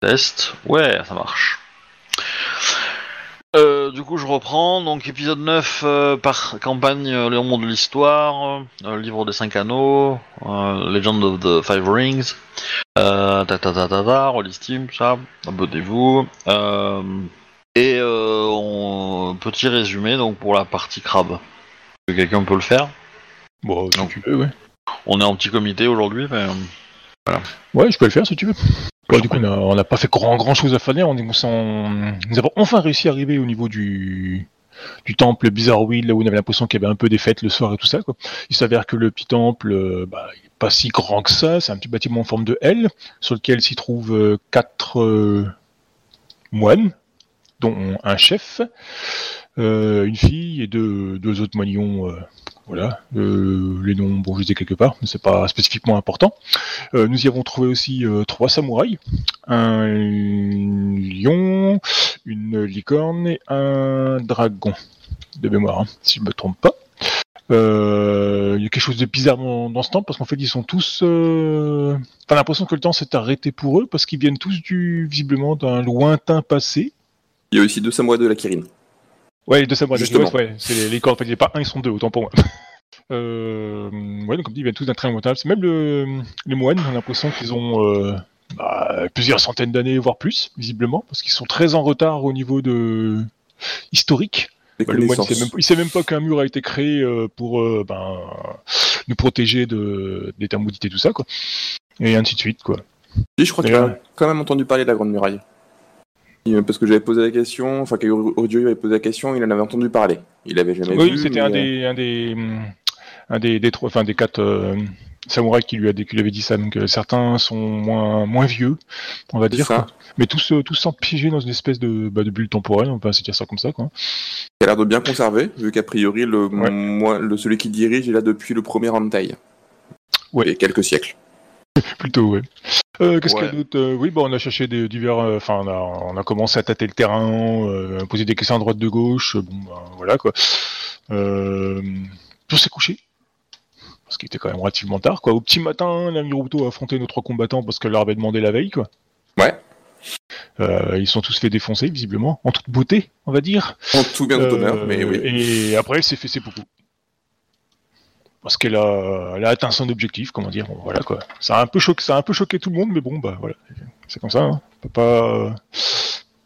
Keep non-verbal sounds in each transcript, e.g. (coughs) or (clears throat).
Test. Ouais, ça marche. Euh, du coup, je reprends. Donc, épisode 9 euh, par campagne euh, Les Mondes de l'Histoire, euh, Livre des Cinq Anneaux, Legend of the Five Rings, ta ta ta ta ta, Roll Steam, ça, abonnez-vous. Et on- petit résumé donc pour la partie crabe. Est-ce que Quelqu'un peut le faire? Bon, si Non. tu veux, ouais. On est en petit comité aujourd'hui, mais euh, Ouais, je peux le faire si tu veux. Bon, du coup, on n'a pas fait grand, grand chose à faire. On est, on nous avons enfin réussi à arriver au niveau du, du temple Bizarre là où on avait l'impression qu'il y avait un peu des fêtes le soir et tout ça. Quoi. Il s'avère que le petit temple, euh, bah, il est pas si grand que ça. C'est un petit bâtiment en forme de L, sur lequel s'y trouvent euh, quatre euh, moines, dont un chef, une fille et deux, autres moignons. euh, voilà, Euh, les noms, bon, je les ai quelque part, mais c'est pas spécifiquement important. Euh, nous y avons trouvé aussi euh, trois samouraïs, un lion, une licorne et un dragon, de mémoire, hein, si je me trompe pas. Euh, Il y a quelque chose de bizarre dans, ce temps parce qu'en fait ils sont tous. Euh... T'as l'impression que le temps s'est arrêté pour eux parce qu'ils viennent tous du visiblement d'un lointain passé. Il y a aussi deux samouraïs de la Kirin. Ouais, les deux samouraïs. Justement. Ouais, c'est les, les corps. En fait, il n'y a pas un, ils sont deux, autant pour moi. (laughs) Euh, ouais, donc comme dit, ils viennent tous d'un très lointain. C'est même le, les moines, on a l'impression qu'ils ont euh, bah, plusieurs centaines d'années, voire plus, visiblement, parce qu'ils sont très en retard au niveau de historique. Bah, le moine, il sait, même, il sait même pas qu'un mur a été créé euh, pour euh, ben, nous protéger de, des thermodités et tout ça, quoi. Et ainsi de suite, quoi. Si, je crois que tu as quand même entendu parler de la Grande Muraille. Parce que j'avais posé la question, enfin, Audio avait posé la question, il en avait entendu parler. Il avait jamais Oui, vu. c'était un des, un des, hum, un des, des trois, enfin des quatre euh, samouraïs qui lui, a, qui lui avait dit ça. Donc euh, certains sont moins, moins vieux, on va dire. ça. Mais tous, euh, tous piégés dans une espèce de, bah, de bulle temporelle. On peut se dire ça comme ça, quoi. Il a l'air de bien conserver, vu qu'a priori, le, Ouais. moi, le, celui qui dirige est là depuis le premier Hentai. Ouais. Et quelques siècles. (laughs) Plutôt, ouais. Euh, Qu'est-ce qu'il y a Ouais. d'autre Euh, Oui, bon, on a cherché des divers. euh, Enfin, on, a, on a commencé à tâter le terrain, poser des questions à droite de gauche. Bon, ben, voilà quoi. On s'est couché. Parce qu'il était quand même relativement tard, quoi. Au petit matin, la Miruto a affronté nos trois combattants parce qu'elle leur avait demandé la veille, quoi. Ouais. Euh, ils sont tous fait défoncer, visiblement, en toute beauté, on va dire. En tout bien, Euh, honneur, mais oui. Et après, elle s'est fait ses beaucoup. Parce qu'elle a, elle a atteint son objectif, comment dire, bon, voilà quoi. Ça a un peu choqué, ça a un peu choqué tout le monde, mais bon, bah voilà, c'est comme ça. Hein. On peut pas euh,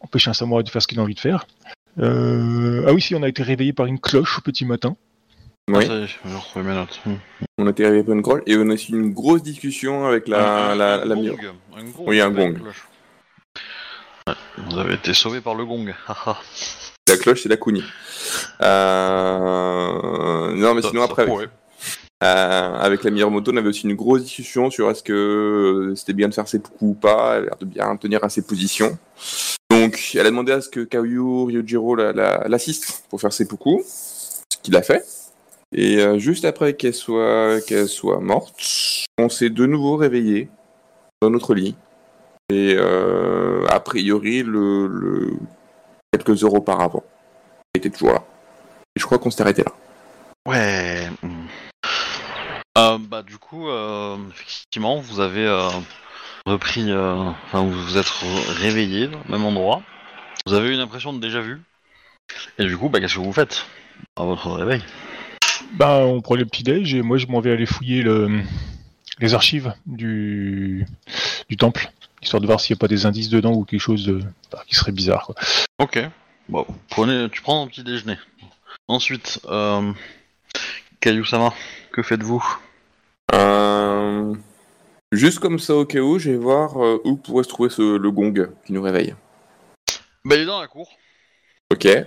empêcher un samouraï de faire ce qu'il a envie de faire. Euh, ah oui, si, on a été réveillé par une cloche au petit matin. Oui. Ah. Hmm. On a été arrivé à une grolle et on a eu une grosse discussion avec la, Un- la, un la gong, Miro. un gong, Oui, un gong. cloche. Vous avez été sauvé par le gong. La cloche, c'est la Kuni. Euh... Non, mais Ça- sinon, ça après, pourrait. Euh, avec la Miyamoto, on avait aussi une grosse discussion sur est-ce que c'était bien de faire ses coups ou pas. Elle a l'air de bien tenir à ses positions. Donc, elle a demandé à ce que Kaoyu Ryujiro la- la- l'assiste pour faire ses poucous, ce qu'il a fait. Et euh, juste après qu'elle soit, qu'elle soit morte, on s'est de nouveau réveillé dans notre lit. Et euh, a priori, quelques heures auparavant, elle était toujours là. Et je crois qu'on s'est arrêté là. Ouais. Euh, bah du coup, euh, effectivement, vous avez euh, repris, enfin vous vous êtes réveillé au même endroit. Vous avez une impression de déjà vu. Et du coup, bah qu'est-ce que vous faites à votre réveil? Bah, on prenait le petit déj et moi je m'en vais aller fouiller le, les archives du, du temple, histoire de voir s'il n'y a pas des indices dedans ou quelque chose de, bah, qui serait bizarre. Quoi. Ok. Bon, prenez, tu prends un petit déjeuner. Ensuite, euh, Kayu-sama, que faites-vous Euh, Juste comme ça, au cas où, je vais voir euh, où pourrait se trouver ce, le gong qui nous réveille. Bah il est dans la cour. Ok. Et,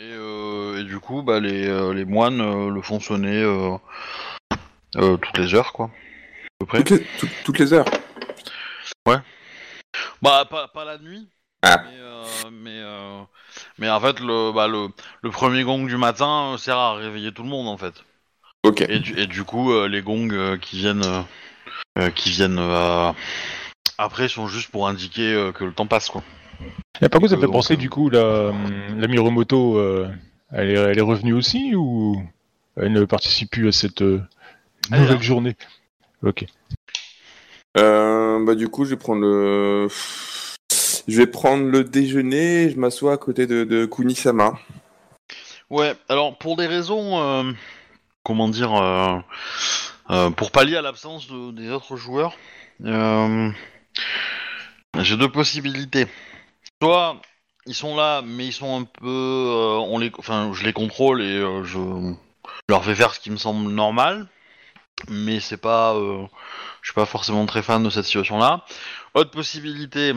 euh, et du coup, bah, les, les moines le font sonner euh, toutes les heures, quoi. À peu près. Toutes les, tout- toutes les heures. Bah, pas, pas la nuit, Ah. Mais, euh, mais, euh, mais en fait, le, bah, le, le premier gong du matin sert à réveiller tout le monde en fait. Ok. Et du, et du coup, euh, les gongs euh, qui viennent, euh, qui viennent euh, après sont juste pour indiquer euh, que le temps passe quoi. Et par contre, ça me fait penser du coup, la, la Miromoto, euh, elle, est, elle est revenue aussi ou elle ne participe plus à cette euh, nouvelle journée? Ok. Euh, bah du coup, je vais prendre le, je vais prendre le déjeuner. et Je m'assois à côté de, de Kunisama. Ouais, alors pour des raisons, euh, comment dire, euh, euh, pour pallier à l'absence de- des autres joueurs, euh, j'ai deux possibilités. Soit ils sont là, mais ils sont un peu, enfin, je les contrôle et je, leur fais faire ce qui me semble normal, mais c'est pas, je suis pas forcément très fan de cette situation-là. Autre possibilité,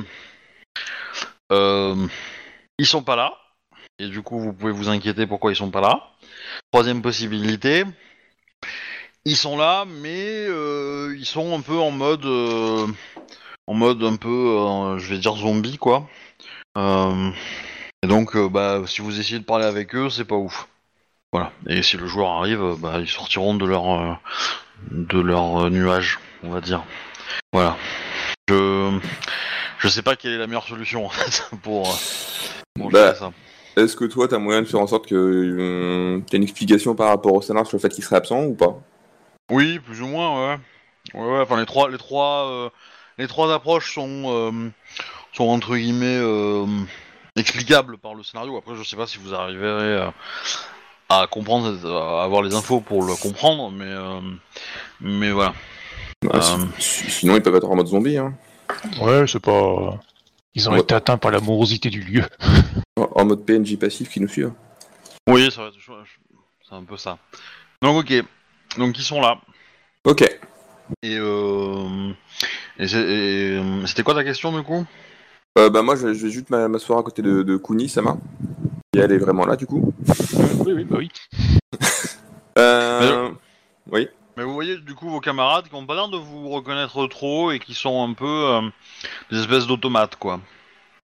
ils sont pas là. Et du coup, vous pouvez vous inquiéter pourquoi ils sont pas là. Troisième possibilité, ils sont là, mais euh, ils sont un peu en mode, euh, en mode un peu, euh, je vais dire zombie quoi. Et donc, bah, si vous essayez de parler avec eux, c'est pas ouf. Voilà. Et si le joueur arrive, bah, ils sortiront de leur, de leur nuage, on va dire. Voilà. Je, je sais pas quelle est la meilleure solution en fait (laughs) pour, pour Bah, ça. Est-ce que toi, t'as moyen de faire en sorte que euh, t'as une explication par rapport au scénar sur le fait qu'il serait absent ou pas? Oui, plus ou moins, ouais. Ouais, ouais, enfin les trois, les trois, euh, les trois approches sont, euh, sont entre guillemets euh, explicables par le scénario. Après, je sais pas si vous arriverez à, à comprendre, à avoir les infos pour le comprendre, mais, euh, mais voilà. Bah, si- Euh. si- Sinon, ils peuvent être en mode zombie. Hein. Ouais, c'est pas. Ils ont Ouais. été atteints par la morosité du lieu. (laughs) En, en mode PNJ passif qui nous suit. hein. Oui, ça va c'est un peu ça. Donc ok, donc ils sont là. Ok. Et, euh, et euh, c'était quoi ta question du coup? Euh, bah moi, je, vais juste m'a- m'asseoir à côté de, de Kunisama. Et elle est vraiment là, du coup. oui, oui, bah oui. (laughs) Euh... Oui. Mais vous voyez du coup vos camarades qui ont pas l'air de vous reconnaître trop et qui sont un peu euh, des espèces d'automates quoi.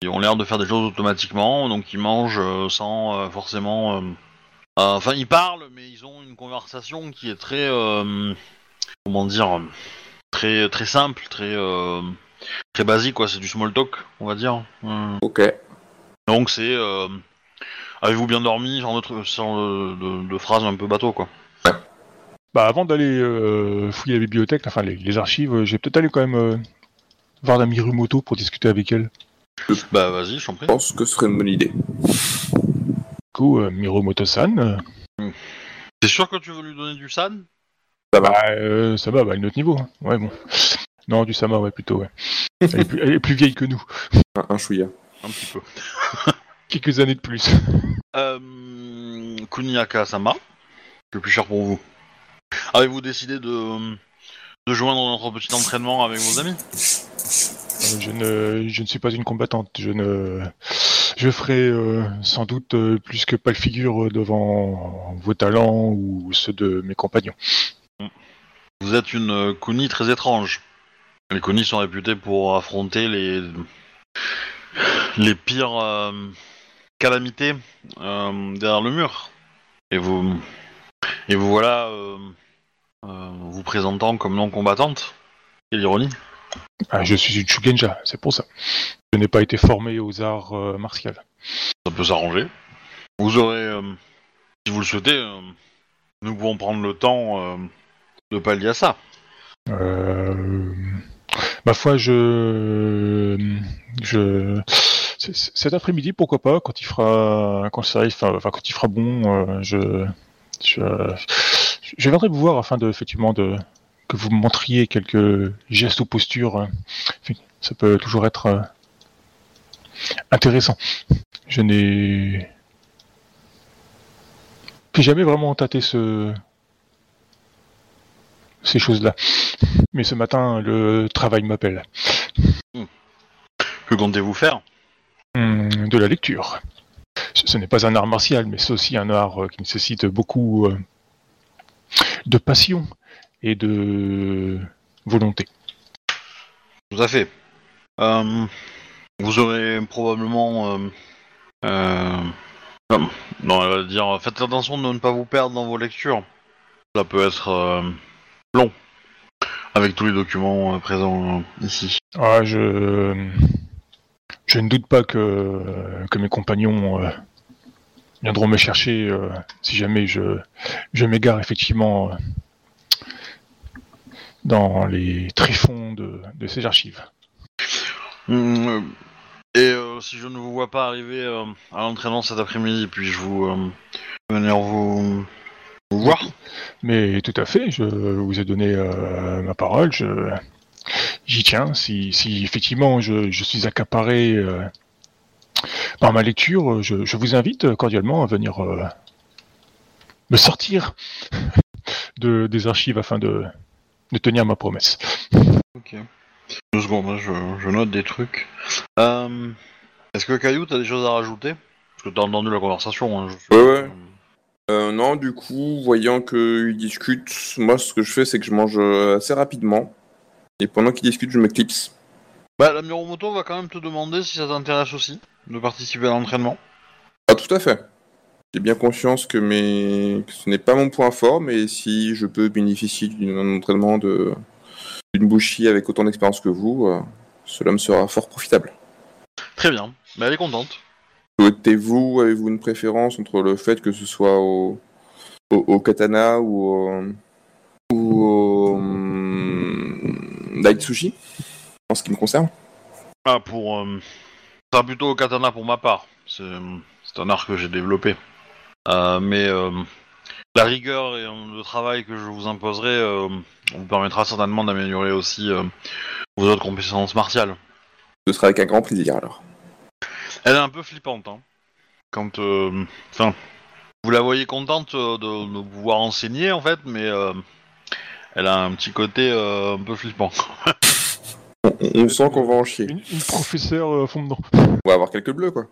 Ils ont l'air de faire des choses automatiquement, donc ils mangent euh, sans euh, forcément. Enfin, ils parlent, mais ils ont une conversation qui est très, comment dire, très très simple, très très basique quoi. C'est du small talk, on va dire. Euh, Ok. donc c'est avez-vous bien dormi, genre de, genre de, de- de phrases un peu bateau quoi. Bah, avant d'aller euh, fouiller la bibliothèque, enfin les, les archives, euh, j'ai peut-être aller quand même euh, voir la Mirumoto pour discuter avec elle. Bah vas-y, je t'en prie. Je pense que ce serait une bonne idée. Du coup, euh, Mirumoto-san, euh, T'es sûr que tu veux lui donner du san? Ça va. bah, euh, ça va, bah, une autre niveau. hein. Ouais, bon. Non, du Sama, ouais, plutôt, ouais. Elle est plus, elle est plus vieille que nous. Un, un chouïa. Un petit peu. (laughs) Quelques années de plus. Euh, Kuniaka Sama, le plus cher pour vous? Avez-vous décidé de, de joindre notre petit entraînement avec vos amis? Euh, je, ne, je ne suis pas une combattante. Je ne. Je ferai euh, sans doute euh, plus que pas le figure devant vos talents ou ceux de mes compagnons. Vous êtes une Kuni très étrange. Les Kuni sont réputés pour affronter les les pires calamités derrière le mur. Et vous et vous voilà euh, vous présentant comme non combattante. Quelle ironie. Ah, je suis une Shugenja, c'est pour ça. Je n'ai pas été formé aux arts euh, martiaux. Ça peut s'arranger. Vous aurez, euh, si vous le souhaitez, nous pouvons prendre le temps de pallier à ça. Ma foi, je, je, cet après-midi, pourquoi pas, quand il fera, quand ça arrive, enfin, quand il fera bon, je, je, je viendrai vous voir afin de, effectivement, de, que vous me montriez quelques gestes ou postures. euh, Ça peut toujours être euh, intéressant. Je n'ai jamais vraiment tâté ce, ces choses-là. Mais ce matin, le travail m'appelle. Que comptez-vous faire? Hum, de la lecture. Ce, ce n'est pas un art martial, mais c'est aussi un art euh, qui nécessite beaucoup euh, de passion et de volonté. Tout à fait. Euh, vous aurez probablement... euh, euh, non, non, elle va dire, faites attention de ne pas vous perdre dans vos lectures. Ça peut être long, avec tous les documents présents ici. Ah, je... je ne doute pas que, que mes compagnons viendront me chercher euh, si jamais je, je m'égare effectivement euh, dans les tréfonds de, de ces archives. Hum, euh, et si je ne vous vois pas arriver à l'entraînement cet après-midi, puis-je vous euh, venir vous, vous voir Mais tout à fait, je vous ai donné ma parole, je... j'y tiens. Si, si effectivement je, je suis accaparé par ma lecture, je, je vous invite cordialement à venir euh, me sortir (laughs) de, des archives afin de, de tenir ma promesse. Ok. Deux secondes, hein, je, je note des trucs. Euh, Est-ce que Caillou, t'as des choses à rajouter? Parce que t'as entendu la conversation. Hein, je Ouais, ouais. Euh, non, du coup, voyant qu'ils discutent, moi ce que je fais c'est que je mange assez rapidement. Et pendant qu'ils discutent, je m'éclipse. Bah, la Miromoto va quand même te demander si ça t'intéresse aussi de participer à l'entraînement. Ah, tout à fait. J'ai bien conscience que, mes... que ce n'est pas mon point fort, mais si je peux bénéficier d'un entraînement de d'une bouchie avec autant d'expérience que vous, euh, cela me sera fort profitable. Très bien. Bah, elle est contente. Souhaitez-vous, avez-vous une préférence entre le fait que ce soit au, au, au katana ou au, ou au hum, Daitsushi, en ce qui me concerne Ah, pour. Euh, sera plutôt au katana pour ma part. C'est c'est un art que j'ai développé. Euh, mais euh, la rigueur et euh, le travail que je vous imposerai euh, vous permettra certainement d'améliorer aussi vos autres compétences martiales. Ce sera avec un grand plaisir alors. Elle est un peu flippante, hein. Quand. Enfin. vous la voyez contente de, de pouvoir enseigner, en fait, mais. elle a un petit côté un peu flippant. (laughs) On, sent qu'on va en chier. Une, une professeure euh, fond dedans. On va avoir quelques bleus quoi.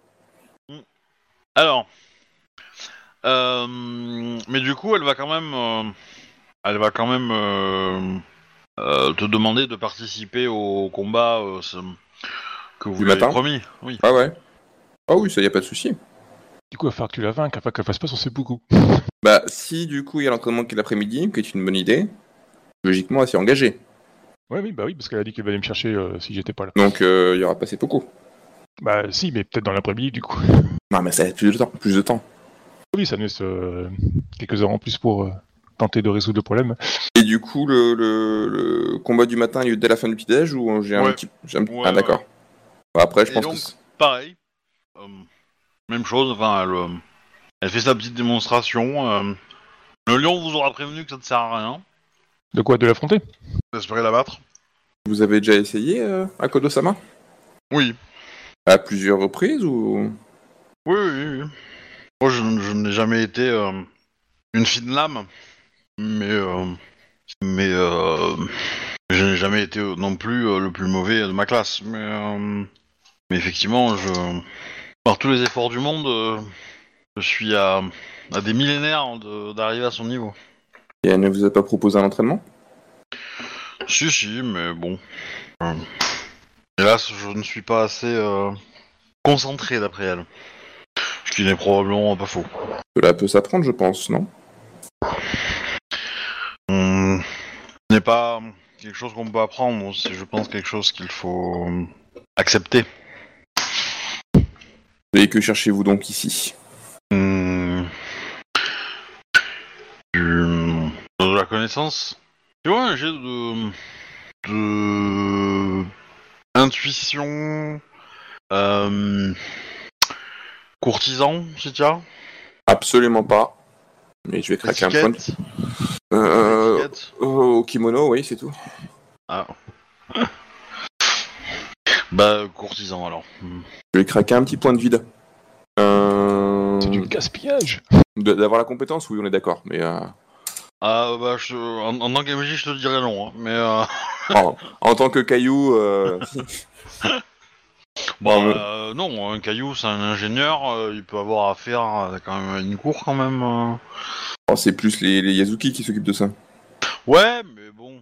Alors. euh, mais du coup, elle va quand même. euh, elle va quand même. euh, euh, te demander de participer au combat euh, ce- que vous Du lui avez matin promis. Oui. Ah ouais Ah oui, ça y a pas de souci. Du coup, il va falloir que tu la vainques afin qu'elle fasse pas son seppuku. Bah, si du coup il y a l'entraînement qui est l'après-midi, qui est une bonne idée, logiquement elle s'est engagée. Ouais, oui, bah oui, parce qu'elle a dit qu'elle allait me chercher euh, si j'étais pas là. Donc euh, il y aura pas beaucoup. Bah si, mais peut-être dans l'après-midi du coup. (laughs) Non, mais ça a plus de temps. Plus de temps. Oui, ça nous laisse euh, quelques heures en plus pour euh, tenter de résoudre le problème. Et du coup, le, le, le combat du matin a lieu dès la fin du petit-déj ou j'ai un petit. j'ai un- Ouais, ah, d'accord. Bah, après, je Et pense donc- que. c'est- Pareil. Euh, même chose, enfin, elle, euh, elle fait sa petite démonstration. euh, le lion vous aura prévenu que ça ne sert à rien. De quoi De l'affronter? J'espérais l'abattre. Vous avez déjà essayé euh, à Kodo-sama Oui. À plusieurs reprises ou? Oui, oui, oui. Moi, je, je n'ai jamais été euh, une fine lame, mais euh, mais euh, je n'ai jamais été euh, non plus euh, le plus mauvais de ma classe. Mais euh, mais effectivement, je par tous les efforts du monde, euh, je suis à, à des millénaires de- d'arriver à son niveau. Et elle ne vous a pas proposé un entraînement? Si, si, mais bon. Euh, hélas, je ne suis pas assez euh, concentré d'après elle. Ce qui n'est probablement pas faux. Cela peut s'apprendre, je pense, non? Hum, Ce n'est pas quelque chose qu'on peut apprendre, c'est je pense quelque chose qu'il faut euh, accepter. Et que cherchez-vous donc ici? Hum, du- de la connaissance. Tu vois, un jet de, de intuition, euh, courtisan, si tu as. Absolument pas. Mais je vais craquer un point. Euh, Étiquette. oh, au kimono, oui, c'est tout. Ah. Bah, courtisan alors. Je vais craquer un petit point de vide. Euh... C'est du gaspillage D'avoir la compétence, oui, on est d'accord. Mais euh, Ah, bah, je, en, en tant qu'MJ, je te dirais non, hein, mais euh, (laughs) en, en tant que caillou, euh, (laughs) bon, Ouais. euh, non, un caillou, c'est un ingénieur, euh, il peut avoir affaire à quand même à une cour quand même. euh. oh, c'est plus les, les Yazuki qui s'occupent de ça. Ouais, mais bon,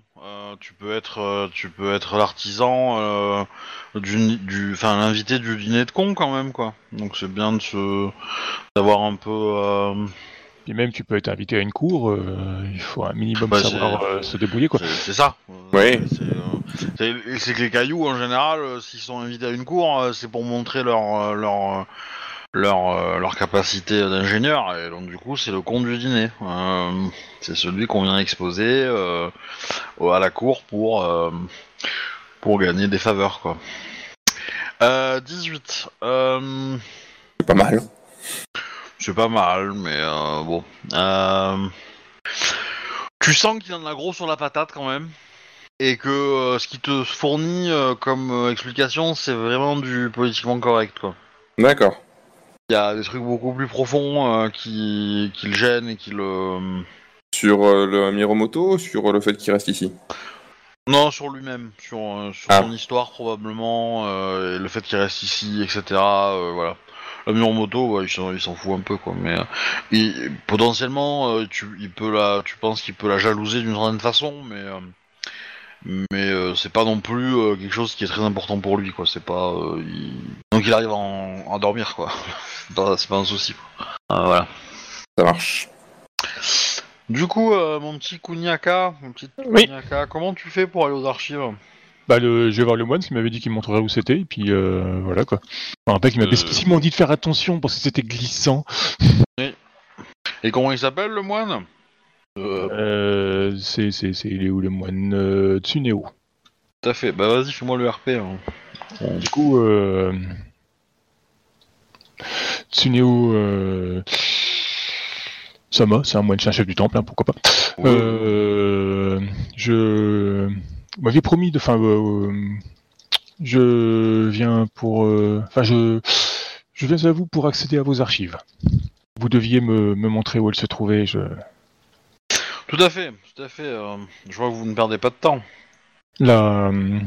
tu peux être, euh, tu peux être l'artisan euh, du, du, enfin l'invité du dîner de con quand même quoi. Donc c'est bien de se, d'avoir un peu. Et même, tu peux être invité à une cour, euh, il faut un minimum Bah, savoir euh, se débrouiller, quoi. c'est, ça. C'est, euh, c'est- que les cailloux en général, euh, s'ils sont invités à une cour, euh, c'est pour montrer leur, euh, leur, leur, euh, leur capacité d'ingénieur. Et donc du coup, c'est le con du dîner. Euh, c'est celui qu'on vient exposer euh, à la cour pour, euh, pour gagner des faveurs quoi. Euh, 18. Euh, C'est pas mal. C'est pas mal, mais euh, bon. Euh, Tu sens qu'il en a gros sur la patate quand même. Et que euh, ce qui te fournit comme explication, c'est vraiment du politiquement correct, quoi. D'accord. Il y a des trucs beaucoup plus profonds qui, qui le gênent et qui le... Sur le Miromoto, sur le fait qu'il reste ici? Non, sur lui-même, sur, euh, sur Ah. son histoire probablement, euh, et le fait qu'il reste ici, etc. euh, voilà. Le Miromoto, ouais, il s'en il s'en fout un peu, quoi. Mais euh, il- potentiellement, euh, tu, il peut la, tu penses qu'il peut la jalouser d'une certaine façon, mais euh, mais euh, c'est pas non plus euh, quelque chose qui est très important pour lui, quoi. C'est pas, euh, il- donc il arrive à, en- à dormir, quoi. (laughs) C'est pas, un souci. Quoi. Euh, voilà. Ça marche. Du coup, euh, mon petit Kuniaka, mon petit Oui. Kuniaka, comment tu fais pour aller aux archives? Bah, le, je vais voir le moine, qui m'avait dit qu'il montrerait où c'était, et puis euh, voilà, quoi. Me rappelle qu'il m'avait Euh. spécifiquement dit de faire attention, parce que c'était glissant. Et comment il s'appelle le moine euh, c'est, c'est, c'est, il est où le moine euh, Tsuneo. Tout à fait. Bah vas-y, fais-moi le RP. hein. Du coup, euh... Tsuneo euh... Sama, c'est un moine, c'est un chef du temple, hein, pourquoi pas. Euh... Je vous m'aviez promis de, enfin, euh, je viens pour, euh, enfin, je, je viens à vous pour accéder à vos archives. Vous deviez me, me montrer où elles se trouvaient. Je... Tout à fait, tout à fait. euh, je vois que vous ne perdez pas de temps. La, euh,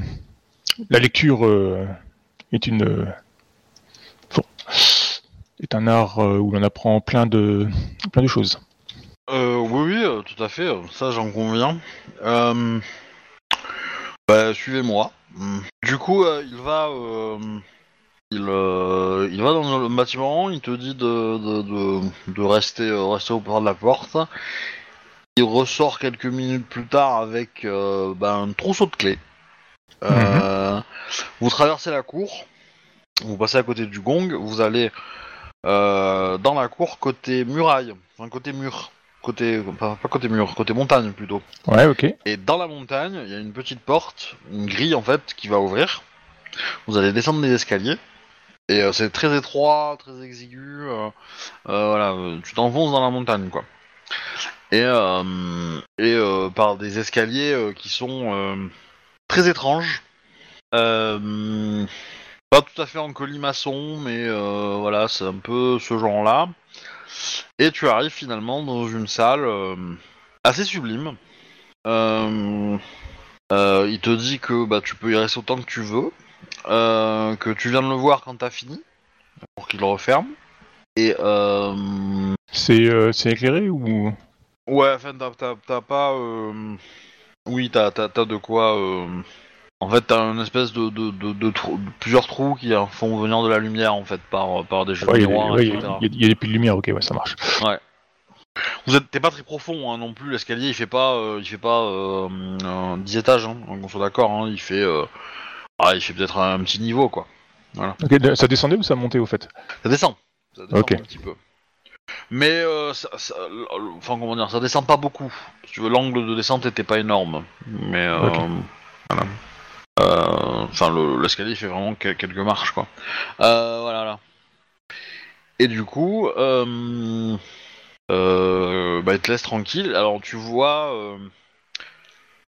la lecture euh, est une euh, est un art euh, où l'on apprend plein de plein de choses. Euh, oui, oui, euh, tout à fait. euh, Ça, j'en conviens. Bah, suivez-moi. Du coup, euh, il va, euh, il, euh, il va dans le bâtiment. Il te dit de, de, de, de rester, rester au bord de la porte. Il ressort quelques minutes plus tard avec bah, un trousseau de clés. Euh, Vous traversez la cour. Vous passez à côté du gong. Vous allez dans la cour côté muraille, enfin côté mur, côté pas, pas côté mur, côté montagne plutôt. Ouais, ok. Et dans la montagne, il y a une petite porte, une grille en fait, qui va ouvrir. Vous allez descendre des escaliers. Et euh, c'est très étroit, très exigu. euh, euh, voilà, tu t'enfonces dans la montagne quoi. Et, et par des escaliers qui sont très étranges. Pas tout à fait en colimaçon, mais voilà, c'est un peu ce genre-là. Et tu arrives finalement dans une salle euh, assez sublime. Euh, euh, il te dit que bah, tu peux y rester autant que tu veux, que tu viens de le voir quand t'as fini, pour qu'il le referme. Et euh, C'est c'est éclairé ou? Ouais, enfin t'as, t'as- t'as pas, oui t'as, t'as, t'as de quoi. En fait, t'as une espèce de, de, de, de trou- de plusieurs trous qui font venir de la lumière en fait par, par des jeux Ouais, de il y a- miroirs, ouais, il y, a- il y a des piles de lumière. Ok, ouais, ça marche. Vous êtes, t'es pas très profond hein, non plus. L'escalier, il fait pas, euh, il fait pas euh, euh, 10 étages. Hein, on soit d'accord. Hein, il fait, euh, ah, il fait peut-être un petit niveau quoi. De- ça descendait ou ça montait au fait? Ça descend. Ça descend Ok. un petit peu. Mais, euh, ça, ça- enfin comment dire, ça descend pas beaucoup. Si tu veux, l'angle de descente était pas énorme. Mais euh, voilà. Euh, Enfin, le- l'escalier fait vraiment que- quelques marches quoi. Euh, voilà. Là. Et du coup, euh, bah, il te laisse tranquille. Alors tu vois,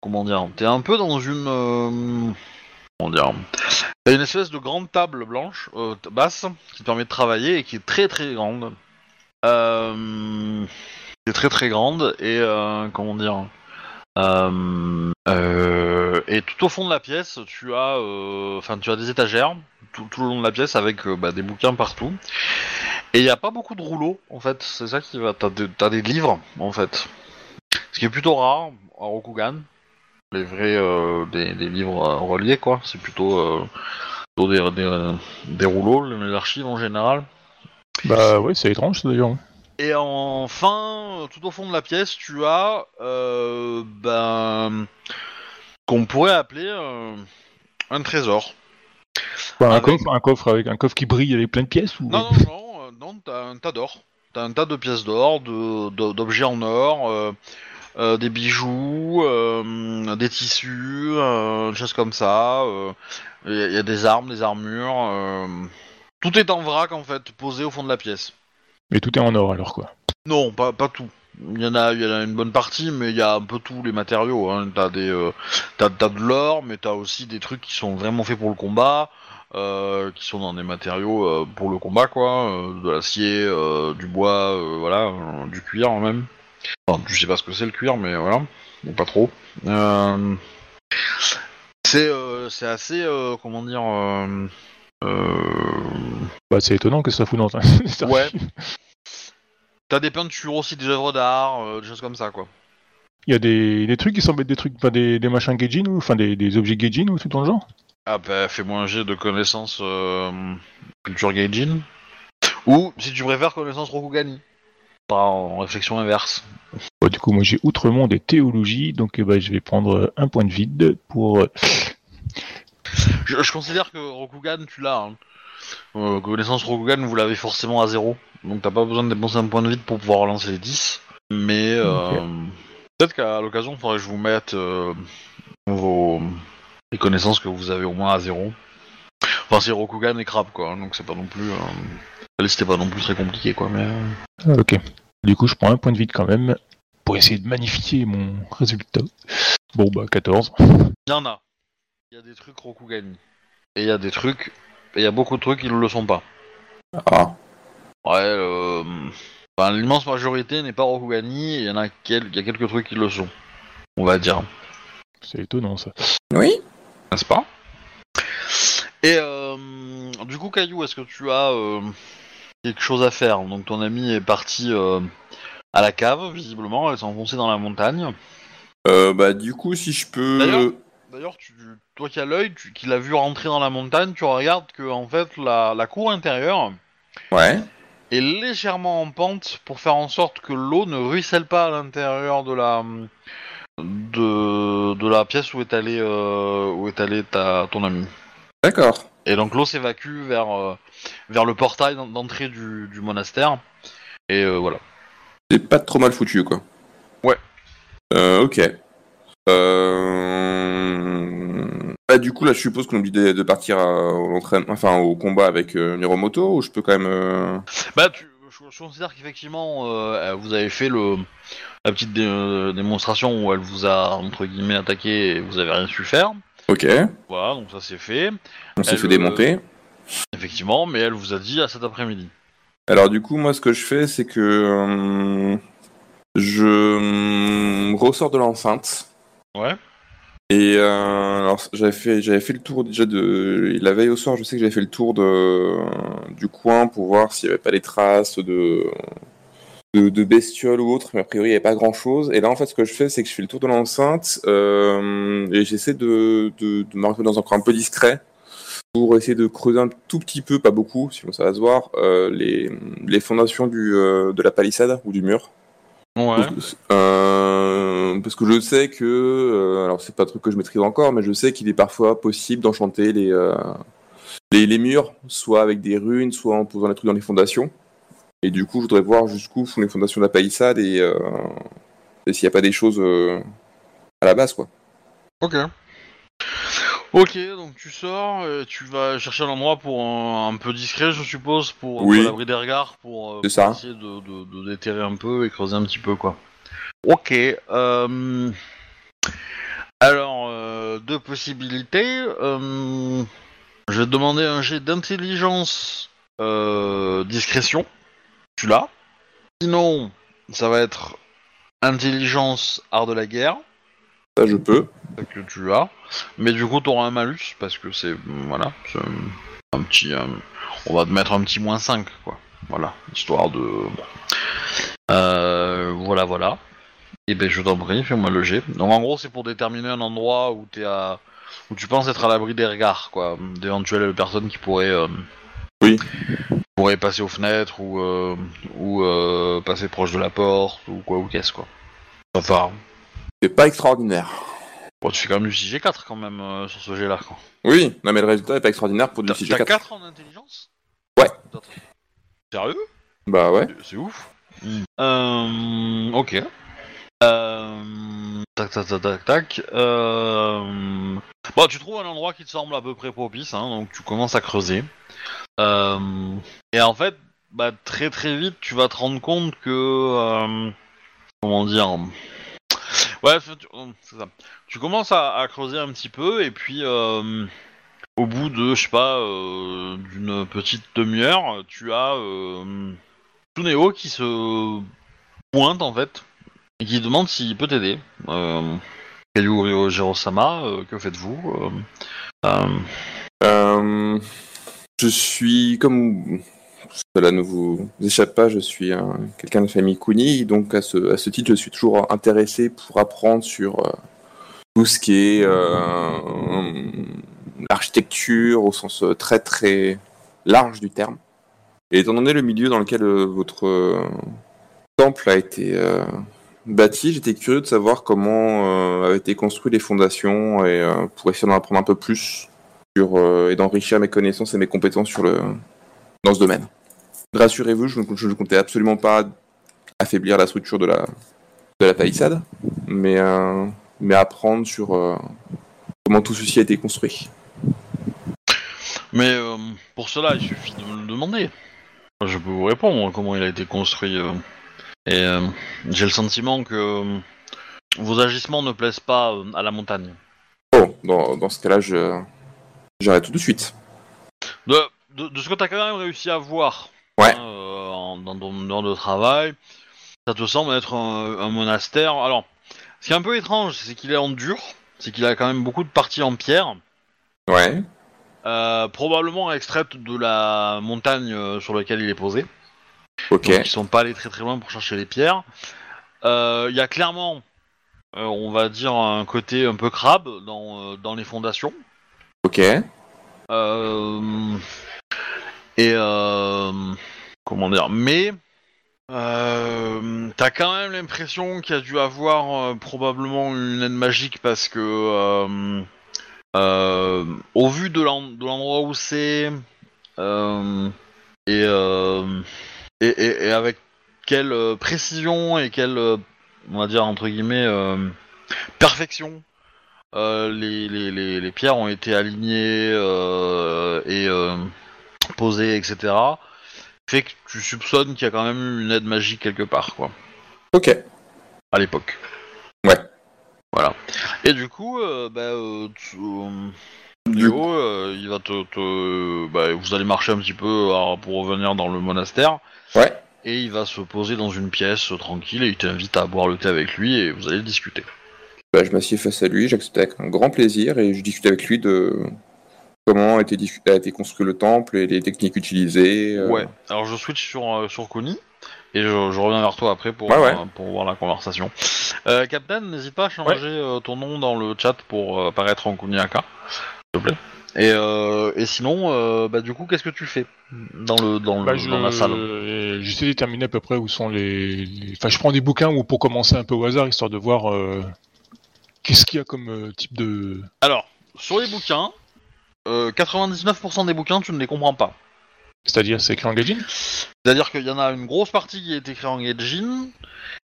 comment dire, t'es un peu dans une, comment dire, une espèce de grande table blanche, basse, qui te permet de travailler et qui est très très grande. Qui est très très grande et comment dire. Euh, euh, et tout au fond de la pièce, tu as, euh, enfin, tu as des étagères tout, le long de la pièce avec bah, des bouquins partout. Et il n'y a pas beaucoup de rouleaux, en fait. C'est ça qui va. T'as t'as des livres, en fait. Ce qui est plutôt rare à Rokugan. les vrais des, livres reliés, quoi. C'est plutôt, des, des, des rouleaux, les archives en général. Bah ouais, c'est étrange d'ailleurs. Et enfin, tout au fond de la pièce, tu as euh, ben qu'on pourrait appeler euh, un trésor. Un, Avec- coffre, un coffre avec un coffre qui brille avec plein de pièces ou Non, non, (laughs) non, euh, non, t'as un tas d'or. T'as un tas de pièces d'or, d'objets en or, euh, des bijoux, euh, des tissus, des choses comme ça. Il y, a- y a des armes, des armures. tout est en vrac en fait, posé au fond de la pièce. Mais tout est en or alors quoi. Non, pas, pas tout. Il y en a, il y a une bonne partie, mais il y a un peu tous les matériaux. Hein. Euh, t'as, de l'or, mais t'as aussi des trucs qui sont vraiment faits pour le combat, euh, qui sont dans des matériaux euh, pour le combat, quoi, de l'acier, du bois, voilà, du cuir même. Enfin, je sais pas ce que c'est le cuir, mais voilà, ou pas trop. C'est, c'est assez, comment dire. Euh, Bah c'est étonnant que ça fout dans un. (laughs) Ouais. T'as des peintures aussi, des œuvres d'art, euh, des choses comme ça, quoi. Il y a des, des trucs qui semblent être des trucs, pas des, des machins Gaijin ou enfin des, des objets Gaijin ou tout dans le genre? Ah bah, fais-moi un jet de connaissances euh, culture Gaijin. Ou, si tu préfères, connaissances Rokugani. Pas en réflexion inverse. Bon, du coup moi j'ai Outre-Monde et Théologie, donc eh ben, je vais prendre un point de vide pour. Je, je considère que Rokugan, tu l'as. Hein. Euh, connaissance Rokugan, vous l'avez forcément à zéro. Donc t'as pas besoin de dépenser un point de vide pour pouvoir relancer les 10. Mais euh, peut-être qu'à l'occasion, il faudrait que je vous mette euh, vos les connaissances que vous avez au moins à zéro. Enfin, c'est Rokugan et Crab, quoi. Donc c'est pas non plus. Euh... est pas non plus très compliquée, quoi. Mais. ok. Du coup je prends un point de vide quand même pour essayer de magnifier mon résultat. Bon bah 14. Il y en a. Il y a des trucs Rokugani. Et il y a des trucs. Et il y a beaucoup de trucs qui ne le sont pas. Ah. Ouais, euh... enfin, l'immense majorité n'est pas Rokugani, et il y en a, quel... il y a quelques trucs qui le sont. On va dire. C'est étonnant ça. Oui N'est-ce pas? Et euh... du coup, Caillou, est-ce que tu as euh, quelque chose à faire? Donc ton ami est parti euh, à la cave, visiblement, elle s'est enfoncée dans la montagne. euh, Bah, du coup, si je peux. D'ailleurs- tu, toi qui as l'œil, tu- qui l'as vu rentrer dans la montagne, tu regardes que en fait la, la cour intérieure Ouais. est légèrement en pente pour faire en sorte que l'eau ne ruisselle pas à l'intérieur de la de, de la pièce où est allé euh, où est allé ta ton ami. D'accord. Et donc l'eau s'évacue vers euh, vers le portail d'en- d'entrée du, du monastère. Et euh, voilà. C'est pas trop mal foutu, quoi. Ouais. Euh, ok. Euh... Bah, du coup, là, je suppose qu'on oublie de, de partir à- l'entraînement- enfin, au combat avec euh, Miromoto, ou je peux quand même... euh, Bah, tu, je, je considère qu'effectivement, euh, vous avez fait le, la petite dé- euh, démonstration où elle vous a, entre guillemets, attaqué et vous avez rien su faire. Ok, Voilà, donc ça c'est fait, on s'est Elle, fait démonter. effectivement, mais elle vous a dit à cet après-midi. Alors du coup, moi, ce que je fais, c'est que euh, je euh, ressors de l'enceinte. Ouais. Et euh, alors, j'avais fait, j'avais fait le tour déjà de la veille au soir. Je sais que j'avais fait le tour de du coin pour voir s'il n'y avait pas des traces de, de de bestioles ou autre, mais a priori il n'y avait pas grand chose. Et là, en fait, ce que je fais, c'est que je fais le tour de l'enceinte euh, et j'essaie de de, de dans un coin un peu discret pour essayer de creuser un tout petit peu, pas beaucoup, sinon ça va se voir, euh, les, les fondations du, de la palissade ou du mur. Ouais. Euh, parce que je sais que, euh, alors c'est pas un truc que je maîtrise encore, mais je sais qu'il est parfois possible d'enchanter les, euh, les, les murs, soit avec des runes, soit en posant les trucs dans les fondations. Et du coup, je voudrais voir jusqu'où font les fondations de la palissade et, euh, et s'il n'y a pas des choses à la base, quoi. Ok. Ok, donc tu sors, tu vas chercher un endroit pour un, un peu discret, je suppose, pour Oui. pour l'abri des regards, pour, essayer de, de, de déterrer un peu et creuser un petit peu, quoi. Ok. Euh... Alors, euh, deux possibilités. Euh... Je vais te demander un jet d'intelligence euh, discrétion. Tu l'as. Sinon, ça va être intelligence art de la guerre Ça, je peux. que tu as. Mais du coup, tu auras un malus parce que c'est. Voilà. c'est un, petit. on va te mettre un petit moins 5, quoi. Voilà. Histoire de. Euh, voilà, voilà. Et ben je t'en prie, fais-moi le jet. Donc en gros c'est pour déterminer un endroit où t'es à où tu penses être à l'abri des regards, quoi, d'éventuelles personnes qui pourraient euh, Oui. pourraient passer aux fenêtres ou euh, ou euh, passer proche de la porte ou quoi ou qu'est-ce quoi. Enfin, C'est pas extraordinaire. bon, tu fais quand même du 6G4 quand même sur ce jet-là. quoi. Oui, non mais le résultat est pas extraordinaire pour du T'as t'as 6G4. 4 en intelligence Ouais. Sérieux? Bah ouais. C'est- ouf. Euh, ok. Euh, tac, tac, tac, tac, tac. Euh, tu trouves un endroit qui te semble à peu près propice, hein, donc tu commences à creuser. Euh, et en fait, bah, très très vite, tu vas te rendre compte que... euh, comment dire Ouais, tu- ça. Tu commences à, creuser un petit peu, et puis... euh, au bout de, je sais pas, euh, d'une petite demi-heure, tu as euh, Tuneo qui se pointe en fait et qui demande s'il peut t'aider. Euh, Jirosama, euh, que faites-vous euh, euh, je suis, comme cela ne vous échappe pas, je suis un- quelqu'un de famille Kuni, donc à ce, à ce titre, je suis toujours intéressé pour apprendre sur tout ce qui est l'architecture au sens très très large du terme. Et étant donné le milieu dans lequel votre temple a été bâti, j'étais curieux de savoir comment euh, avaient été construites les fondations et euh, pour essayer d'en apprendre un peu plus sur, euh, et d'enrichir mes connaissances et mes compétences sur le, dans ce domaine. Rassurez-vous, je ne comptais absolument pas affaiblir la structure de la, de la palissade, mais, mais apprendre sur comment tout ceci a été construit. Mais pour cela, il suffit de me le demander. Je peux vous répondre comment il a été construit. Et euh, j'ai le sentiment que euh, vos agissements ne plaisent pas euh, à la montagne. Bon, dans, dans ce cas-là, je, j'arrête tout de suite. De, de, de ce que tu as quand même réussi à voir Ouais. hein, euh, en- dans ton heure de travail, ça te semble être un, un monastère. Alors, ce qui est un peu étrange, c'est qu'il est en dur, c'est qu'il a quand même beaucoup de parties en pierre, Ouais, euh, probablement extraites de la montagne sur laquelle il est posé. Ok, Donc ils sont pas allés très très loin pour chercher les pierres. Euh, Il y a clairement, euh, on va dire, un côté un peu crabe dans, euh, dans les fondations. ok, Euh, et euh, comment dire, mais euh, t'as quand même l'impression qu'il y a dû avoir probablement une aide magique parce que au vu de l'en- de l'endroit où c'est et, et, et- et avec quelle euh, précision et quelle euh, on va dire entre guillemets euh, perfection les, les, les, les pierres ont été alignées et posées, etc. Fait que tu soupçonnes qu'il y a quand même eu une aide magique quelque part, quoi, ok. à l'époque. Ouais. Voilà. Et du coup, bah, tu- Du Léo, euh, il va te, te- bah, vous allez marcher un petit peu pour revenir dans le monastère. Ouais. Et il va se poser dans une pièce euh, tranquille et il t'invite à boire le thé avec lui et vous allez discuter. Bah, je m'assieds face à lui, j'accepte avec un grand plaisir et je discute avec lui de comment a été, dis- a été construit le temple et les techniques utilisées. euh, Ouais, alors je switch sur, euh, sur Kuni et je, je reviens vers toi après pour, Ouais, ouais. euh, pour voir la conversation. Euh, Captain, n'hésite pas à changer euh, ton nom dans le chat pour euh, apparaître en Kuniaka, s'il te plaît. Et, euh, et sinon, euh, bah, du coup, qu'est-ce que tu fais dans, le, dans, le- Bah, je, dans la salle euh, J'essaie de déterminer à peu près où sont les, les- Enfin, je prends des bouquins ou pour commencer un peu au hasard, histoire de voir euh, qu'est-ce qu'il y a comme euh, type de. Alors, sur les bouquins, euh, 99% des bouquins, tu ne les comprends pas. C'est-à-dire, c'est écrit en gaijin? C'est-à-dire qu'il y en a une grosse partie qui est écrite en Gaijin,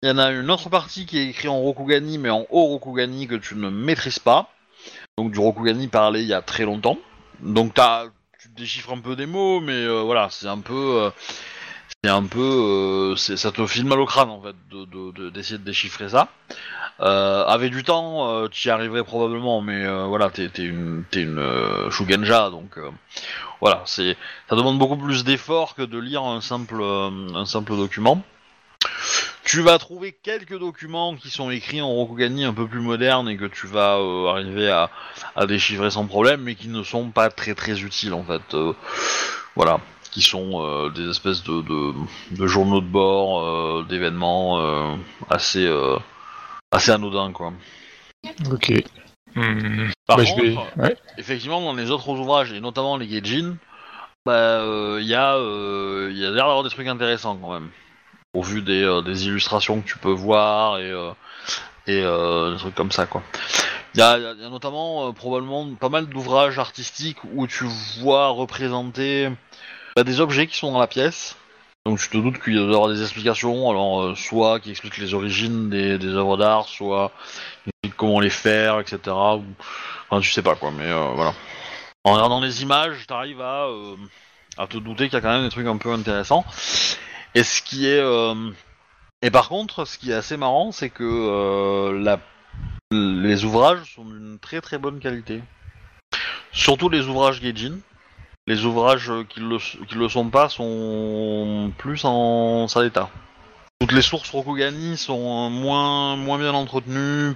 il y en a une autre partie qui est écrite en Rokugani, mais en haut Rokugani que tu ne maîtrises pas. Donc du Rokugani parlé il y a très longtemps. Donc t'as, tu déchiffres un peu des mots, mais euh, voilà, c'est un peu, euh, c'est un peu, euh, ça te file mal au crâne en fait de- de- de- d'essayer de, déchiffrer ça. Avec du temps, tu y arriverais probablement, mais voilà, t'es une, t'es une Shugenja, donc voilà, c'est, ça demande beaucoup plus d'efforts que de lire un simple, un simple document. Tu vas trouver quelques documents qui sont écrits en Rokugani un peu plus modernes et que tu vas euh, arriver à, à déchiffrer sans problème, mais qui ne sont pas très très utiles en fait. Euh, voilà, qui sont euh, des espèces de, de, de journaux de bord, euh, d'événements euh, assez, euh, assez anodin, quoi. Ok. Hmm. Par Bah, contre, vais... ouais. effectivement, dans les autres ouvrages, et notamment les Gaijin, bah, euh, il y a, euh, il y a l'air d'avoir des trucs intéressants quand même. Au vu des, euh, des illustrations que tu peux voir et, euh, euh, des trucs comme ça, quoi. Il y a, notamment probablement pas mal d'ouvrages artistiques où tu vois représenter bah, des objets qui sont dans la pièce. Donc tu te doutes qu'il doit y avoir des explications, alors soit qui expliquent les origines des, œuvres d'art, soit comment les faire, etc. Ou... Enfin, tu sais pas quoi, mais voilà. En regardant les images, t'arrives à, à te douter qu'il y a quand même des trucs un peu intéressants. Et ce qui est... euh, Et par contre, ce qui est assez marrant, c'est que euh, la... les ouvrages sont d'une très très bonne qualité. Surtout les ouvrages Gaijin. Les ouvrages qui le, qui le sont pas sont plus en sale état. Toutes les sources Rokugani sont euh, moins, moins bien entretenues,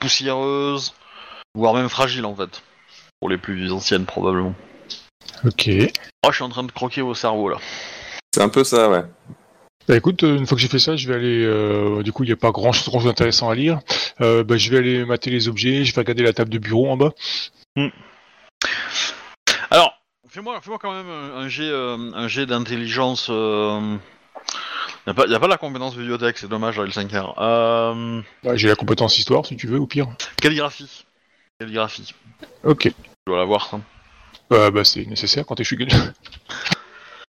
poussiéreuses, voire même fragiles en fait. Pour les plus anciennes probablement. Ok. Oh, je suis en train de croquer au cerveau là. C'est un peu ça, ouais. Bah écoute, euh, une fois que j'ai fait ça, je vais aller. euh, du coup, il n'y a pas grand chose, grand chose d'intéressant à lire. Euh, bah, je vais aller mater les objets. Je vais regarder la table de bureau en bas. Alors, fais-moi fais quand même un, jet, euh, un jet d'intelligence. Euh... Y a, pas, y a pas la compétence bibliothèque, c'est dommage dans L5R. Euh... Bah, j'ai la compétence histoire, si tu veux, au pire. Calligraphie. Calligraphie. Ok. Tu dois l'avoir ça. Euh, bah, c'est nécessaire quand t'es Shugen. (laughs)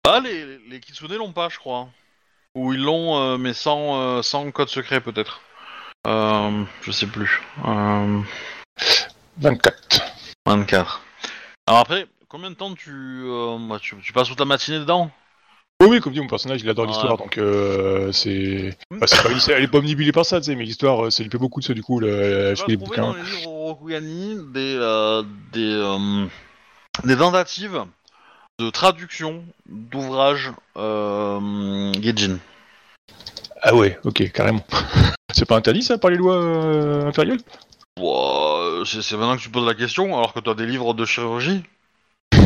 Ah, les, les, Kitsune l'ont pas, je crois. Ou ils l'ont, euh, mais sans, euh, sans code secret peut-être. Euh, je sais plus. Euh, 24. 24. Alors après, combien de temps tu, bah, tu, tu passes toute la matinée dedans? Oui, oui, comme dit, mon personnage, il adore l'histoire, donc c'est. Bah, c'est pas, elle est pas omnibulée par ça, tu sais, mais l'histoire, ça lui plaît beaucoup de ça, du coup, le, Tu les bouquins. dans les livres Rokugani des, des, des tentatives de traduction d'ouvrages euh, Gaijin. Ah ouais, ok, carrément. (laughs) c'est pas interdit, ça, par les lois euh, impériales? C'est c'est maintenant que tu poses la question, alors que tu as des livres de chirurgie (laughs)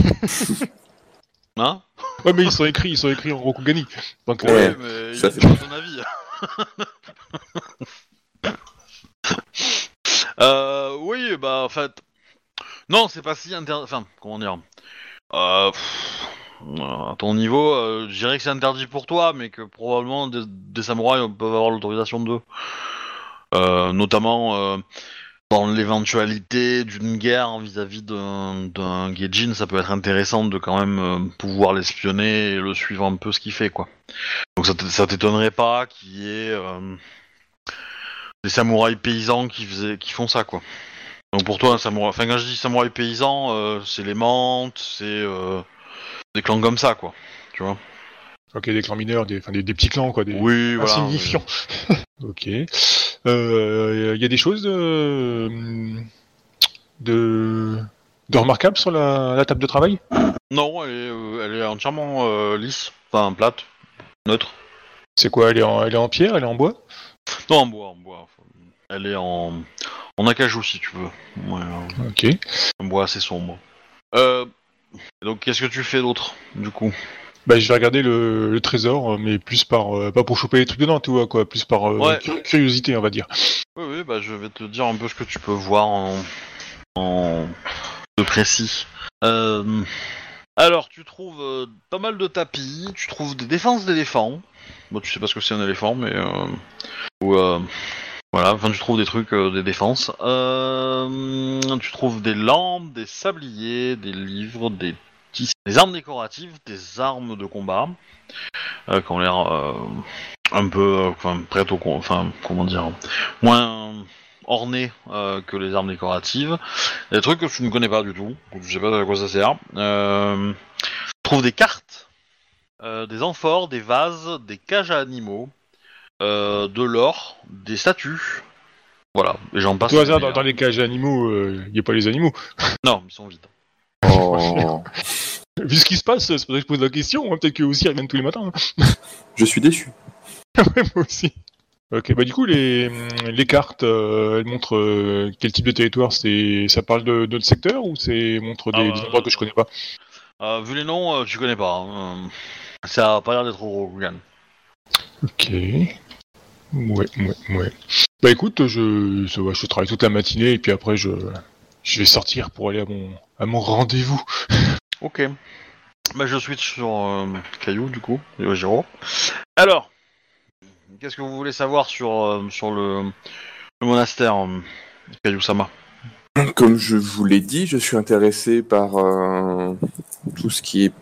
Hein? Ouais, mais ils sont écrits, ils sont écrits en Rokugani. Donc, euh, Ouais, mais ça pas son avis. (laughs) euh, oui, bah en fait, non, c'est pas si interdit. Enfin, comment dire? Euh, pff, À ton niveau, euh, je dirais que c'est interdit pour toi, mais que probablement des, samouraïs peuvent avoir l'autorisation d'eux. Euh, notamment euh, dans l'éventualité d'une guerre vis-à-vis d'un Gaijin, ça peut être intéressant de quand même euh, pouvoir l'espionner et le suivre un peu ce qu'il fait, quoi. Donc ça t'étonnerait pas qu'il y ait euh, des samouraïs paysans qui, qui font ça, quoi. Donc pour toi, un samouraï... enfin quand je dis samouraï paysan, euh, c'est les mantes, c'est euh, des clans comme ça, quoi. Tu vois ok, des clans mineurs, des, enfin, des, des petits clans, quoi, des Oui, voilà. insignifiants. (laughs) ok. Euh, Il y a des choses de. de. de remarquables sur la, la table de travail? Non, elle est, euh, elle est entièrement euh, lisse, enfin plate, neutre. C'est quoi elle est, en, elle est en pierre Elle est en bois? Non, en bois, en bois. Elle est en, en acajou si tu veux. Ouais, euh, Ok. un bois assez sombre. Euh, donc qu'est-ce que tu fais d'autre, du coup? Bah, je vais regarder le, le trésor, mais plus par. euh, pas pour choper les trucs dedans, tu vois, quoi. Plus par euh, Ouais. curiosité, on va dire. Oui, oui, bah je vais te dire un peu ce que tu peux voir en, en de précis. Euh, alors, tu trouves euh, pas mal de tapis, tu trouves des défenses d'éléphants. Bon, tu sais pas ce que c'est un éléphant, mais euh, ou, euh, voilà, enfin tu trouves des trucs, euh, des défenses. Euh, tu trouves des lampes, des sabliers, des livres, des tissus, des armes décoratives, des armes de combat, euh, qui ont l'air euh, un peu, euh, enfin prêtes au, enfin comment dire, moins ornées que les armes décoratives. Des trucs que tu ne connais pas du tout, je sais pas à quoi ça sert. Tu trouves des cartes, des amphores, des vases, des cages à animaux, euh, de l'or, des statues. Voilà, et j'en passe. Tout hasard, dans, dans les cages animaux, il n'y a pas les animaux. (laughs) Non, ils sont vides. Oh, (laughs) Vu ce qui se passe, c'est pour ça que je pose la question. hein, Peut-être qu'eux aussi ils reviennent tous les matins. hein. (laughs) je suis déçu. Ouais, moi aussi. Ok, bah du coup, les, les cartes, euh, elles montrent euh, quel type de territoire c'est. Ça parle de de notre secteur ou c'est montre des, Ah, des bah, endroits que je connais pas? Euh, vu les noms, euh, tu connais pas. hein. Euh, Ça a pas l'air d'être au Rokugan. Ok. Ouais, ouais, ouais. Bah écoute, je, je, je travaille toute la matinée et puis après je, je vais sortir pour aller à mon, à mon rendez-vous. (laughs) Ok. Bah, je switch sur euh, Caillou, du coup, Yojiro. Alors, qu'est-ce que vous voulez savoir sur, euh, sur le, le monastère, euh, Caillou-sama Comme je vous l'ai dit, je suis intéressé par euh, tout ce qui est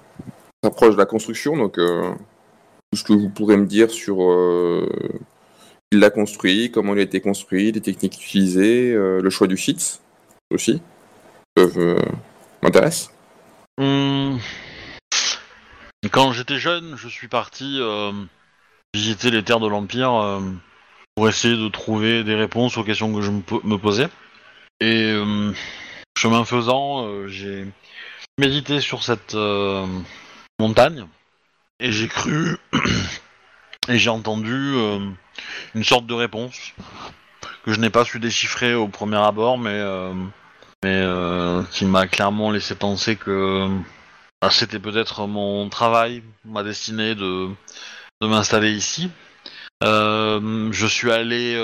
rapproche de la construction, donc euh, tout ce que vous pourrez me dire sur euh, qui l'a construit, comment il a été construit, les techniques utilisées, euh, le choix du site aussi, euh, m'intéressent. Hum, Quand j'étais jeune, je suis parti euh, visiter les terres de l'Empire euh, pour essayer de trouver des réponses aux questions que je me, po- me posais. Et chemin faisant, j'ai médité sur cette montagne et j'ai cru (clears throat) et j'ai entendu euh, une sorte de réponse que je n'ai pas su déchiffrer au premier abord, mais, euh, mais euh, qui m'a clairement laissé penser que ah, c'était peut-être mon travail, ma destinée de, de m'installer ici. Je suis allé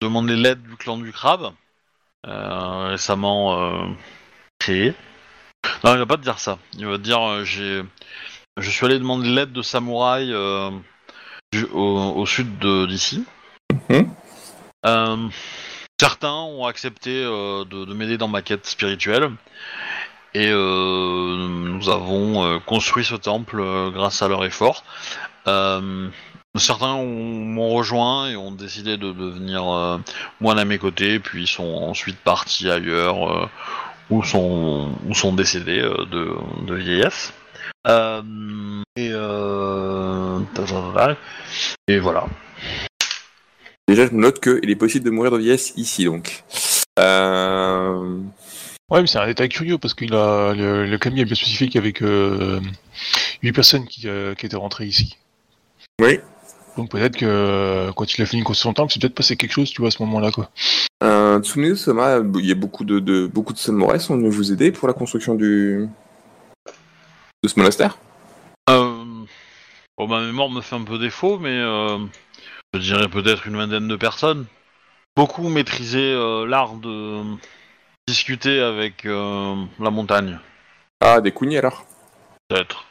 demander l'aide du clan du crabe, récemment créé. Non, il va pas te dire ça. Il va te dire j'ai, je suis allé demander l'aide de samouraïs euh, du- au, au sud d'ici. Mhm. Euh, certains ont accepté euh, de, de m'aider dans ma quête spirituelle. Et euh, nous avons construit ce temple grâce à leur effort. Certains ont- m'ont rejoint et ont décidé de devenir euh, moines à mes côtés, puis sont ensuite partis ailleurs euh, ou sont ou sont décédés euh, de, de vieillesse. Et, et voilà. Déjà, je me note qu'il est possible de mourir de vieillesse ici, donc. Euh... Ouais, mais c'est un détail curieux parce qu'il a le, le Camille a bien spécifié qu'il y avait que 8 personnes qui, euh, qui étaient rentrées ici. Oui. Donc peut-être que euh, quand il a fini son temple, c'est peut-être passé quelque chose, tu vois, à ce moment-là, quoi. Euh, Soma, il y a beaucoup de, de beaucoup de sont venus vous aider pour la construction du de ce monastère. Bon, ma mémoire me fait un peu défaut, mais euh, je dirais peut-être une vingtaine de personnes. Beaucoup maîtrisaient euh, l'art de discuter avec euh, la montagne, Ah, des kounis alors? peut-être.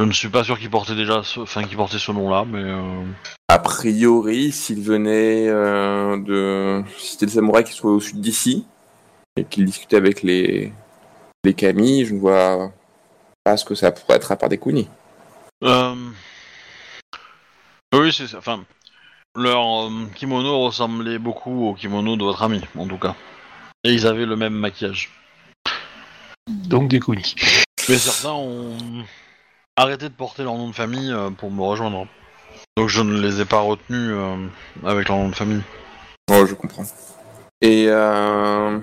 Je ne suis pas sûr qu'ils portaient déjà, ce... enfin qu'ils portaient ce nom-là, mais euh, A priori, s'il venait euh, de, si c'était des samouraïs qui soient au sud d'ici et qu'ils discutaient avec les les kami, je ne vois pas ce que ça pourrait être à part des kounis. euh, oui, c'est ça. Enfin, leur euh, kimono ressemblait beaucoup au kimono de votre ami, en tout cas. Et ils avaient le même maquillage. Donc des counis. Mais certains ont arrêté de porter leur nom de famille euh, pour me rejoindre. Donc je ne les ai pas retenus euh, avec leur nom de famille. Oh, je comprends. Et euh,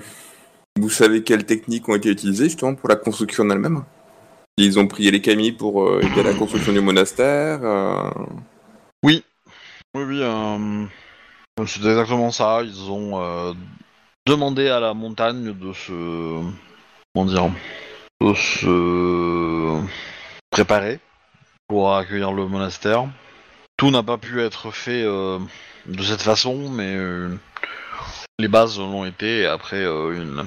vous savez quelles techniques ont été utilisées justement pour la construction en elle-même? Ils ont prié les kami pour euh, aider à la construction du monastère. Oui, oui, oui. euh, c'est exactement ça. Ils ont euh, demandé à la montagne de se... Comment dire De se préparer pour accueillir le monastère. Tout n'a pas pu être fait euh, de cette façon, mais euh, les bases l'ont été. Et après, euh, une...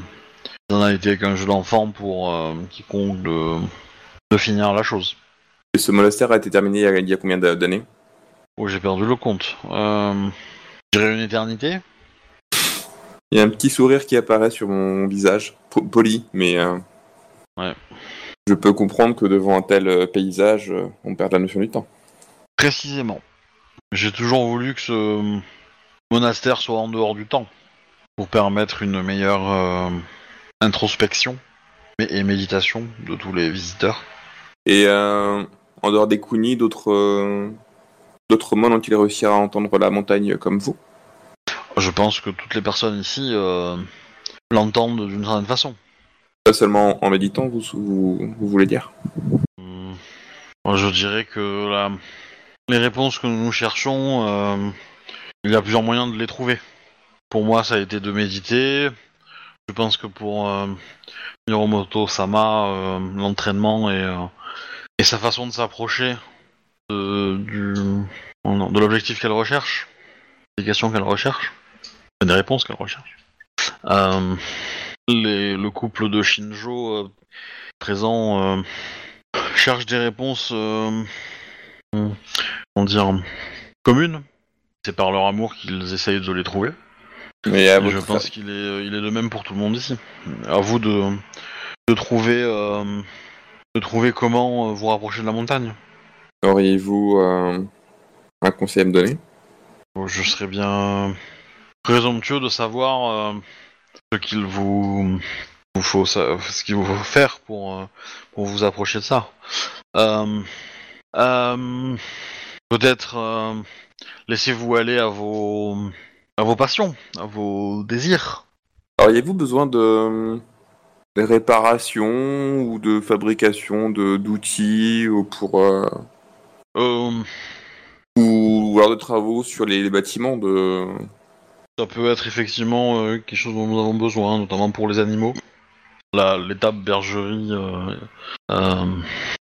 ça n'a été qu'un jeu d'enfant pour euh, quiconque de... de finir la chose. Et ce monastère a été terminé il y a, il y a combien d'a- d'années? Oh, j'ai perdu le compte. Euh... Je dirais une éternité Il y a un petit sourire qui apparaît sur mon visage, po- poli, mais euh, Ouais. je peux comprendre que devant un tel euh, paysage, euh, on perd la notion du temps. Précisément. J'ai toujours voulu que ce monastère soit en dehors du temps, pour permettre une meilleure euh, introspection et méditation de tous les visiteurs. Et euh, en dehors des Kuni, d'autres d'autres mondes ont-ils réussi à entendre la montagne comme vous? Je pense que toutes les personnes ici euh, l'entendent d'une certaine façon. Pas seulement en méditant, vous, vous, vous voulez dire? Moi, Je dirais que la- les réponses que nous cherchons, euh, il y a plusieurs moyens de les trouver. Pour moi, ça a été de méditer. Je pense que pour euh, Miromoto Sama, euh, l'entraînement et, euh, et sa façon de s'approcher de, du- oh de l'objectif qu'elle recherche, explications qu'elle recherche, des réponses qu'elle recherche. Euh, les- le couple de Shinjo euh, présent euh, cherche des réponses, euh, hum, comment dire, communes. C'est par leur amour qu'ils essayent de les trouver. Mais à Et je pense qu'il est, il est de même pour tout le monde ici. À vous de, de trouver, de trouver comment vous rapprocher de la montagne. Auriez-vous euh, un conseil à me donner? Je serais bien présomptueux de savoir euh, ce qu'il vous, vous faut, ce qu'il vous faut faire pour, euh, pour vous approcher de ça. Peut-être laissez-vous aller à vos, à vos passions, à vos désirs. Auriez-vous besoin de, de réparation ou de fabrication de d'outils ou pour euh, Euh, ou alors de travaux sur les, les bâtiments de Ça peut être effectivement euh, quelque chose dont nous avons besoin, notamment pour les animaux. L'étape bergerie euh,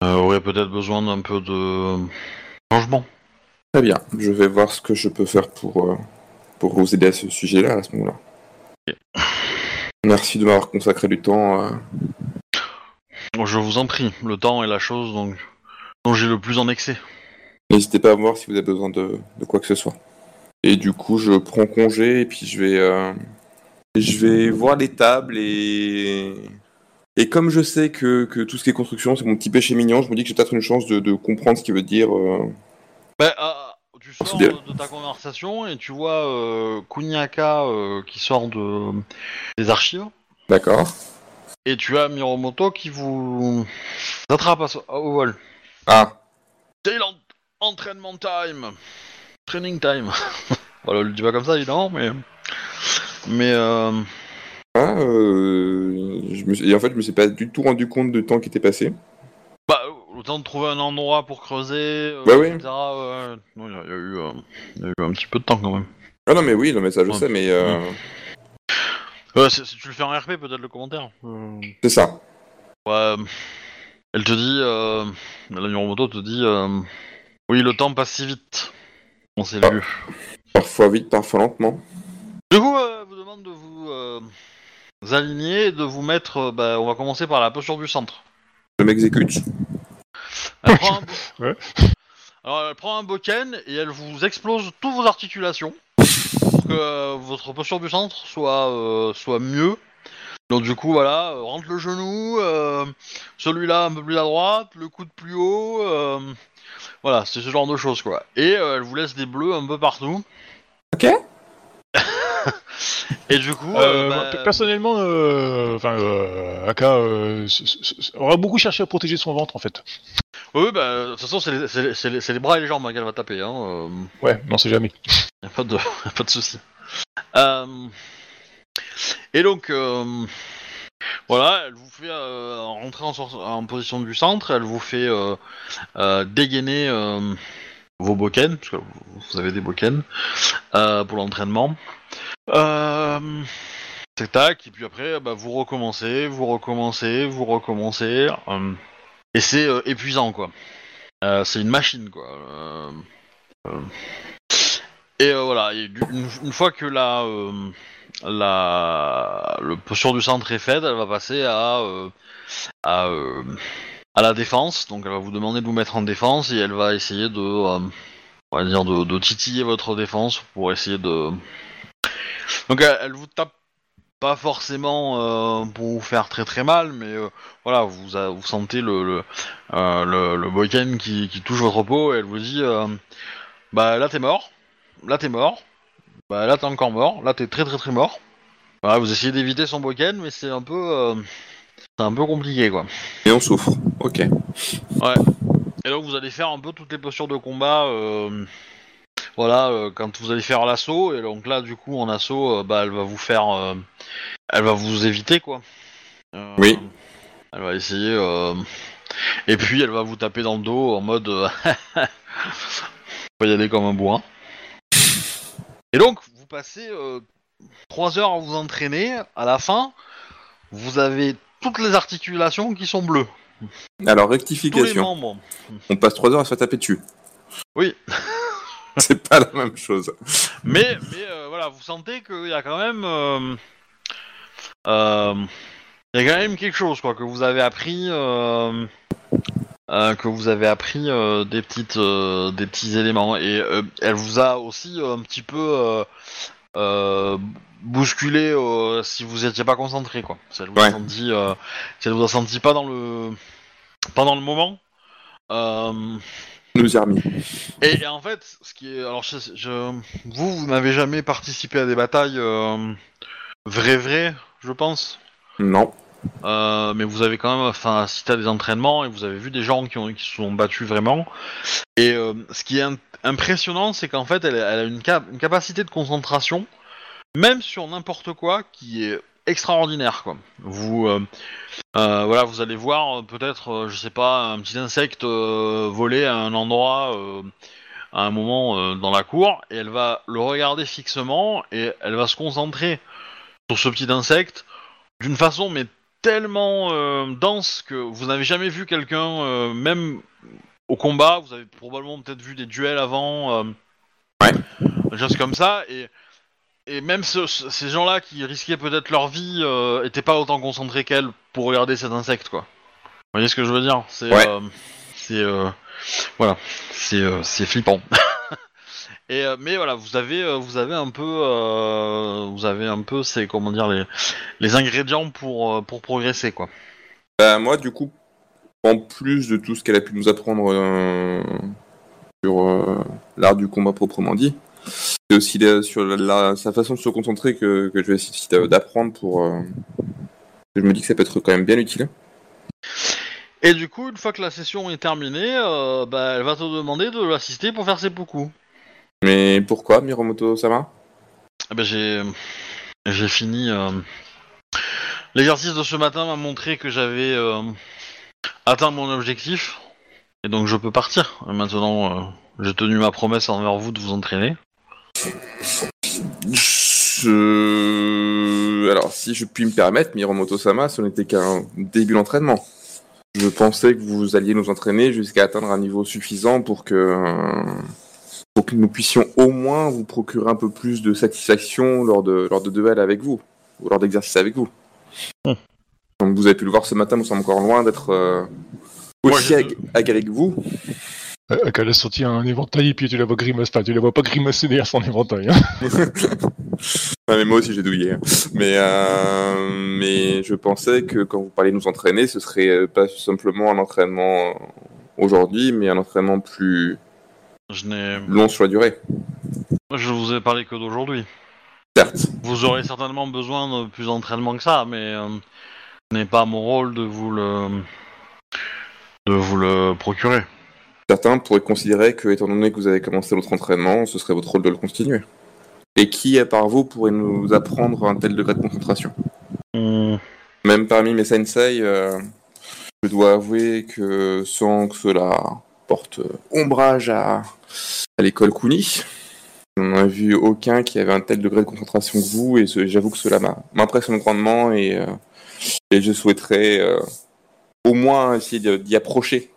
aurait peut-être besoin d'un peu de changement. Très bien, je vais voir ce que je peux faire pour, pour vous aider à ce sujet-là à ce moment-là. Merci de m'avoir consacré du temps. Je vous en prie, le temps est la chose donc, dont j'ai le plus en excès. N'hésitez pas à me voir si vous avez besoin de, de quoi que ce soit. Et du coup, je prends congé et puis je vais, euh, je vais voir les tables et et comme je sais que, que tout ce qui est construction, c'est mon petit péché mignon, je me dis que j'ai peut-être une chance de, de comprendre ce qu'il veut dire. euh. Ben, ah, tu sors de ta conversation et tu vois euh, Kuniaka euh, qui sort de, des archives. D'accord. Et tu as Miromoto qui vous attrape au vol. Ah, C'est l'en- entraînement time. Training time. (laughs) voilà, le dis pas comme ça évidemment, mais. Mais euh, ah euh, je me suis- et en fait, je me suis pas du tout rendu compte du temps qui était passé. bah, le temps de trouver un endroit pour creuser, euh, Bah etc. ouais. Non, il y, a- il y a eu, euh, il y a eu un petit peu de temps quand même. Ah non, mais oui, non, mais ça je Ouais. sais, mais euh, Euh, c'est- si tu le fais en RP, peut-être le commentaire. Euh, c'est ça. ouais, elle te dit, euh, la Miromoto te dit, euh, oui, le temps passe si vite. On s'est Ah. vu. Parfois vite, parfois lentement. Du coup, euh, elle vous demande de vous euh, aligner et de vous mettre. euh, bah, on va commencer par la posture du centre. Je m'exécute. Elle (laughs) prend un bo- Ouais. Alors, elle prend un boken et elle vous explose toutes vos articulations pour que euh, votre posture du centre soit, euh, soit mieux. Donc, du coup, voilà, euh, rentre le genou, euh, celui-là un peu plus à droite, le coude plus haut. euh, voilà, c'est ce genre de choses, quoi. Et euh, elle vous laisse des bleus un peu partout. Ok. (laughs) Et du coup, Euh, euh, bah, pe- personnellement, euh, enfin, euh, Aka euh, aura beaucoup cherché à protéger son ventre en fait. Oui, bah, de toute façon, c'est les, c'est les- c'est les- c'est les bras et les jambes hein, qu'elle va taper. Hein, euh, Ouais, on sait jamais. y a pas de, (laughs) y a pas de souci. Et donc, euh, voilà, elle vous fait euh, rentrer en, position du centre, elle vous fait euh, dégainer vos bokens, parce vous- avez des bokens, pour l'entraînement. Euh, tac et puis après, bah, vous recommencez, vous recommencez, vous recommencez. et c'est épuisant, quoi. C'est une machine, quoi. Et voilà, une, fois que la, la le posture du centre est faite, elle va passer à euh, à, euh, à la défense. Donc elle va vous demander de vous mettre en défense et elle va essayer de euh, on va dire de, titiller votre défense pour essayer de. Donc elle, vous tape pas forcément pour vous faire très très mal, mais voilà, vous a- vous sentez le le, le, le qui, qui touche votre peau et elle vous dit bah là t'es mort, là t'es mort, bah là t'es encore mort, là t'es très très très mort. Voilà, vous essayez d'éviter son boken, mais c'est un peu euh, c'est un peu compliqué quoi. Et on souffre. Ok. Et donc vous allez faire un peu toutes les postures de combat. euh, voilà, euh, quand vous allez faire l'assaut, et donc là du coup en assaut, euh, bah elle va vous faire, euh, elle va vous éviter quoi. Euh, Oui. Elle va essayer. euh, Et puis elle va vous taper dans le dos en mode. euh, (laughs) Faut y aller comme un bourrin. Et donc vous passez 3 heures à vous entraîner. À la fin, vous avez toutes les articulations qui sont bleues. Alors, Tous les rectification. membres. On passe 3 heures à se faire taper dessus. Oui. (laughs) C'est pas la même chose. Mais, mais euh, voilà, vous sentez qu'il y a quand même. euh, euh, Il y a quand même quelque chose, quoi, que vous avez appris. euh, euh, que vous avez appris euh, des petites euh, des petits éléments et euh, elle vous a aussi euh, un petit peu euh, euh, bousculé euh, si vous étiez pas concentré quoi. Si elle vous a Ouais. senti euh, si elle vous a senti pas dans le pas dans le moment. Euh, Nous y a remis. et, et en fait, ce qui est, alors je, je- vous, vous n'avez jamais participé à des batailles euh, vraies vraies, je pense? Non. Euh, mais vous avez quand même, enfin, à des entraînements et vous avez vu des gens qui, qui se sont battus vraiment. Et euh, ce qui est im- impressionnant, c'est qu'en fait, elle, a une, cap- une capacité de concentration, même sur n'importe quoi, qui est extraordinaire, quoi. Vous, euh, voilà, vous allez voir peut-être, je sais pas, un petit insecte voler à un endroit. à un moment dans la cour et elle va le regarder fixement et elle va se concentrer sur ce petit insecte d'une façon mais tellement euh, dense que vous n'avez jamais vu quelqu'un, euh, même au combat, vous avez probablement peut-être vu des duels avant, euh, Ouais. des choses comme ça, et, et même ce- ce- ces gens-là qui risquaient peut-être leur vie euh, étaient pas autant concentrés qu'elle pour regarder cet insecte, quoi. Vous voyez ce que je veux dire? C'est, Ouais. c'est, voilà, c'est, c'est flippant. (laughs) Et euh, mais voilà, vous avez, euh, vous avez un peu, euh, vous avez un peu, c'est comment dire les, les ingrédients pour, pour progresser quoi. Bah, moi, du coup, en plus de tout ce qu'elle a pu nous apprendre sur l'art du combat proprement dit, c'est aussi la- sur la- la- sa façon de se concentrer que, que je vais essayer d'a- d'apprendre pour. euh, je me dis que ça peut être quand même bien utile. Et du coup, une fois que la session est terminée, euh, bah, elle va te demander de l'assister pour faire ses poucous. Mais pourquoi, Miromoto Sama Eh ben, j'ai, j'ai fini. euh, L'exercice de ce matin m'a montré que j'avais euh, atteint mon objectif, et donc je peux partir. Et maintenant, euh, j'ai tenu ma promesse envers vous de vous entraîner. Je... Alors, si je puis me permettre, Miromoto Sama, ce n'était qu'un début d'entraînement. Je pensais que vous alliez nous entraîner jusqu'à atteindre un niveau suffisant pour que, pour que nous puissions au moins vous procurer un peu plus de satisfaction lors de, lors de duels avec vous, ou lors d'exercices avec vous. Hmm. Comme vous avez pu le voir ce matin, nous sommes encore loin d'être euh, aussi aguerris que vous. Euh, Qu'elle a sorti un éventail et puis tu la vois grimacer, enfin, tu la vois pas grimacer derrière son éventail. Hein. (laughs) Ouais, mais moi aussi j'ai douillé. hein. Mais, euh, mais je pensais que quand vous parliez de nous entraîner, ce serait euh, pas simplement un entraînement euh, aujourd'hui, mais un entraînement plus Je n'ai, long sur la durée. je vous ai parlé que d'aujourd'hui. Certes. Vous aurez certainement besoin de plus d'entraînement que ça, mais euh, ce n'est pas mon rôle de vous le de vous le procurer. Certains pourraient considérer que, étant donné que vous avez commencé votre entraînement, ce serait votre rôle de le continuer. Et qui, à part vous, pourrait nous apprendre un tel degré de concentration? Hmm, Même parmi mes sensei, euh, je dois avouer que sans que cela porte ombrage à, à l'école Kuni, on n'a vu aucun qui avait un tel degré de concentration que vous, et j'avoue que cela m'impressionne grandement, et, euh, et je souhaiterais euh, au moins essayer d'y approcher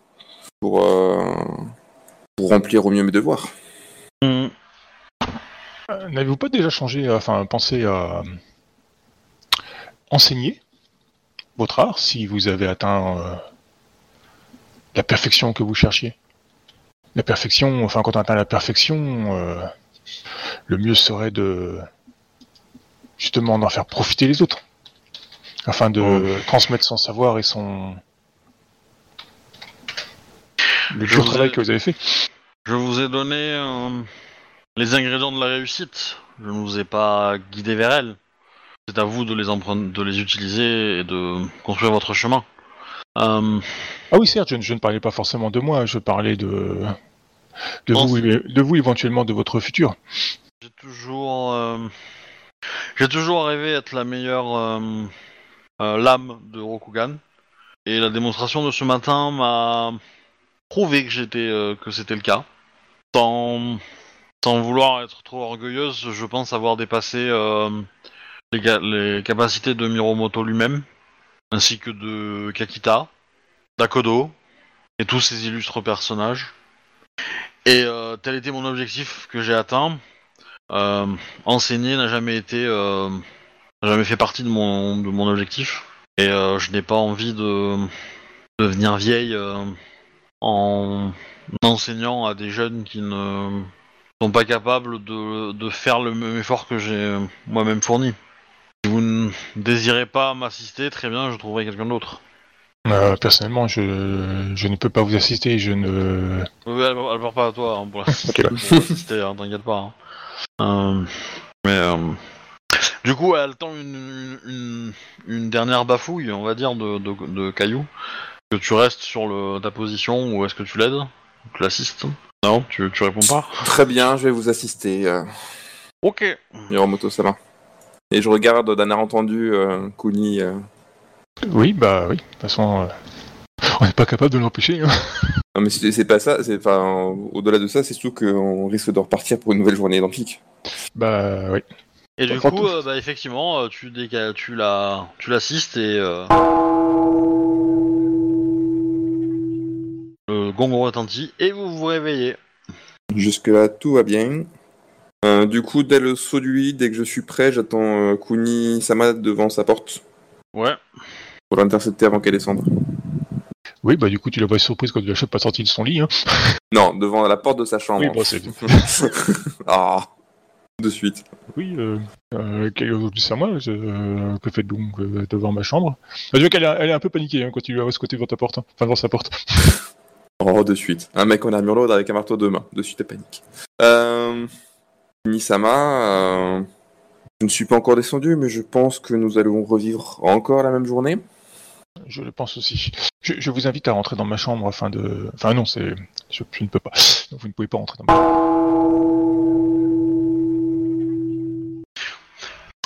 pour, euh, pour remplir au mieux mes devoirs. hmm. N'avez-vous pas déjà changé, euh, enfin pensé à euh, enseigner votre art si vous avez atteint euh, la perfection que vous cherchiez? La perfection, enfin quand on atteint la perfection, euh, le mieux serait de justement d'en faire profiter les autres, afin de Oh. transmettre son savoir et son le Je travail ai- que vous avez fait. Je vous ai donné euh, les ingrédients de la réussite. Je ne vous ai pas guidé vers elles. C'est à vous de les emprunter, de les utiliser et de construire votre chemin. Euh, Ah oui, certes, je, ne- je ne parlais pas forcément de moi, je parlais de de vous, et- de vous éventuellement de votre futur. J'ai toujours, euh, j'ai toujours rêvé être la meilleure euh, lame de Rokugan, et la démonstration de ce matin m'a prouvé que j'étais, que c'était le cas. Sans, sans vouloir être trop orgueilleuse, je pense avoir dépassé les capacités de Miromoto lui-même, ainsi que de Kakita, d'Akodo et tous ces illustres personnages. Et euh, tel était mon objectif que j'ai atteint. Euh, enseigner n'a jamais été, euh, jamais fait partie de mon, de mon objectif. Et je n'ai pas envie de devenir vieille en enseignant à des jeunes qui ne sont pas capables de, de faire le même effort que j'ai moi-même fourni. Si vous ne désirez pas m'assister, très bien, je trouverai quelqu'un d'autre. Euh, personnellement, je, je ne peux pas vous assister. Je ne. Oui, elle, elle parle pas à toi hein, pour la- (laughs) Ok, bah. pour assister, hein, t'inquiète pas. hein. Euh, mais euh, du coup, elle tend une, une, une- une dernière bafouille, on va dire, de, de, de cailloux. Que tu restes sur le, ta position ou est-ce que tu l'aides? Tu l'assistes? Non, tu, tu réponds pas? Très bien, je vais vous assister, euh, Ok. Miromoto-sama. Et je regarde d'un air entendu euh, Kuni. euh. Oui, bah oui. De toute façon, euh, on n'est pas capable de l'empêcher. hein. Non, mais c'est pas ça. Enfin, au-delà de ça, c'est surtout qu'on risque de repartir pour une nouvelle journée pic. Bah oui. Et du coup, euh, bah, effectivement, tu, déca- tu, la, tu l'assistes et euh, le gong retentit et vous vous réveillez. Jusque-là, tout va bien. Euh, du coup, dès le saut du lit, dès que je suis prêt, j'attends euh, Kuni-sama devant sa porte Ouais. pour l'intercepter avant qu'elle descende. Oui, bah du coup, tu la vois surprise quand tu la chopes pas sortie de son lit. Hein. (laughs) Non, devant la porte de sa chambre. Oui, bon, c'est. (laughs) ah, de suite. Oui, euh, euh, à moi. euh, que faites donc euh, devant ma chambre? Bah, Je vois qu'elle est, elle est un peu paniquée hein, quand tu la vois ce côté devant ta porte. hein. Enfin, devant sa porte. (laughs) Oh, de suite. Un mec en armure lourde avec un marteau de main. De suite, elle panique. Euh... Nisama, euh, je ne suis pas encore descendu, mais je pense que nous allons revivre encore la même journée. Je le pense aussi. Je, je vous invite à rentrer dans ma chambre afin de. Enfin, non, c'est. Je, je ne peux pas. Donc, vous ne pouvez pas rentrer dans ma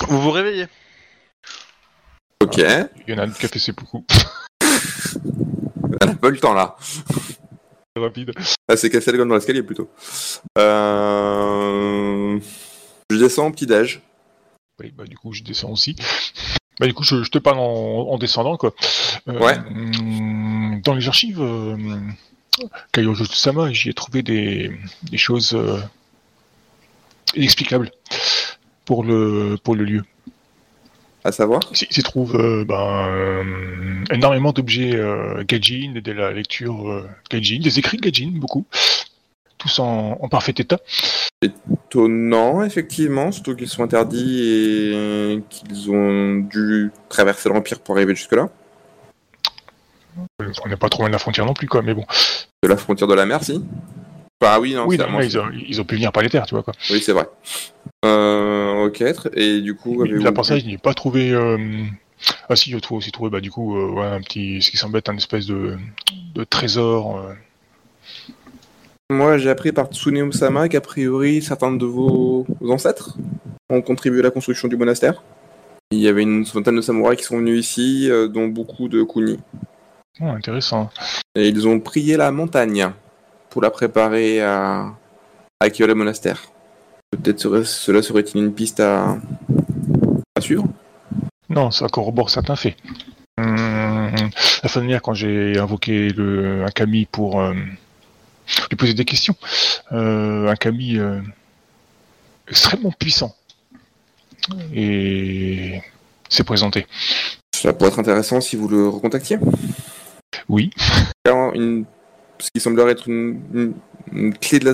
Vous vous réveillez. Ok. Il y en a un qui a fait ses beaucoup. (laughs) a pas le temps là. Rapide. Elle s'est cassée la gomme dans l'escalier plutôt. Euh... Je descends au petit-déj. Oui, bah du coup, je descends aussi. Bah du coup, je, je te parle en, en descendant, quoi. Euh, Ouais. hum, Dans les archives, euh, Kaiojo-sama, j'y ai trouvé des, des choses euh, inexplicables pour le, pour le lieu. À savoir? S'y trouve euh, ben, euh, énormément d'objets euh, Gaijin, de la lecture euh, Gaijin, des écrits Gaijin, beaucoup. Tous en, en parfait état. Étonnant, effectivement, surtout qu'ils sont interdits et qu'ils ont dû traverser l'Empire pour arriver jusque-là. On n'est pas trop loin de la frontière non plus, quoi, mais bon. De la frontière de la mer, si? Enfin, oui, non, oui, c'est non, ont, ils ont pu venir par les terres, tu vois, quoi. Oui, c'est vrai. Euh, ok, et du coup, avez-vous- là, pour ça, je n'ai pas trouvé. euh, Ah si, trouve aussi trouvé, bah du coup, euh, ouais, un petit, ce qui semble être un espèce de, de trésor. euh. Moi, j'ai appris par Tsuneo Sama qu'a priori, certains de vos ancêtres ont contribué à la construction du monastère. Il y avait une centaine de samouraïs qui sont venus ici, euh, dont beaucoup de kuni. Oh, intéressant. Et ils ont prié la montagne pour la préparer à, à accueillir le monastère. Peut-être serait- cela serait-il une piste à, à suivre? Non, ça corrobore certains faits. Hum, la fin dernière, quand j'ai invoqué le, un Kami pour euh, lui poser des questions, euh, un Kami euh, extrêmement puissant et s'est présenté. Ça pourrait être intéressant si vous le recontactiez? Oui, une- ce qui semblerait être une, une- une clé de la,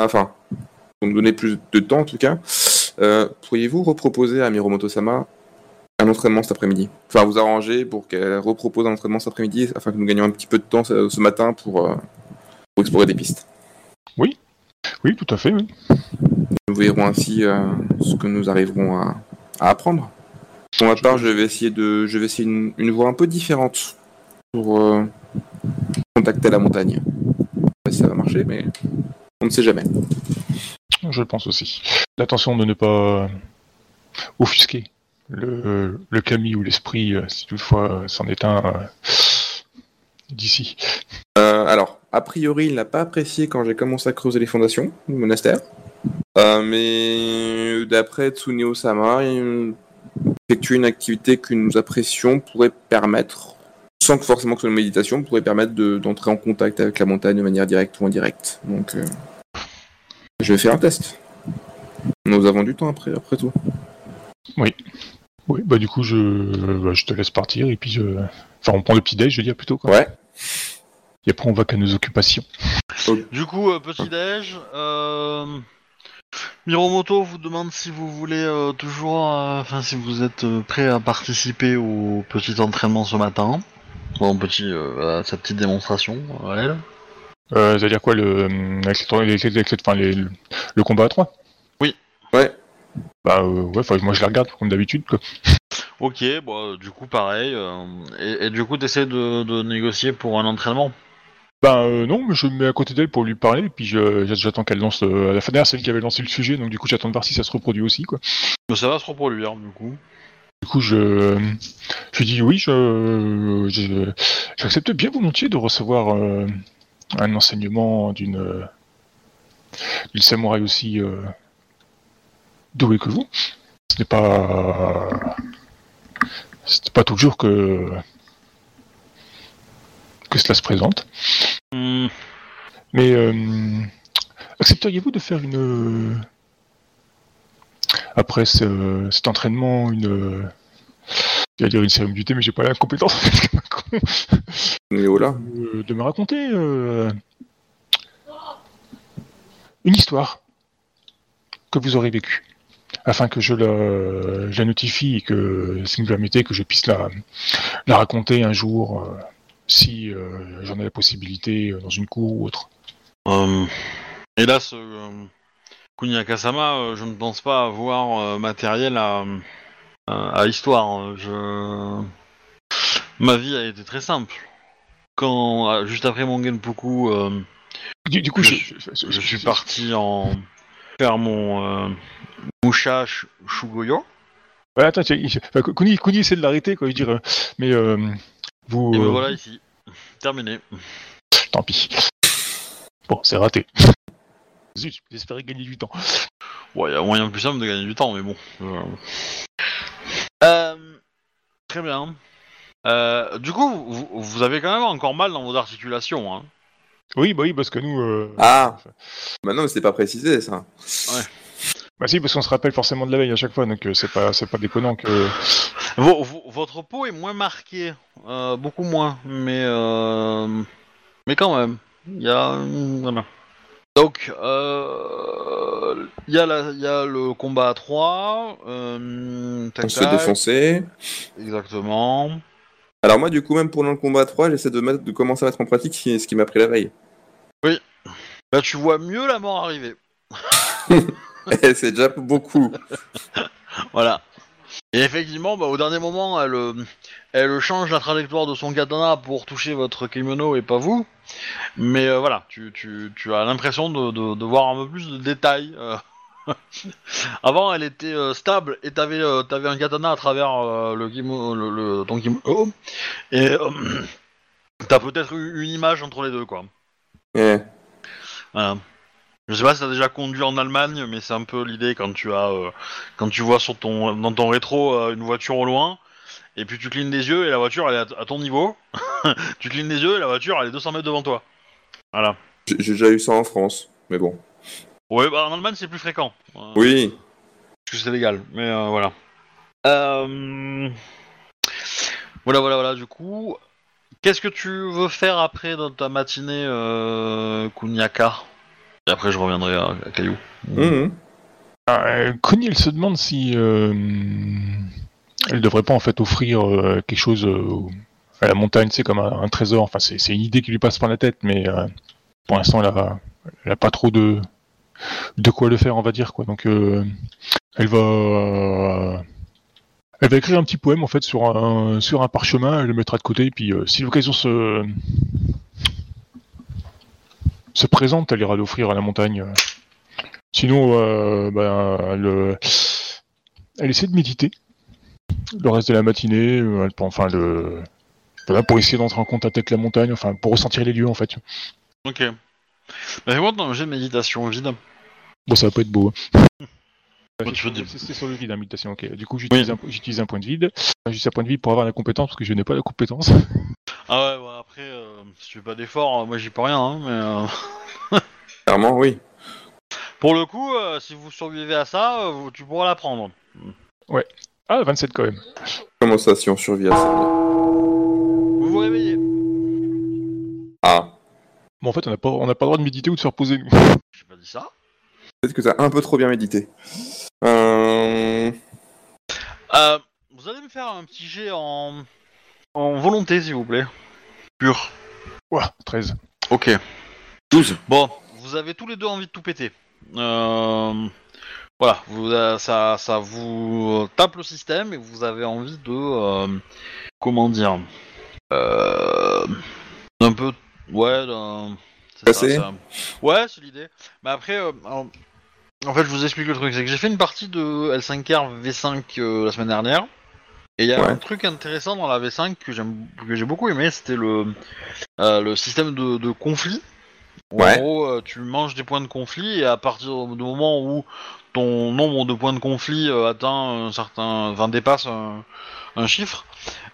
la- Enfin, pour me donner plus de temps en tout cas, euh, pourriez-vous reproposer à Miromoto-sama un entraînement cet après-midi? Enfin, vous arranger pour qu'elle repropose un entraînement cet après-midi afin que nous gagnions un petit peu de temps ce, matin pour, euh, pour explorer des pistes? oui, tout à fait. Oui. Nous verrons ainsi euh, ce que nous arriverons à, à apprendre. Pour ma part, je vais essayer de, je vais essayer une, une voie un peu différente pour contacter la montagne. Je sais pas si ça va marcher, mais on ne sait jamais. Je pense aussi. L'attention de ne pas offusquer le, le Kami ou l'esprit, euh, si toutefois euh, c'en est un euh, d'ici. Alors, a priori, il n'a pas apprécié quand j'ai commencé à creuser les fondations du monastère. Mais d'après Tsuneo Sama, effectuer une activité que nous apprécions pourrait permettre, sans que forcément que ce soit une méditation, pourrait permettre de- d'entrer en contact avec la montagne de manière directe ou indirecte. Donc, je vais faire un test. Nous avons du temps après, après tout. Oui, bah du coup, je, bah, je te laisse partir et puis je... Enfin, on prend le petit déj, je veux dire, plutôt. Quoi. Ouais. Et après, on va qu'à nos occupations. Du coup, euh, petit déj. Euh... Miromoto vous demande si vous voulez euh, toujours, euh, enfin si vous êtes euh, prêt à participer au petit entraînement ce matin. Bon, petit, euh, voilà, sa petite démonstration, euh, elle. Euh, C'est-à-dire quoi, le, avec cette- avec cette- avec cette- enfin, les- le, le combat à 3 Ouais. Bah euh, ouais, enfin, moi je la regarde comme d'habitude. quoi. Ok, bon, euh, du coup pareil. euh, et, et du coup, t'essaies de, de négocier pour un entraînement? Bah euh, non, mais je me mets à côté d'elle pour lui parler, et puis j'attends qu'elle lance euh, la dernière, celle qui avait lancé le sujet, donc du coup j'attends de voir si ça se reproduit aussi. quoi. Mais ça va se reproduire, du coup. Du coup, je, je dis oui, je, je- j'accepte bien volontiers de recevoir euh, un enseignement d'une d'une samouraï aussi euh, douée que vous. Ce n'est pas, ce n'est pas toujours que que cela se présente. Hmm, Mais euh, accepteriez-vous de faire une après ce- cet entraînement une j'allais dire une du thé, mais j'ai pas la compétence (laughs) Mais voilà. euh, de me raconter euh, une histoire que vous aurez vécue afin que je la, je la notifie et que si vous me permettez que je puisse la, la raconter un jour euh, si euh, j'en ai la possibilité euh, dans une cour ou autre. euh, hélas, euh, Kunyaka-sama, euh, je ne pense pas avoir euh, matériel à, à, à histoire. Je... Ma vie a été très simple. Quand, euh, juste après mon Genpuku, euh, Du, du coup, Je- je, je- je suis parti en faire mon euh, Musha Shugoyo. Ouais, attends, Kuni, Kuni essaie de l'arrêter, quoi, je veux dire, euh, mais euh, vous, Et euh, voilà ici. Terminé. tant pis. Bon, c'est raté. Zut, j'espérais gagner du temps. Ouais, il y a moyen plus simple de gagner du temps, mais bon. Euh, Euh, très bien. Euh, du coup, vous, vous avez quand même encore mal dans vos articulations. Hein. Oui, bah oui, parce que nous, euh, Ah Bah non, mais c'était pas précisé ça. bah si, parce qu'on se rappelle forcément de la veille à chaque fois, donc euh, c'est pas, c'est pas déconnant que. Vo- vo- votre peau est moins marquée, euh, beaucoup moins, mais euh, mais quand même, il y a voilà. Donc euh, il y a la, il y a le combat à 3 euh, tac, On se fait tac, défoncer. exactement. Alors moi, du coup, même pour le combat à 3, j'essaie de, mettre, de commencer à mettre en pratique ce qui, m'a pris la veille. Là tu vois mieux la mort arriver. (laughs) Et c'est déjà beaucoup. (laughs) Voilà. Et effectivement, bah, au dernier moment, elle, euh, elle change la trajectoire de son katana pour toucher votre kimono et pas vous. Mais euh, voilà, tu, tu, tu as l'impression de, de, de voir un peu plus de détails. euh. (laughs) Avant, elle était stable et t'avais t'avais un katana à travers le, kimo- le, le- ton kimono. Et euh, (clears throat) t'as peut-être eu une image entre les deux, quoi. Ouais. Voilà. Je sais pas si t'as déjà conduit en Allemagne, mais c'est un peu l'idée quand tu as, euh, quand tu vois sur ton, dans ton rétro euh, une voiture au loin, et puis tu clignes des yeux et la voiture elle est à, à ton niveau. (laughs) tu clignes des yeux et la voiture elle est 200 mètres devant toi. Voilà. J'ai déjà eu ça en France, mais bon. Ouais, bah en Allemagne c'est plus fréquent. euh, Oui. Parce que c'est légal, mais voilà. Voilà, voilà, voilà. Du coup, qu'est-ce que tu veux faire après dans ta matinée, Kunyaka Et après je reviendrai à, à Caillou. Ah, euh, Connie, elle se demande si euh, elle devrait pas en fait offrir euh, quelque chose euh, à la montagne, c'est comme un, un trésor. Enfin, c'est c'est une idée qui lui passe par la tête, mais euh, pour l'instant, elle a, elle a pas trop de de quoi le faire, on va dire quoi. Donc, euh, elle va elle va écrire un petit poème en fait sur un sur un parchemin, elle le mettra de côté, et puis euh, si l'occasion se se présente, elle ira l'offrir à la montagne. Sinon, euh, ben, elle, elle essaie de méditer le reste de la matinée, euh, enfin le, voilà, pour essayer d'entrer en contact avec la montagne, enfin pour ressentir les lieux en fait. Ok. Bah, jet de méditation vide. Bon, ça va pas être beau. hein. C'est sur le vide, hein, mutation. Ok. Du coup, j'utilise un, j'utilise un point de vide. J'utilise un point de vide pour avoir la compétence parce que je n'ai pas la compétence. (laughs) Ah ouais, ouais, après, euh, si tu fais pas d'effort, euh, moi j'y peux rien, hein, mais... euh, (laughs) Clairement, oui. Pour le coup, euh, si vous survivez à ça, euh, vous- tu pourras la prendre. Ah, 27 quand même. Comment ça, si on survit à ça Vous vous réveillez. Ah, Bon, en fait, on n'a pas, on pas le droit de méditer ou de se reposer. nous. J'ai pas dit ça. peut-être que t'as un peu trop bien médité. Euh... Euh, vous allez me faire un petit jet en... En volonté, s'il vous plaît. Pur. Ouah, 13. Ok. 12. Bon, vous avez tous les deux envie de tout péter. Euh, Voilà, vous, euh, ça, ça vous tape le système et vous avez envie de... euh, Comment dire euh, Un peu... Ouais, d'un... c'est ça. Ouais, c'est l'idée. Mais après... euh, alors, En fait, je vous explique le truc. C'est que j'ai fait une partie de L5R V5 euh, la semaine dernière. Et il y a Ouais. un truc intéressant dans la V5 que j'aime, que j'ai beaucoup aimé, c'était le, euh, le système de, de conflit. Où, Ouais. En gros, euh, tu manges des points de conflit et à partir du moment où ton nombre de points de conflit atteint un certain, enfin dépasse un, un chiffre,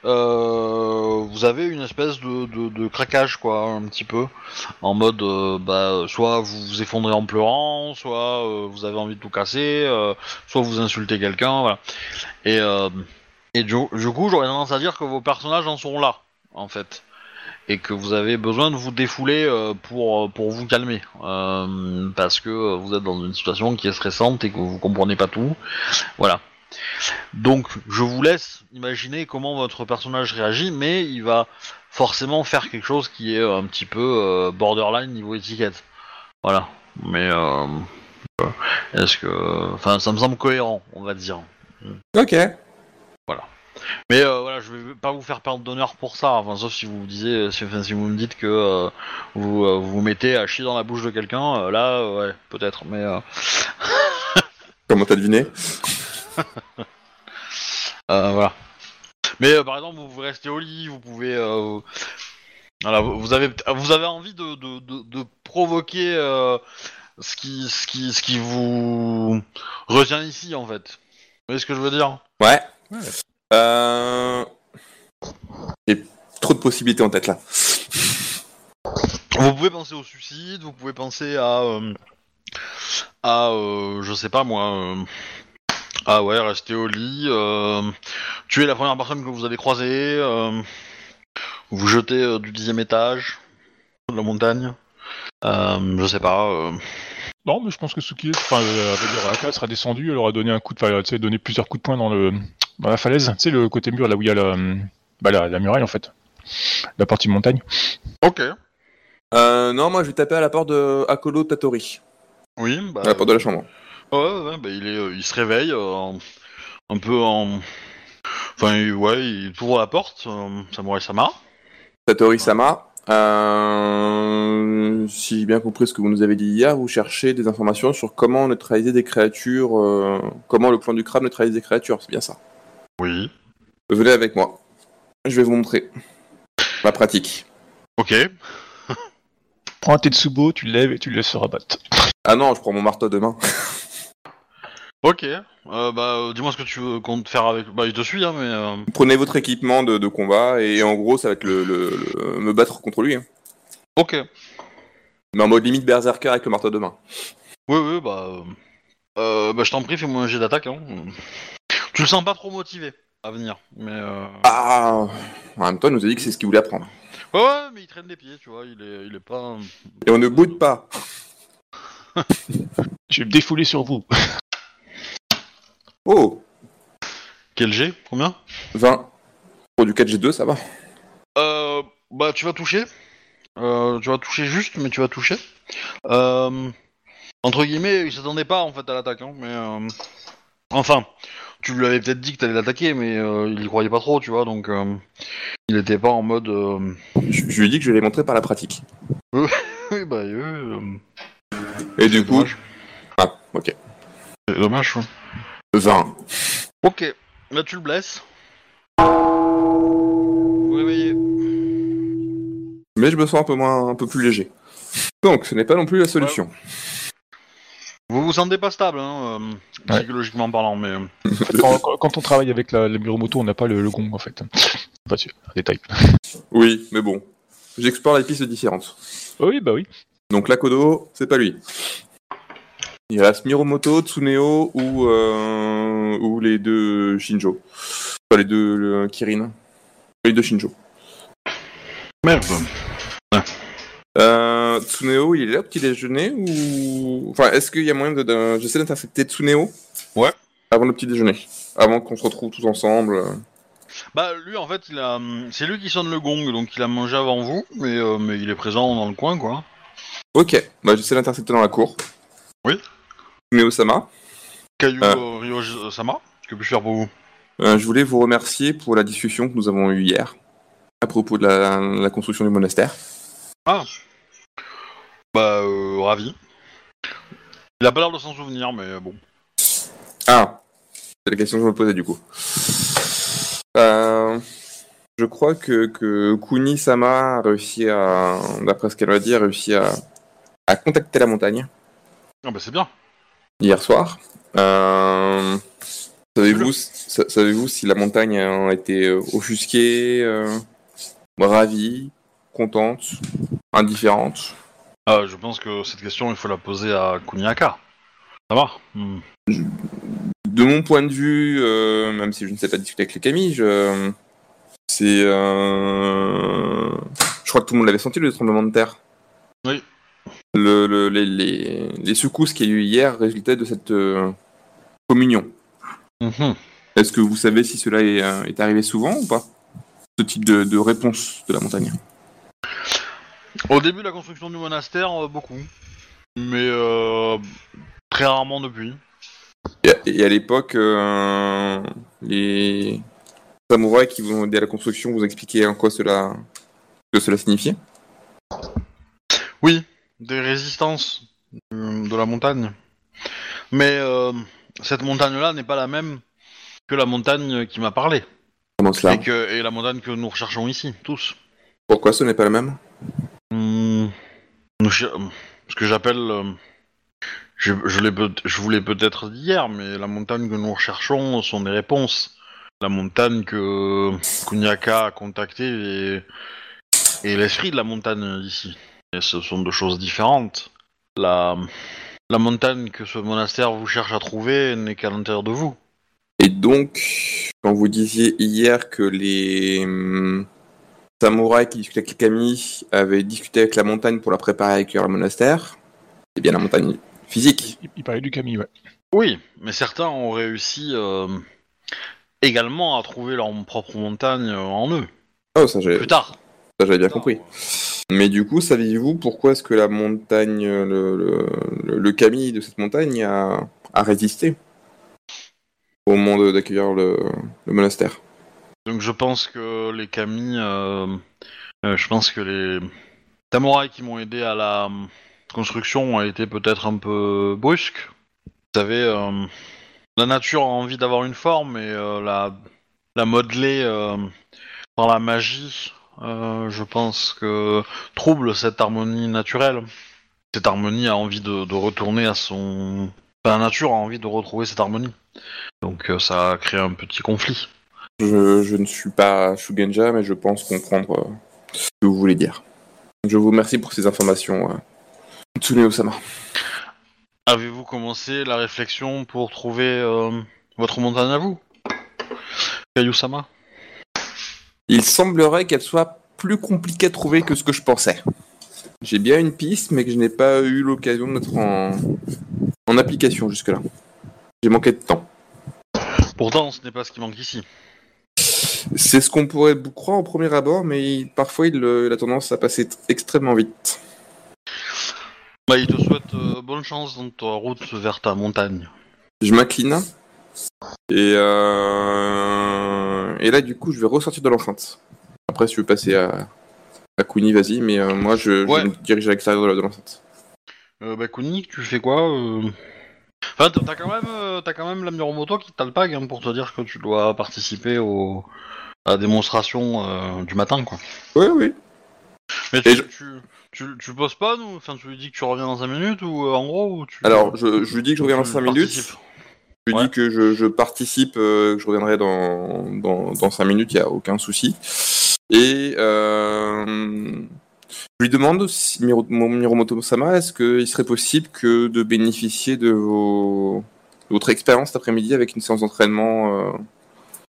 euh, vous avez une espèce de, de, de craquage quoi, un petit peu, en mode euh, bah soit vous vous effondrez en pleurant, soit euh, vous avez envie de tout casser, soit vous insultez quelqu'un, voilà. Et et du, du coup, j'aurais tendance à dire que vos personnages en sont là, en fait. Et que vous avez besoin de vous défouler pour, pour vous calmer. Parce que vous êtes dans une situation qui est stressante et que vous comprenez pas tout. Voilà. Donc, je vous laisse imaginer comment votre personnage réagit, mais il va forcément faire quelque chose qui est un petit peu euh, borderline niveau étiquette. Voilà. Mais, euh, euh, est-ce que. Enfin, ça me semble cohérent, on va dire. Ok. Mais euh, voilà, je vais pas vous faire perdre d'honneur pour ça, enfin, sauf si vous me disiez, si, enfin, si vous me dites que euh, vous, euh, vous vous mettez à chier dans la bouche de quelqu'un, euh, là, euh, ouais, peut-être, mais euh, Comment t'as deviné? euh, (laughs) voilà. Mais euh, par exemple, vous, vous restez au lit, vous pouvez, euh, voilà, vous vous avez, vous avez envie de, de, de, de provoquer euh, ce qui, ce qui, ce qui vous retient ici, en fait. Vous voyez ce que je veux dire? Ouais. Ouais. Euh... J'ai trop de possibilités en tête là. Vous pouvez penser au suicide, vous pouvez penser à, euh, à, euh, je sais pas moi, euh, ah ouais, rester au lit, euh, tuer la première personne que vous allez croiser, euh, vous jeter euh, du dixième étage de la montagne, euh, je sais pas. euh, Non, mais je pense que Suki, enfin, euh, veut dire, Aka sera descendu, elle aura donné un coup de, enfin, tu sais, donné plusieurs coups de poing dans le, dans la falaise. Tu sais, le côté mur, là où il y a la, bah, la, la muraille, en fait. La partie montagne. Ok. Euh, non, moi je vais taper à la porte de Akolo Tatori, Oui, bah, à la porte de la chambre. Ouais, ouais, bah, il est, euh, il se réveille, euh, en- un peu en, enfin, il- ouais, il ouvre la porte, euh, Samurai Sama. Tatori Sama, euh, si j'ai bien compris ce que vous nous avez dit hier, vous cherchez des informations sur comment neutraliser des créatures, euh, comment le plan du crabe neutralise des créatures, c'est bien ça. Oui. Venez avec moi, je vais vous montrer ma pratique. Ok. Prends un Tetsubo, tu le lèves et tu le laisses se rabattre. Ah non, je prends mon marteau demain. (laughs) Ok, euh, bah euh, dis-moi ce que tu veux compte faire avec. Bah il te suit hein, mais. euh, Prenez votre équipement de, de combat et en gros ça va être le, le- le- me battre contre lui. hein. Ok. Mais en mode limite berserker avec le marteau de main. Oui oui bah. euh, euh, bah je t'en prie fais-moi un jet d'attaque. Hein. Tu le sens pas trop motivé à venir, mais. Euh... Ah En même temps, il nous a dit que c'est ce qu'il voulait apprendre. Ouais ouais mais il traîne les pieds tu vois, il est, il est pas. Et on ne boude pas. (laughs) Je vais me défouler sur vous. Oh Quel jet Combien? 20. Pour du 4G2, ça va. Euh, bah tu vas toucher. Euh, tu vas toucher juste, mais tu vas toucher. Euh, entre guillemets, il s'attendait pas en fait à l'attaque, hein, mais euh, enfin, tu lui avais peut-être dit que t'allais l'attaquer, mais euh, il y croyait pas trop, tu vois, donc euh, il était pas en mode. euh, Je, je lui ai dit que je l'ai montré par la pratique. (laughs) oui bah Et du coup... dommage. Ah, ok. C'est dommage. ouais. 20. Ok, là tu le blesses. Vous réveillez. Mais je me sens un peu moins, un peu plus léger. Donc, ce n'est pas non plus la solution. Vous vous sentez pas stable, hein, euh, Ouais. psychologiquement parlant, mais... euh, (laughs) Quand, quand- quand on travaille avec la, la Miromoto, on n'a pas le, le gong en fait. Pas sûr, un (laughs) détail. Oui, mais bon. J'explore les pistes différentes. Oui, bah oui. Donc Lakodo, c'est pas lui. Il reste Miromoto, Tsuneo ou, euh, ou les deux Shinjo. Enfin, les deux le, Kirin. Les deux Shinjo. Merde. Euh, Tsuneo, il est là au petit déjeuner ou. Enfin, est-ce qu'il y a moyen de. de- J'essaie d'intercepter Tsuneo? Ouais. Avant le petit déjeuner. Avant qu'on se retrouve tous ensemble. Bah lui en fait il a, c'est lui qui sonne le gong donc il a mangé avant vous mais euh, mais il est présent dans le coin quoi. Ok, bah j'essaie d'intercepter dans la cour. Oui. Tsuneo Sama. Caillou Ah. euh, Ryo Sama, que puis-je faire pour vous Euh, je voulais vous remercier pour la discussion que nous avons eue hier à propos de la, la construction du monastère. Ah. Bah euh, ravi. Il a pas l'air de s'en souvenir mais euh, bon. Ah, c'est la question que je me posais du coup. Euh, je crois que, que Kuni Sama a réussi à, d'après ce qu'elle m'a dit, a réussi à, à contacter la montagne Ah bah c'est bien. Hier soir. Euh, savez-vous, sa- savez-vous si la montagne a été euh, offusquée, euh, ravie, contente, indifférente? Ah, je pense que cette question il faut la poser à Kuniaka. Ça va? Hmm. De mon point de vue, euh, même si je ne sais pas discuter avec les Camille, je... c'est. Je crois que tout le monde l'avait senti le tremblement de terre. Oui. Le, le- les, les, les secousses qu'il y a eu hier résultaient de cette euh, communion. Mhm. Est-ce que vous savez si cela est, euh, est arrivé souvent ou pas? Ce type de, de réponse de la montagne. Au début de la construction du monastère, euh, beaucoup. Mais euh, très rarement depuis. Et à, l'époque, euh, les samouraïs qui vous ont aidé à la construction vous expliquaient en quoi cela, que cela signifiait? Oui, des résistances de la montagne. Mais euh, cette montagne-là n'est pas la même que la montagne qui m'a parlé. Comment cela Et, que, et la montagne que nous recherchons ici, tous. Pourquoi ce n'est pas la même? Hmm, ce que j'appelle... euh, je, je vous l'ai peut-être dit hier, mais la montagne que nous recherchons sont des réponses. La montagne que Kunyaka a contactée et, et l'esprit de la montagne ici. Et ce sont deux choses différentes. La, la montagne que ce monastère vous cherche à trouver n'est qu'à l'intérieur de vous. Et donc, quand vous disiez hier que les hum, samouraïs qui discutaient avec les kami avaient discuté avec la montagne pour la préparer à accueillir le monastère, c'est bien la montagne physique. Il, il parlait du Camille, ouais. Oui, mais certains ont réussi euh, également à trouver leur propre montagne euh, en eux, Oh, ça j'avais plus tard. ça, j'avais bien compris. Mais du coup, saviez-vous pourquoi est-ce que la montagne, le, le, le- le kami de cette montagne a, résisté au moment d'accueillir le, le monastère? Donc je pense que les kami, euh, euh, je pense que les samouraïs qui m'ont aidé à la construction ont été peut-être un peu brusques. Vous savez, euh, la nature a envie d'avoir une forme et euh, la, la modeler euh, par la magie, euh, je pense que trouble cette harmonie naturelle. Cette harmonie a envie de, de retourner à son... Enfin, la nature a envie de retrouver cette harmonie. Donc euh, ça a créé un petit conflit. je, je ne suis pas Shugenja, mais je pense comprendre euh, ce que vous voulez dire. Je vous remercie pour ces informations, euh, Tsuneo-sama. Avez-vous commencé la réflexion pour trouver votre montagne à vous? Caillou-sama Il semblerait qu'elle soit plus compliquée à trouver que ce que je pensais. J'ai bien une piste, mais que je n'ai pas eu l'occasion de mettre en, en application jusque-là. J'ai manqué de temps. Pourtant, ce n'est pas ce qui manque ici. C'est ce qu'on pourrait croire au premier abord, mais il- parfois il, euh, il a tendance à passer t- extrêmement vite. Bah, il te souhaite euh, bonne chance dans ta route vers ta montagne. Je m'incline. Et, euh, et là, du coup, je vais ressortir de l'enceinte. Après, si tu veux passer à, à Kuni, vas-y, mais euh, moi, je, me dirige à l'extérieur de l'enceinte. Euh, bah, Kuni, tu fais quoi euh Enfin, t'as quand même, euh, t'as quand même la Miromoto qui t'alpague hein, pour te dire que tu dois participer au... à la démonstration du matin, quoi. Oui, oui. Mais Et tu, je- tu, tu, tu poses pas, nous? Enfin, tu lui dis que tu reviens dans 5 minutes ou en gros ou tu... Alors, je, je lui dis que je reviens dans tu 5 minutes. participes? Je lui Ouais. dis que je, je participe, euh, que je reviendrai dans, dans, dans 5 minutes, il n'y a aucun souci. Et euh, je lui demande, si, Miro- Miromoto-sama, est-ce qu'il serait possible que de bénéficier de, vos, de votre expérience cet après-midi avec une séance d'entraînement euh,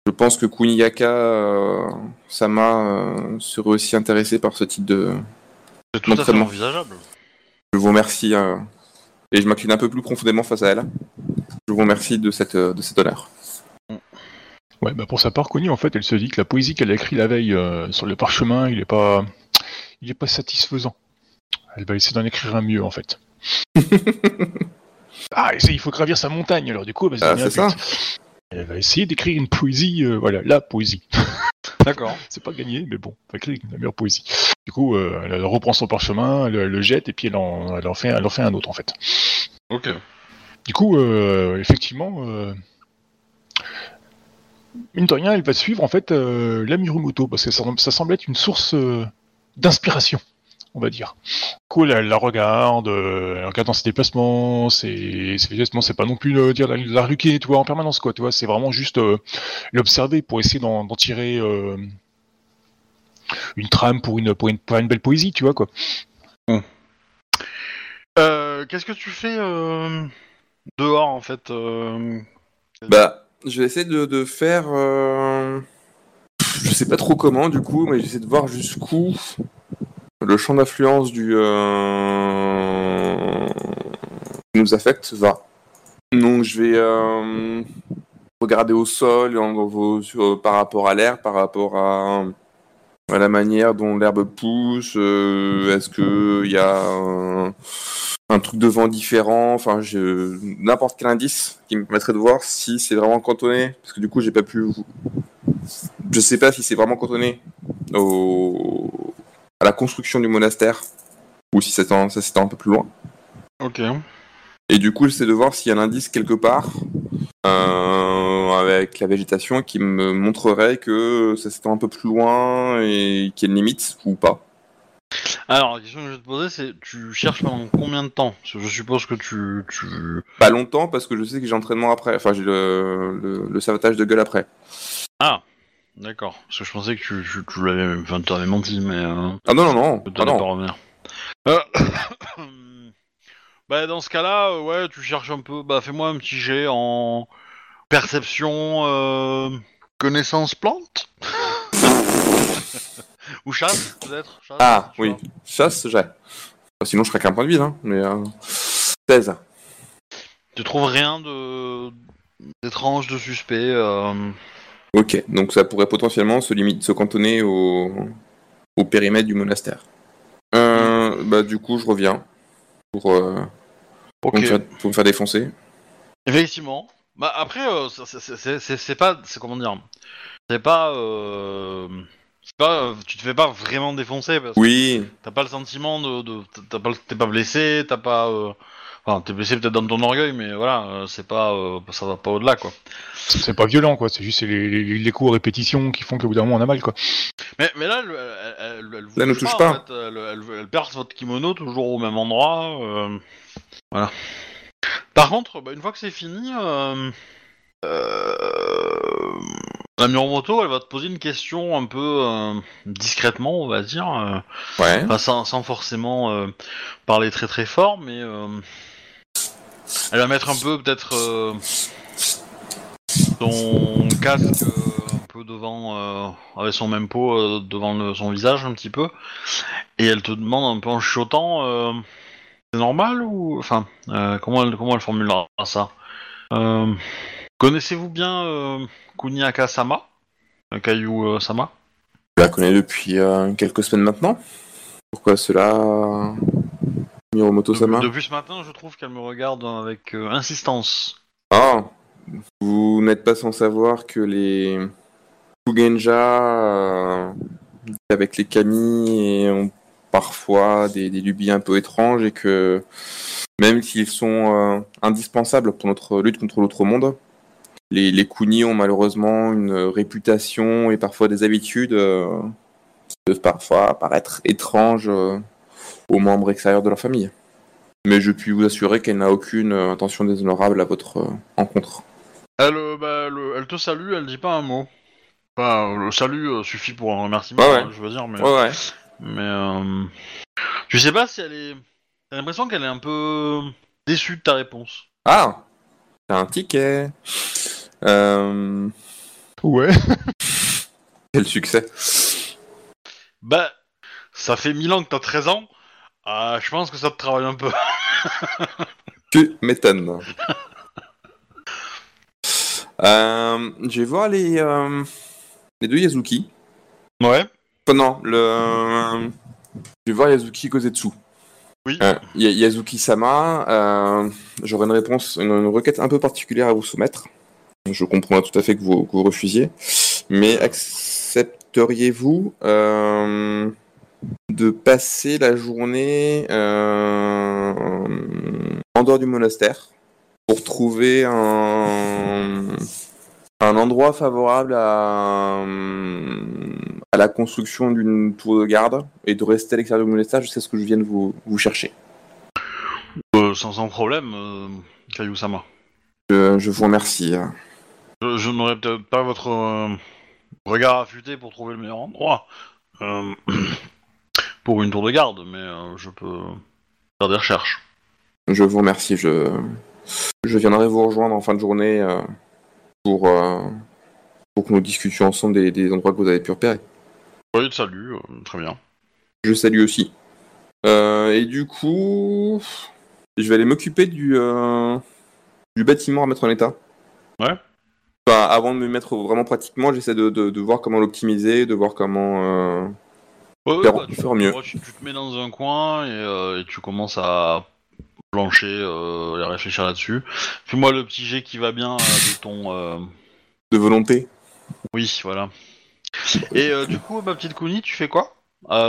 Je pense que Kuniyaka euh, Sama serait aussi intéressé par ce type de... C'est tout à fait D'entraînement. envisageable. Je vous remercie et je m'incline un peu plus profondément face à elle. Je vous remercie de, cette, euh, de cet honneur. Ouais, bah pour sa part, Connie, en fait, elle se dit que la poésie qu'elle a écrite la veille euh, sur le parchemin, il est pas, il est pas satisfaisant. Elle va essayer d'en écrire un mieux, en fait. (laughs) ah, il faut gravir sa montagne, alors du coup, vas-y, Ah, ça. Elle va essayer d'écrire une poésie, euh, voilà, la poésie. (laughs) D'accord. (laughs) C'est pas gagné, mais bon, elle écrire la meilleure poésie. Du coup, euh, elle reprend son parchemin, elle, elle le jette, et puis elle en, elle en fait, elle en fait un autre, en fait. Ok. Du coup, euh, effectivement, euh, mine de rien, elle va suivre en fait euh, la Mirumoto parce que ça, semble être une source euh, d'inspiration, on va dire. Du coup, elle, la regarde, elle regarde dans ses déplacements, ses, c'est pas non plus dire la, la ruquer, tu en permanence, quoi. Tu vois, c'est vraiment juste l'observer pour essayer d'en tirer une trame pour une, pour une pour une belle poésie, tu vois, quoi. Euh, Qu'est-ce que tu fais dehors en fait euh, Bah, je vais essayer de, faire. euh, Je sais pas trop comment du coup, mais j'essaie de voir jusqu'où le champ d'influence du. euh, nous affecte va. Donc je vais regarder au sol par rapport à l'air, par rapport à, la manière dont l'herbe pousse. Est-ce que il y a un, truc de vent différent Enfin, je- n'importe quel indice qui me permettrait de voir si c'est vraiment cantonné, parce que du coup j'ai pas pu. Je sais pas si c'est vraiment cantonné au... à la construction du monastère ou si ça s'étend ça s'étend un peu plus loin. Ok. Et du coup, j'essaie de voir s'il y a un indice quelque part euh, avec la végétation qui me montrerait que ça s'étend un peu plus loin et qu'il y a une limite ou pas. Alors, la question que je vais te poser, c'est tu cherches pendant combien de temps? Parce que je suppose que tu. tu... Pas longtemps parce que je sais que j'ai entraînement après. Enfin, j'ai le, le, le sabotage de gueule après. Ah D'accord. Parce que je pensais que tu, tu, tu l'avais. Enfin, tu avais menti, mais. Euh, Ah non, non, non. Ah non. pas revenir. Euh, (coughs) bah, dans ce cas-là, euh, ouais, tu cherches un peu. Bah, fais-moi un petit jet en perception. euh, Connaissance plante (laughs) Ou chasse, peut-être Chasse, Ah, oui. vois. Chasse, j'ai. Sinon, je serais qu'un point de vide, hein. Mais. Euh... 16. Tu trouves rien de d'étrange, de suspect euh, Ok, donc ça pourrait potentiellement se limiter, se cantonner au, au périmètre du monastère. Euh, bah du coup, je reviens pour, euh, pour, me, faire, pour me faire défoncer. Effectivement. Bah après, euh, c'est- pas, c'est comment dire, c'est pas, c'est pas, euh, tu te fais pas vraiment défoncer parce que Oui, t'as pas le sentiment de, de t'as pas, t'es pas blessé, t'as pas, euh, enfin t'es blessé peut-être dans ton orgueil, mais voilà, euh, c'est pas, euh, ça va pas au-delà quoi. C'est pas violent, quoi. C'est juste les, les, les coups à répétition qui font qu'au bout d'un moment on a mal, quoi. Mais, mais là, elle, elle, elle, elle vous Là, nous touche pas. en fait. Elle, elle- elle perce votre kimono toujours au même endroit. euh, voilà. Par contre, bah, une fois que c'est fini, euh, euh, la Miromoto, elle va te poser une question un peu euh, discrètement, on va dire. euh, ouais. enfin, sans, sans forcément euh, parler très très fort, mais elle va mettre un peu peut-être son casque un peu devant, avec son même pot devant le- son visage un petit peu, et elle te demande un peu en chuchotant, c'est normal ou, enfin, comment elle comment elle formulera ça? Connaissez-vous bien euh, Kuniaka Sama, Kayu euh, Sama? Je la connais depuis euh, quelques semaines maintenant. Pourquoi cela Miromoto-sama Depuis ce matin, je trouve qu'elle me regarde avec euh, insistance. Ah Vous n'êtes pas sans savoir que les Fugenja, euh, avec les kami, ont parfois des, des lubies un peu étranges et que même s'ils sont euh, indispensables pour notre lutte contre l'autre monde, les, les Kuni ont malheureusement une réputation et parfois des habitudes euh, qui peuvent parfois paraître étranges euh, aux membres extérieurs de leur famille. Mais je puis vous assurer qu'elle n'a aucune euh, intention déshonorable à votre euh, encontre. Elle, bah, le- elle te salue, elle dit pas un mot. Enfin, le salut suffit pour un remerciement, Ouais, ouais. hein, je veux dire, mais. Ouais, ouais. Mais je sais pas si elle est. J'ai l'impression qu'elle est un peu déçue de ta réponse. Ah T'as un ticket euh... Ouais. (laughs) Quel succès Bah, ça fait mille ans que t'as 13 ans. Ah, je pense que ça te travaille un peu. (laughs) Tu m'étonnes. (laughs) euh, je vais voir les, euh, les deux Yazuki. Ouais. Enfin, non, le... je vais voir Yazuki Kozetsu. Oui. Euh, Ya- Yazuki-sama, euh, j'aurais une réponse, une, une requête un peu particulière à vous soumettre. Je comprends tout à fait que vous, que vous refusiez. Mais accepteriez-vous euh, de passer la journée euh, en dehors du monastère pour trouver un, un endroit favorable à, à la construction d'une tour de garde et de rester à l'extérieur du monastère jusqu'à ce que je vienne vous, vous chercher? Euh, sans, sans problème, euh, Kayu-sama. Je, je vous remercie. Je, je n'aurais peut-être pas votre euh, regard affûté pour trouver le meilleur endroit euh, (clears throat) pour une tour de garde, mais euh, je peux faire des recherches. Je vous remercie. Je, je viendrai vous rejoindre en fin de journée pour, pour que nous discutions ensemble des, des endroits que vous avez pu repérer. Oui, salut, très bien. Je salue aussi. Et du coup, je vais aller m'occuper du, du bâtiment à mettre en état. Ouais. Enfin, avant de me mettre vraiment pratiquement, j'essaie de, de, de voir comment l'optimiser, de voir comment euh, Ouais, faire, bah, tu, faire mieux. tu- tu te mets dans un coin et, euh, et tu commences à plancher euh, et à réfléchir là-dessus. Fais-moi le petit jet qui va bien de ton. de volonté. Oui, voilà. Et du coup, ma petite Kuni, tu fais quoi?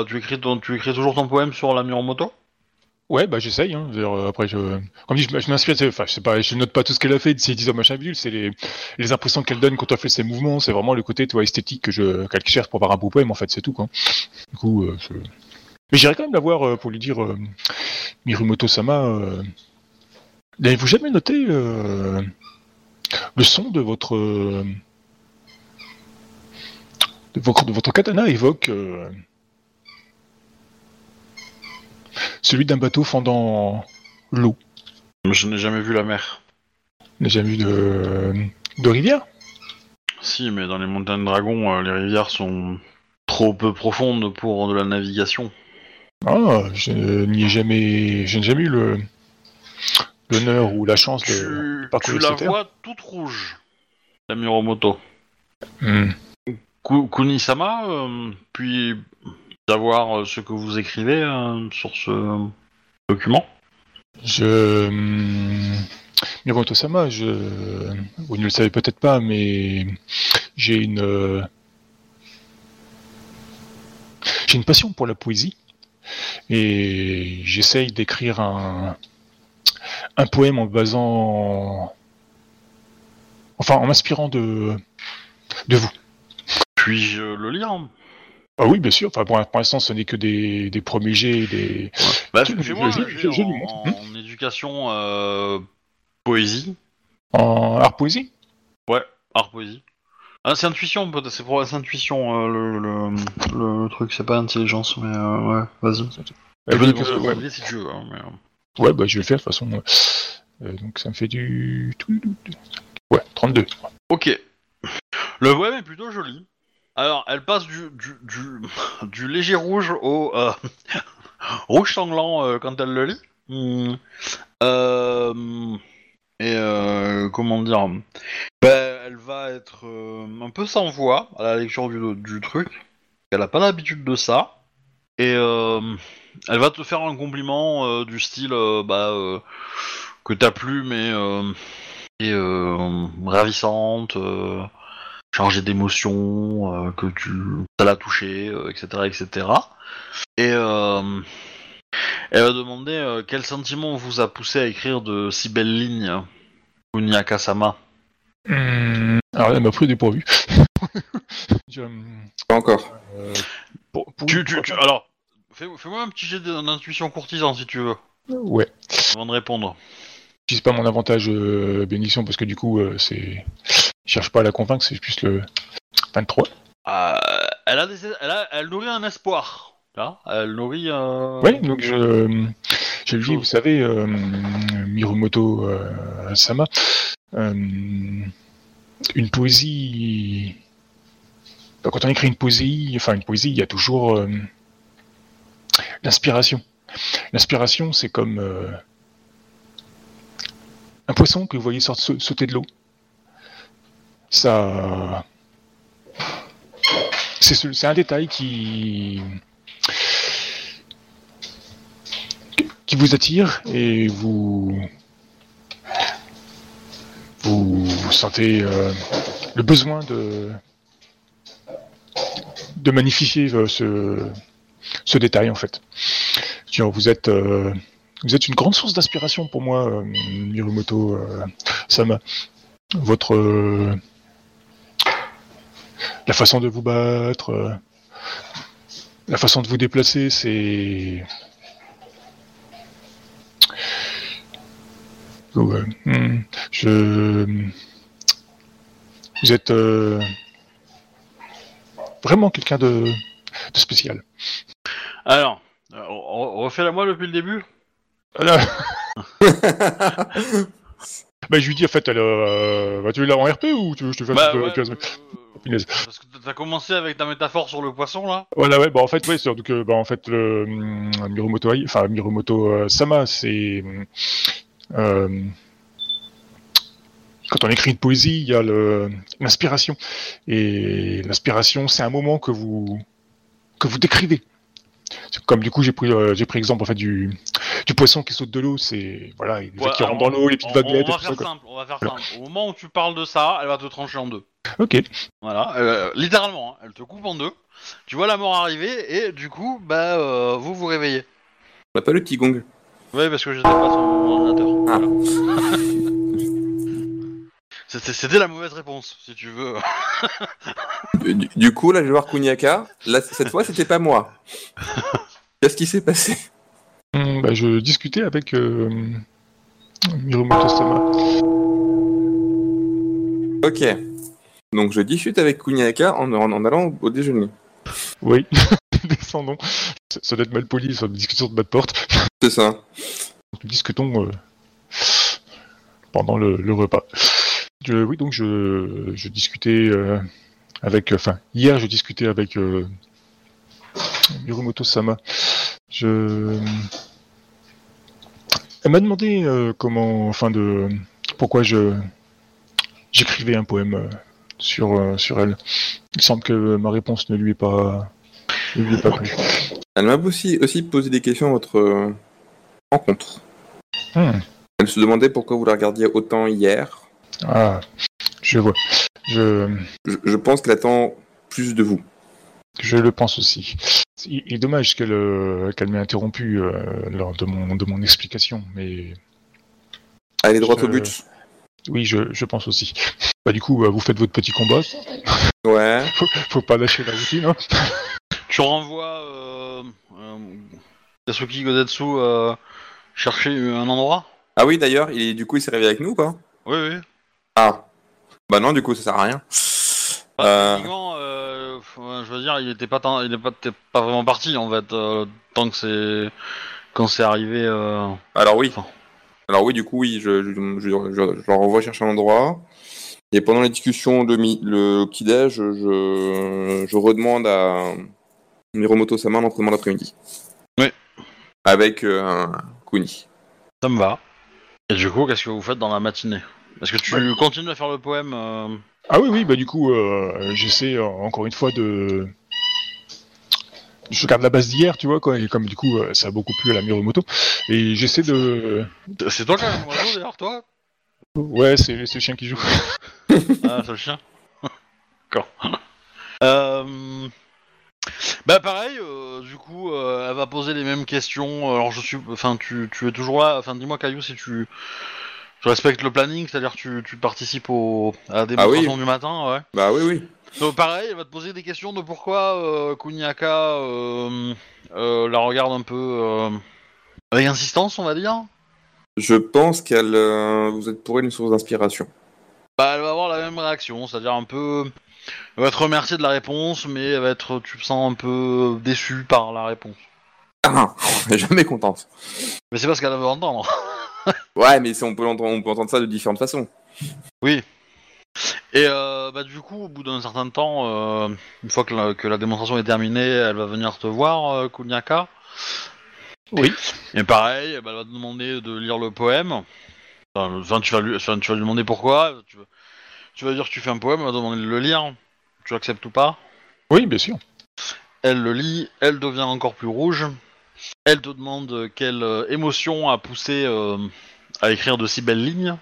Tu, écris ton, tu écris toujours ton poème sur la Muromoto Ouais, bah j'essaye. Hein. Euh, Après, je... comme dit, je, je m'inspire. c'est- Enfin, je sais note pas tout ce qu'elle a fait de ces 10 ans machin bidule. C'est les, les impressions qu'elle donne quand elle fait ses mouvements. C'est vraiment le côté, esthétique que je qu'elle cherche pour avoir un beau poème. En fait, c'est tout. Du coup, euh, je... mais j'irais quand même la voir euh, pour lui dire, euh, Mirumoto Sama. N'avez-vous jamais noté le son de votre de votre, katana évoque celui d'un bateau fendant l'eau. Je n'ai jamais vu la mer. On n'a jamais vu de, de rivière Si, mais dans les montagnes dragons, euh, les rivières sont trop peu profondes pour de la navigation. Ah, je n'y ai jamais, je n'ai jamais eu le l'honneur ou la chance de parcourir tu la cette terre. vois toute rouge, la Muromoto. Hmm. Ku- Kunisama, euh, puis savoir euh, ce que vous écrivez euh, sur ce document Je hum, Miromoto Sama, je vous ne le savez peut-être pas, mais j'ai une euh, j'ai une passion pour la poésie et j'essaye d'écrire un un poème en basant enfin en m'inspirant de de vous. Puis-je le lire Ah oui, bien sûr. Enfin, pour, pour l'instant, ce n'est que des, des premiers jets, des. Bah, Je- en, éducation euh, poésie. En art poésie? Ouais, art poésie. Ah, c'est intuition, peut-être. C'est pour intuition euh, le, le, le truc, c'est pas intelligence, mais euh, ouais, vas-y. Elle Je peux dit dépenser que- ouais. si tu veux. hein, mais. Ouais, bah je vais le faire de toute façon. Donc ça me fait du. Ouais, 32. Ok. Le poème est plutôt joli. Alors, elle passe (laughs) du, léger rouge au euh, (laughs) rouge sanglant euh, quand elle le lit. Hmm. Euh, et euh, comment dire? Ben, Elle va être euh, un peu sans voix à la lecture du, truc. Elle a pas l'habitude de ça. Et euh, elle va te faire un compliment euh, du style euh, bah, euh, que t'as plu, mais euh, et, euh, ravissante, euh, chargée d'émotions, euh, que tu ça l'a touché, euh, etc., etc. Et euh, elle va demander euh, quel sentiment vous a poussé à écrire de si belles lignes, Kunyaka-sama. Hum, alors elle m'a pris dépourvu. (laughs) Je, hum, Pas encore. euh, pour- pour- Tu, tu, tu- alors, fais, moi un petit jet d'intuition courtisan si tu veux, Ouais. avant de répondre. Je pas mon avantage euh, bénédiction parce que du coup, euh, c'est. Je cherche pas à la convaincre, c'est plus le 23. Euh, elle, a des- elle, a- elle nourrit un espoir. Là, elle nourrit un... Oui, donc je. Je lui dis, vous savez, euh, Mirumoto euh, Sama, euh, une poésie. bah, Quand on écrit une poésie, enfin une poésie, il y a toujours euh, l'inspiration. L'inspiration, c'est comme euh, un poisson que vous voyez sauter de l'eau. Ça, c'est ce- c'est un détail qui qui vous attire et vous vous sentez euh, le besoin de de magnifier euh, ce ce détail en fait. Genre, vous êtes euh, vous êtes une grande source d'inspiration pour moi, Mirumoto euh, Sama. Votre la façon de vous battre, euh, la façon de vous déplacer, c'est Ouais. Hmm. Je. Vous êtes euh, vraiment quelqu'un de... de spécial. Alors, euh, on- refait la moi depuis le début? Voilà. (laughs) bah, je lui dis en fait, elle, euh, bah, tu veux la en RP ou tu veux je te fasse Bah, un ouais, euh, Punaise. Parce que t'as commencé avec ta métaphore sur le poisson là Voilà, ouais, bah en fait, ouais, c'est donc, euh, bah, en fait, le hum, Mirumoto, Ai- enfin, euh, Sama, c'est. hum, euh, quand on écrit une poésie, il y a le- l'inspiration. Et l'inspiration, c'est un moment que vous, que vous décrivez. Comme du coup, j'ai pris, euh, j'ai pris exemple en fait du, du poisson qui saute de l'eau. C'est voilà, les Ouais, qui rentrent dans l'eau, les petites on vaguelettes. va ça, simple, on va faire Voilà. simple. Au moment où tu parles de ça, elle va te trancher en deux. Ok. Voilà, euh, littéralement, hein, elle te coupe en deux. Tu vois la mort arriver et du coup, bah, euh, vous vous réveillez. On n'a pas le petit gong. Oui, parce que j'étais pas sur mon ordinateur. Ah. Voilà. (laughs) C'était la mauvaise réponse, si tu veux. Du, coup, là, je vais voir Kuniaka. Là, cette fois, c'était pas moi. Qu'est-ce qui s'est passé? Hum, bah, je discutais avec euh. Ok. Donc, je discute avec Kuniaka en, en, en allant au déjeuner. Oui. (laughs) Descendons. Ça, ça doit être mal poli, ça, discussion de bas de porte. C'est ça. Nous discutons euh, pendant le, le repas. Je, oui, donc je, je discutais euh, avec, enfin, hier je discutais avec euh, Mirumoto Sama. Je, elle m'a demandé euh, comment, enfin de, pourquoi je j'écrivais un poème euh, sur euh, sur elle. Il semble que ma réponse ne lui est pas ne lui est pas plu. Elle m'a aussi, aussi posé des questions à votre euh, rencontre. Hmm. Elle se demandait pourquoi vous la regardiez autant hier. Ah, je vois. Je Je, je pense qu'elle attend plus de vous. Je le pense aussi. Il il est dommage qu'elle euh, qu'elle m'ait interrompu euh, lors de mon, de mon explication, mais Allez droit Je- au but. oui, je, je pense aussi. Bah, du coup, bah, vous faites votre petit combat. Ouais. (laughs) Faut, faut pas lâcher la routine. Hein. Tu renvoies euh, euh, Yasuki Godetsu euh, chercher un endroit Ah oui, d'ailleurs, il, du coup, il s'est réveillé avec nous ou pas? Oui, oui. Ah. Bah non, du coup, ça sert à rien. Bah, Euh, techniquement, euh, je veux dire, il était pas, tant- il est pas, t'es pas vraiment parti en fait, euh, tant que c'est quand c'est arrivé. euh, Alors oui. Enfin. Alors oui, du coup, oui, je, je, je, je- je leur envoie chercher un endroit. Et pendant les discussions, le, mi- le petit-déj, je, je redemande à Miromoto Sama l'entraînement d'après-midi. Oui. Avec euh, un Kuni. Ça me va. Et du coup, qu'est-ce que vous faites dans la matinée? Est-ce que tu continues à faire le poème euh, Ah oui, oui, bah du coup, euh, j'essaie euh, encore une fois de. Je regarde la base d'hier, tu vois, quoi, et comme du coup, ça a beaucoup plu à la Mirumoto, et j'essaie de. C'est toi quand même, oiseau d'ailleurs, toi? Ouais, c'est c'est le chien qui joue. Ah, c'est le chien. (laughs) D'accord. Euh... Bah pareil, euh, du coup, euh, elle va poser les mêmes questions. Alors je suis, enfin, tu, tu es toujours là. Enfin, dis-moi, Caillou, si tu, Tu respectes le planning, c'est-à-dire tu, tu participes au, à la Ah démonstration du matin, ouais. Bah oui, oui. Donc pareil, elle va te poser des questions de pourquoi euh, Kuniaka euh, euh, la regarde un peu euh, avec insistance, on va dire. Je pense qu'elle, vous êtes pour elle une source d'inspiration. Bah, elle va avoir la même réaction, c'est-à-dire un peu. Elle va te remercier de la réponse, mais elle va être, tu te sens un peu déçu par la réponse. Ah, elle (laughs) est jamais contente. Mais c'est pas ce qu'elle veut entendre. (laughs) Ouais, mais on peut entendre, on peut entendre ça de différentes façons. Et euh, bah, du coup, au bout d'un certain temps, euh, une fois que la, que la démonstration est terminée, elle va venir te voir, euh, Kuniaka. Oui. Et pareil, bah, elle va te demander de lire le poème. Enfin, tu, vas lui, enfin, tu vas lui demander pourquoi. Tu vas, tu vas dire que tu fais un poème, elle va te demander de le lire. Tu acceptes ou pas? Oui, bien sûr. Elle le lit, elle devient encore plus rouge. Elle te demande quelle euh, émotion a poussé euh, à écrire de si belles lignes.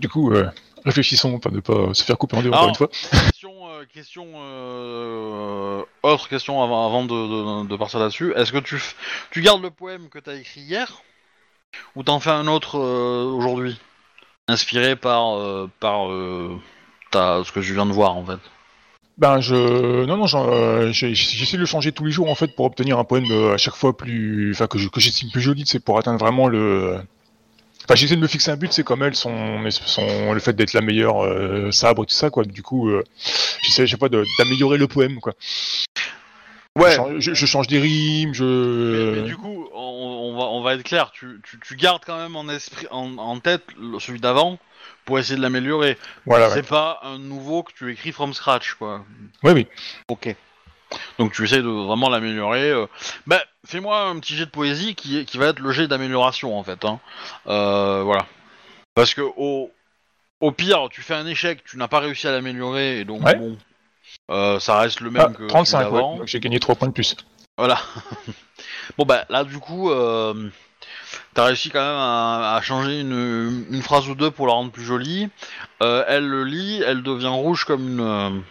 Du coup, euh, réfléchissons ne pas se faire couper en deux encore une fois. question, euh, question euh, autre question avant, avant de, de- de partir là-dessus. Est-ce que tu, f- tu gardes le poème que tu as écrit hier ou t'en fais un autre aujourd'hui? Inspiré par, par ta- ce que je viens de voir en fait. Ben, je. Non, non, j'essaie de le changer tous les jours en fait pour obtenir un poème à chaque fois plus. Enfin, que je- que j'estime plus joli, c'est pour atteindre vraiment le. Enfin, j'essaie de me fixer un but, c'est comme elle, son, son, le fait d'être la meilleure euh, sabre et tout ça, quoi. Du coup, euh, j'essaie, je sais pas, d'améliorer le poème, quoi. Je, change, je- je change des rimes, je. Mais, mais du coup, on, on va, on va être clair, tu, tu, tu gardes quand même en, esprit, en, en tête celui d'avant pour essayer de l'améliorer. Voilà, ouais. C'est pas un nouveau que tu écris from scratch, quoi. Oui, oui. Ok. Donc tu essayes de vraiment l'améliorer. euh. Bah, fais-moi un petit jet de poésie qui, qui va être le jet d'amélioration en fait. Hein. Euh, voilà. Parce que au, au pire, tu fais un échec, tu n'as pas réussi à l'améliorer et donc Ouais. bon, euh, ça reste le même Ah, que celui 35, ouais. d'avant. Donc j'ai gagné 3 points de plus. Voilà. (laughs) bon bah là du coup, euh, t'as réussi quand même à, à changer une, une phrase ou deux pour la rendre plus jolie. Euh, elle le lit, elle devient rouge comme une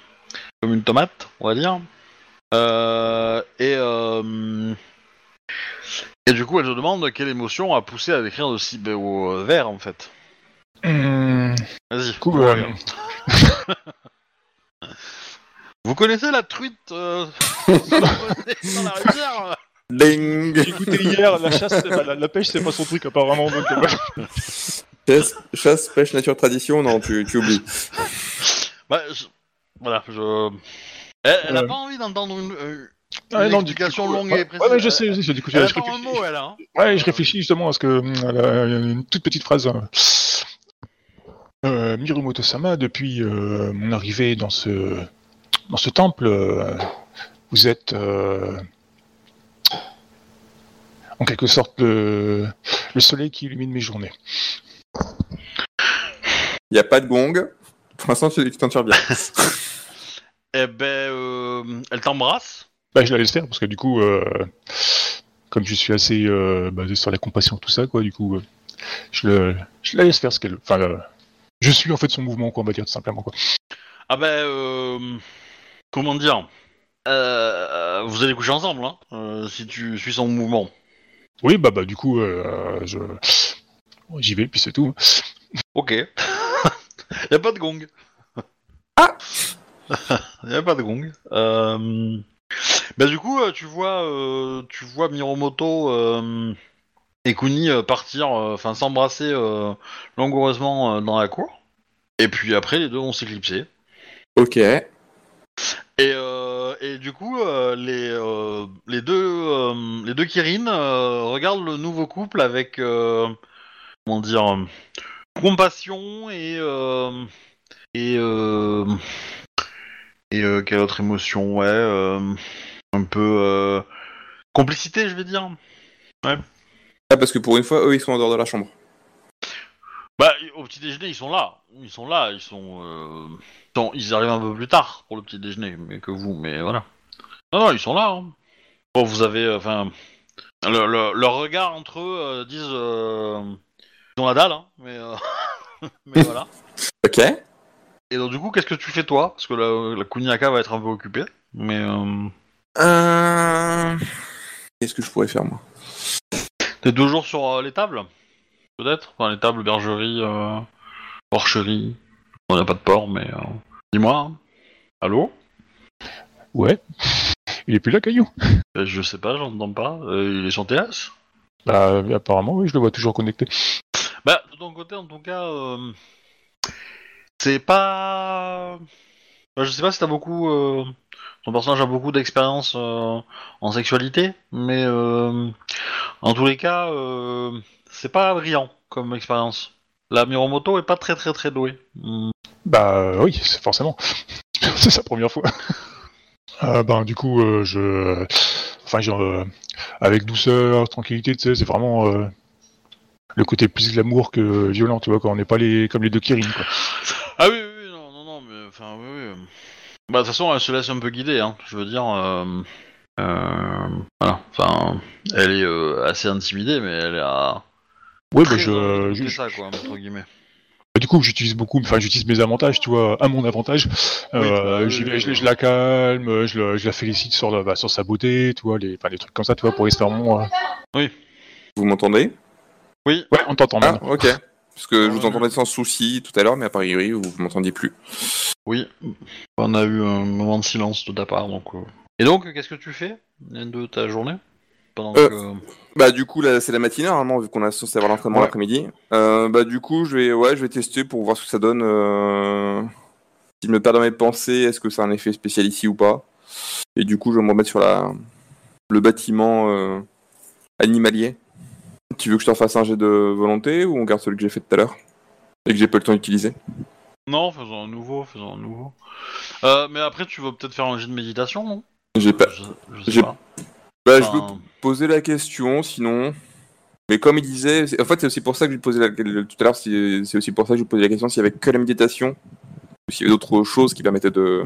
comme une tomate, on va dire. Euh, et euh, et du coup, elle te demande quelle émotion a poussé à écrire de si beau euh, vers en fait. Vas-y. euh, regarde. (laughs) Vous connaissez la truite euh, (laughs) dans la rivière? Ding j'ai écouté hier, la chasse, c'est pas- la, la pêche, c'est pas son truc apparemment. Donc, ouais. (laughs) chasse, chasse, pêche, nature, tradition, non, tu, tu oublies. Bah, je- voilà, je. Elle, elle a Euh. pas envie d'entendre une, euh, Ah, une non, du explication coup, longue ouais, et précise. Ouais, je sais, je sais. Du coup, je, Elle je attend un réfléchis. mot, elle, hein. Ouais, je réfléchis justement à ce que hum, une toute petite phrase. euh, Euh, Mirumoto-sama, depuis euh, mon arrivée dans ce dans ce temple, euh, vous êtes euh, en quelque sorte le, le soleil qui illumine mes journées. Il n'y a pas de gong. Pour l'instant, tu tu t'en tires bien. (laughs) Eh ben, euh, elle t'embrasse. Bah, je la laisse faire parce que du coup, euh, comme je suis assez euh, basé sur la compassion, tout ça, quoi, du coup, euh, je, le, je la laisse faire ce qu'elle. Enfin, euh, je suis en fait son mouvement, quoi, on va dire tout simplement, quoi. Ah ben, euh, comment dire? Euh, Vous allez coucher ensemble, hein, euh, si tu suis son mouvement. Oui, bah, bah, du coup, euh, je. J'y vais, puis c'est tout. Ok. (laughs) y a pas de gong. Ah (laughs) Y a pas de gong. Euh... Bah du coup, euh, tu vois, euh, tu vois Miromoto euh, et Kuni partir, enfin s'embrasser langoureusement dans la cour. Et puis après, les deux vont s'éclipser. Ok. Et, euh, et du coup, les, les deux, les deux Kirin regardent le nouveau couple avec, comment dire, compassion et euh, et euh, et euh, quelle autre émotion, ouais, euh, un peu euh, complicité, je vais dire. Ah, parce que pour une fois, eux, ils sont en dehors de la chambre. Bah, au petit déjeuner, ils sont là, ils sont là, ils sont, sont- ils arrivent un peu plus tard pour le petit déjeuner, mais que vous, mais voilà. Non, non, ils sont là. hein. Bon, vous avez, enfin, le, le- leur regard entre eux disent, ils ont la dalle, hein, mais, (laughs) mais voilà. (laughs) Ok. Et donc du coup, qu'est-ce que tu fais toi? Parce que la, la Kuniaka va être un peu occupée, mais euh, Euh... Qu'est-ce que je pourrais faire, moi? t'es toujours sur euh, les tables peut-être? Enfin, les tables, bergerie, euh, porcherie. On n'a pas de porc, mais... euh, Dis-moi. hein. Allô? Ouais. Il est plus là, Caillou Euh, Je sais pas, j'entends pas. Euh, il est sur TS Bah, apparemment, oui, je le vois toujours connecté. Bah, de ton côté, en tout cas, euh, c'est pas. Bah, je sais pas si t'as beaucoup. euh, Ton personnage a beaucoup d'expérience euh, en sexualité, mais euh, en tous les cas, euh, c'est pas brillant comme expérience. La Miromoto est pas très très très douée. Hmm. Bah euh, oui, c'est forcément. (laughs) c'est sa première fois. (laughs) Euh, ben du coup, euh, je, enfin, genre, euh, avec douceur, tranquillité, tu sais, c'est vraiment euh, le côté plus glamour que violent, tu vois, quand on n'est pas les comme les deux Kirin, quoi. (laughs) Ah oui, oui, oui, non, non, non, mais enfin, oui, oui. Bah, de toute façon, elle se laisse un peu guider, hein. Je veux dire, euh, euh, voilà. Enfin, elle est euh, assez intimidée, mais elle a. Ouais, bah je, je- ça, quoi, entre guillemets. Bah, du coup, j'utilise beaucoup, enfin, j'utilise mes avantages, tu vois, à mon avantage. Oui, Euh, bah, oui, oui, je, oui. je la calme, je, la- je la félicite sur, la- bah, sur sa beauté, tu vois, les, enfin, des trucs comme ça, tu vois, pour espérons. Euh... Vous m'entendez? Oui, Ouais, on t'entend Ah, ok. Parce que je vous Ouais. entendais sans souci tout à l'heure, mais a priori, vous, vous m'entendiez plus. oui. On a eu un moment de silence de ta part, donc. euh. Et donc, qu'est-ce que tu fais de ta journée? Pendant Euh, que. Bah du coup là c'est la matinée normalement vu qu'on a censé avoir l'entraînement Ouais. l'après-midi. Euh, bah du coup je vais ouais je vais tester pour voir ce que ça donne. Euh... Si je me perds dans mes pensées, est-ce que ça a un effet spécial ici ou pas Et du coup je vais me remettre sur la le bâtiment euh, animalier. Tu veux que je t'en fasse un jet de volonté ou on garde celui que j'ai fait tout à l'heure et que j'ai pas le temps d'utiliser Non, faisons un nouveau, faisons un nouveau. Euh, mais après, tu veux peut-être faire un jeu de méditation, non? J'ai pas. Je, je sais j'ai- pas. Bah je peux Enfin, poser la question sinon. Mais comme il disait, en fait c'est aussi pour ça que je lui posais la... tout à l'heure, c'est c'est aussi pour ça que je lui posais la question s'il y avait que la méditation ou s'il y avait d'autres choses qui permettaient de...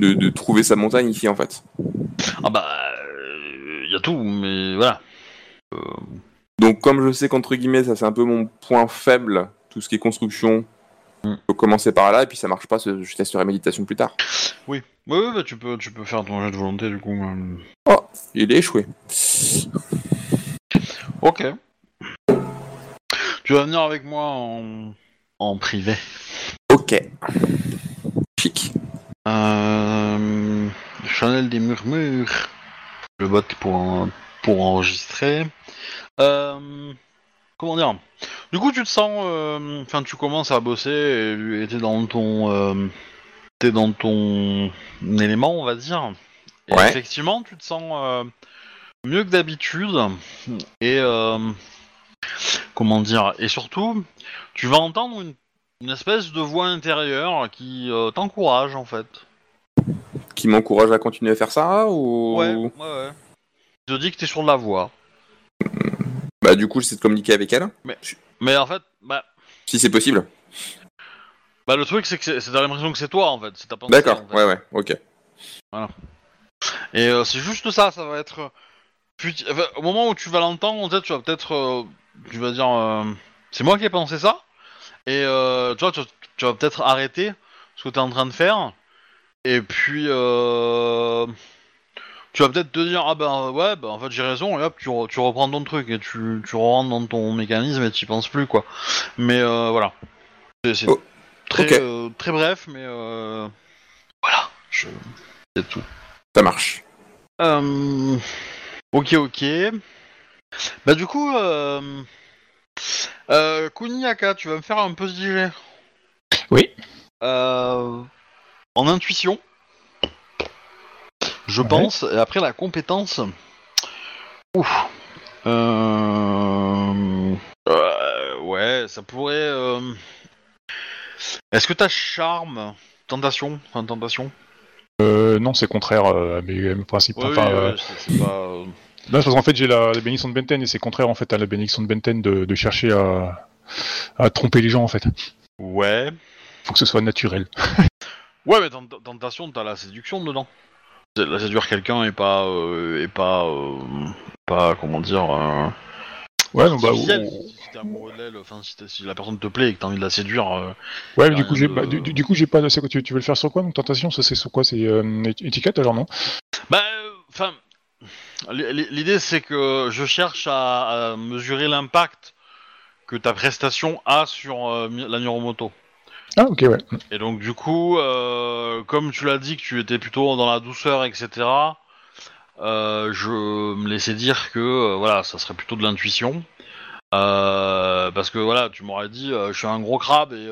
de de trouver sa montagne ici en fait. Ah bah, il y a tout, mais voilà. Euh, Donc comme je sais qu'entre guillemets ça c'est un peu mon point faible, tout ce qui est construction, Mm. je peux commencer par là et puis ça marche pas, je testerai méditation plus tard. oui, oui, oui, bah, tu peux, tu peux faire ton jeu de volonté du coup. euh. Il est échoué. Ok. Tu vas venir avec moi en, en privé. Ok. Chic. Euh, Chanel des murmures. Je vote pour, en- pour enregistrer. Euh, comment dire? Du coup, tu te sens. euh, Enfin, tu commences à bosser et t'es dans ton. euh, t'es dans ton élément, on va dire. Et Ouais. effectivement, tu te sens mieux que d'habitude. Et. comment dire? Et surtout, tu vas entendre une, une espèce de voix intérieure qui euh, t'encourage en fait. Qui m'encourage à continuer à faire ça ou Ouais, ouais, ouais. Je te dis que t'es sur de la voie. Bah du coup j'essaie de communiquer avec elle, Mais en fait, bah, si c'est possible. bah le truc c'est que c'est c'est- t'as l'impression que c'est toi en fait. C'est ta pensée, D'accord, en fait. ouais ouais, ok. Et euh, c'est juste ça, ça va être. Enfin, au moment où tu vas l'entendre, en fait, tu vas peut-être. euh, tu vas dire. euh, c'est moi qui ai pensé ça. Et euh, tu vois, tu, tu vas peut-être arrêter ce que t'es en train de faire. Et puis. euh, tu vas peut-être te dire ah ben ouais bah en fait j'ai raison et hop tu, re- tu reprends ton truc et tu, tu rentres dans ton mécanisme et tu y penses plus quoi mais euh, voilà c'est Oh, très euh, très bref mais euh, voilà je c'est tout Ça marche. euh, ok, ok. Bah du coup, euh, euh, Kuniaka, tu vas me faire un petit jet. Oui. Euh, en intuition, je Ouais. pense, et après la compétence. Ouf. Euh, euh, ouais, ça pourrait. euh, Est-ce que t'as charme, tentation, enfin tentation? Euh, non, c'est contraire euh, à, mes, à mes principes. Ouais, enfin, oui, euh, ouais, c'est- c'est pas. euh, non, parce qu'en fait, j'ai la, la bénédiction de Benten et c'est contraire en fait à la bénédiction de Benten de, de chercher à, à tromper les gens en fait. Ouais. Faut que ce soit naturel. Ouais, mais dans tentation, t'as la séduction dedans. La séduire quelqu'un et pas, euh, et pas, euh, pas comment dire. Euh, Ouais, non, bah, Si t'es amoureux d'elle, enfin si, si la personne te plaît et que t'as envie de la séduire, euh, ouais, mais du coup, j'ai, de- bah, du, du- coup, j'ai pas. tu, tu veux le faire sur quoi donc tentation Ça, c'est sur quoi C'est euh, étiquette alors non? Bah, euh, enfin, l'idée c'est que je cherche à, à mesurer l'impact que ta prestation a sur euh, la Miromoto. Ah, ok, ouais. Et donc du coup, euh, comme tu l'as dit que tu étais plutôt dans la douceur, etc. euh, je me laissais dire que euh, voilà, ça serait plutôt de l'intuition. Parce que voilà, tu m'aurais dit, je suis un gros crabe et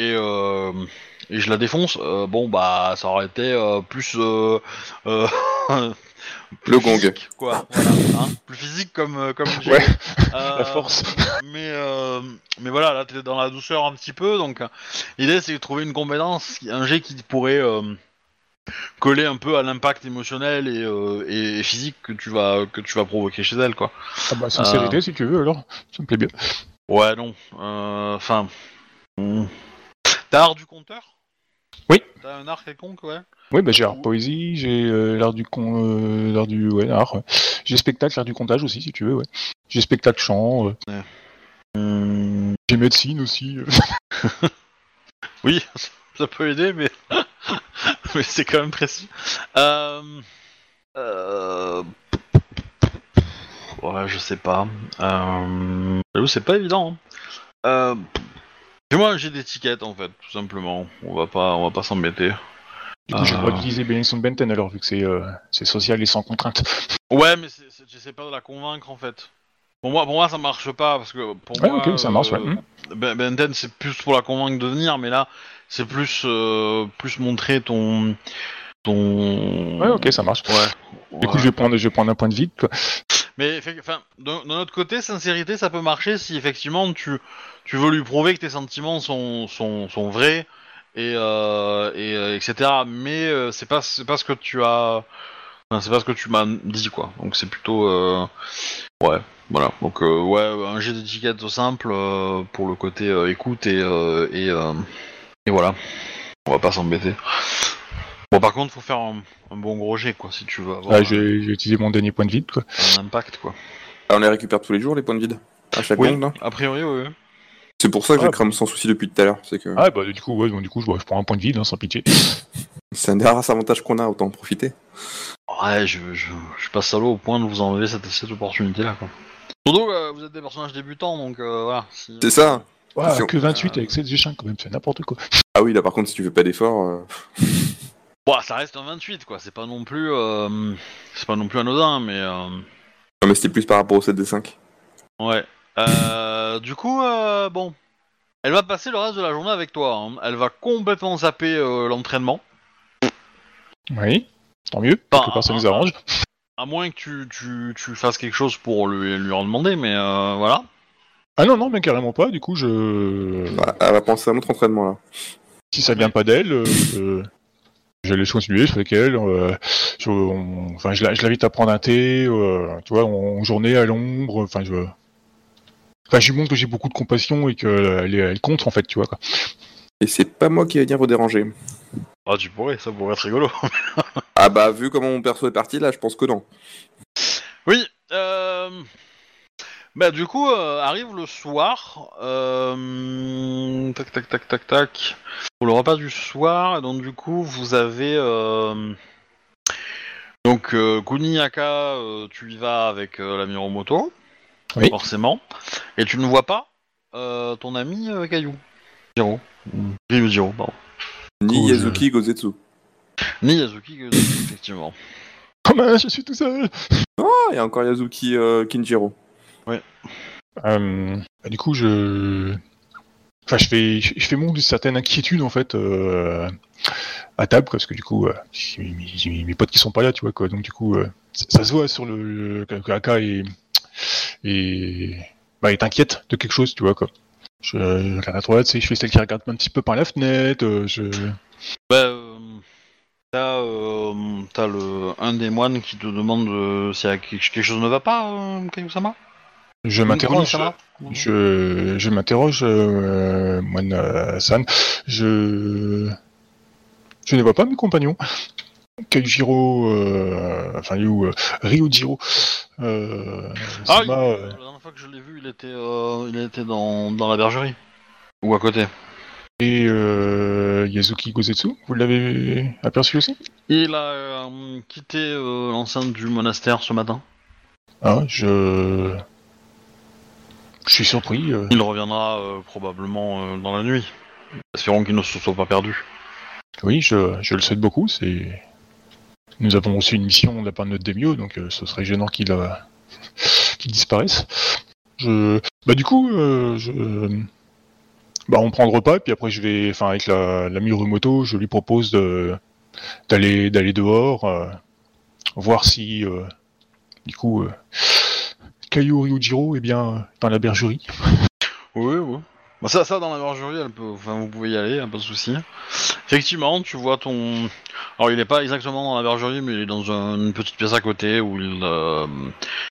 et, et je la défonce. Bon bah, ça aurait été plus (laughs) Le gong. physique, quoi. Voilà, hein, plus physique comme euh, comme j'ai- Ouais, (laughs) Euh, La force. mais euh, mais voilà, là t'es dans la douceur un petit peu, donc euh, l'idée c'est de trouver une compétence, un jet qui pourrait euh, coller un peu à l'impact émotionnel et, euh, et physique que tu vas que tu vas provoquer chez elle, quoi. Ah bah, sincérité, si tu veux, alors. Ça me plaît bien. Ouais, non, euh, enfin, hmm. t'as art du compteur? Oui. T'as un art quelconque, ouais. Oui, bah, j'ai art poésie, j'ai euh, l'art du con, euh, l'art du, ouais, art. ouais. J'ai spectacle, l'art du comptage aussi, si tu veux, ouais. J'ai spectacle chant, euh, Hmm, j'ai médecine aussi. euh. (laughs) Oui, ça peut aider, mais (laughs) mais c'est quand même précis. Euh... Euh... Ouais, je sais pas. Euh... J'avoue, c'est pas évident. hein. Fais-moi un jet d'étiquette en fait, tout simplement. On va pas, on va pas s'embêter. Du coup, j'ai le droit Ah. d'utiliser Benson Benten alors, vu que c'est, euh, c'est social et sans contrainte. Ouais, mais c'est- c'est- j'essaie pas de la convaincre en fait. Pour moi, pour moi, ça marche pas parce que pour Ouais, moi, ok, ça marche, ouais. euh, Hmm. Ben, Benten, c'est plus pour la convaincre de venir, mais là, c'est plus, euh, plus montrer ton, ton. Ouais, ok, ça marche. Ouais. Du coup, je vais prendre, je vais prendre un point de vide, quoi. Mais enfin, d'un autre côté, sincérité, ça peut marcher si effectivement tu, tu veux lui prouver que tes sentiments sont, sont, sont vrais et, euh, et euh, etc. Mais euh, c'est pas c'est pas ce que tu as, c'est pas ce que tu m'as dit quoi. Donc c'est plutôt euh, ouais, voilà. Donc ouais, un jet d'étiquette simple pour le côté écoute et et, et voilà. On va pas s'embêter. Bon, par contre, faut faire un, un bon gros jet quoi si tu veux avoir Ouais, j'ai, j'ai utilisé mon dernier point de vide, quoi. un, un impact quoi. Ah, on les récupère tous les jours, les points de vide À chaque Oui. ronde, là A priori, oui. oui. C'est pour ça que Ah, je crame sans souci depuis tout à l'heure. C'est que Ah, bah, du coup, ouais, bon, du coup, je, je prends un point de vide, hein, sans pitié. (laughs) c'est un des rares avantages qu'on a, autant en profiter. Ouais, je, je, je suis pas salaud au point de vous enlever cette, cette opportunité-là, quoi. Surtout que vous êtes des personnages débutants, donc euh, voilà. si- C'est ça Ouais, Attention. que 28 avec 7 G5, quand même, c'est n'importe quoi. Ah oui, là par contre, si tu fais pas d'effort. euh, (laughs) Bon, ça reste un 28, quoi. C'est pas non plus, euh, c'est pas non plus anodin, mais euh, Non, mais c'était plus par rapport au 7 des 5. ouais. Euh, (laughs) du coup, euh, bon, elle va passer le reste de la journée avec toi. hein. Elle va complètement zapper euh, l'entraînement, Oui, tant mieux, quelque part ça ah, nous arrange. à moins que tu, tu, tu fasses quelque chose pour lui, lui en demander, mais euh, voilà. Ah non, non, mais carrément pas, du coup, je... Bah, elle va penser à un autre entraînement là. si ça vient pas d'elle, je laisse continuer, je fais avec elle. euh, je, on- enfin, je, l'invite à prendre un thé, euh, tu vois, en journée à l'ombre. Enfin, je, enfin, je lui montre que j'ai beaucoup de compassion et qu'elle elle compte en fait, tu vois. Quoi. Et c'est pas moi qui vais venir vous déranger. Ah, tu pourrais, ça pourrait être rigolo. Ah bah, vu comment mon perso est parti là, je pense que non. Oui, euh... Bah du coup, euh, arrive le soir, euh... tac tac tac tac tac, pour le repas du soir, et donc du coup vous avez... Euh... Donc euh, euh, tu y vas avec euh, la Miromoto, Oui. forcément, et tu ne vois pas euh, ton ami euh, Caillou. Jiro. Pardon. Ni Cool. Yazuki Gozetsu. Ni Yazuki, que- effectivement. (laughs) Oh mince, je suis tout seul. Ah, il y a encore Yazuki euh, Euh, bah, du coup, je, enfin, je fais, je fais montre d'une certaine inquiétude en fait euh, à table, quoi, parce que du coup, euh, mes, potes qui sont pas là, tu vois quoi. Donc du coup, euh, ça, ça se voit sur le, que Aka est, est, bah, est inquiète de quelque chose, tu vois quoi. Je, regarde à droite, c'est- je fais celle qui regarde un petit peu par la fenêtre. euh, je, Bah, euh, t'as, euh, t'as le un des moines qui te demande euh, si y a quelque, quelque chose ne va pas, euh, Kayu-sama? Je m'interroge. Je, je m'interroge, euh, moine euh, San. Je, je ne vois pas mes compagnons. Kaijiro, euh, enfin Ryu, euh, Ryujiro, euh, Ah, Sama, il- euh, la dernière fois que je l'ai vu, il était, euh, il était dans, dans la bergerie. Ou à côté. et euh, Yazuki Gozetsu, vous l'avez aperçu aussi? Il a euh, quitté euh, l'enceinte du monastère ce matin. Ah, je... Je suis surpris. euh, Il reviendra euh, probablement euh, dans la nuit. Espérons qu'il ne se soit pas perdu. Oui, je, je le souhaite beaucoup. C'est nous avons aussi une mission de la part de notre Demio, donc euh, ce serait gênant qu'il euh, (laughs) qu'il disparaisse. Je... Bah du coup, euh, je... bah on prend le repas, puis après je vais, enfin avec la, la Mirumoto, je lui propose de d'aller d'aller dehors, euh, voir si euh, du coup euh, Kayu Ryujiro est bien dans la bergerie. Oui, oui. Bah ça, ça dans la bergerie, elle peut, enfin, vous pouvez y aller, pas de souci. Effectivement, tu vois ton. Alors, il n'est pas exactement dans la bergerie, mais il est dans un- une petite pièce à côté où il euh,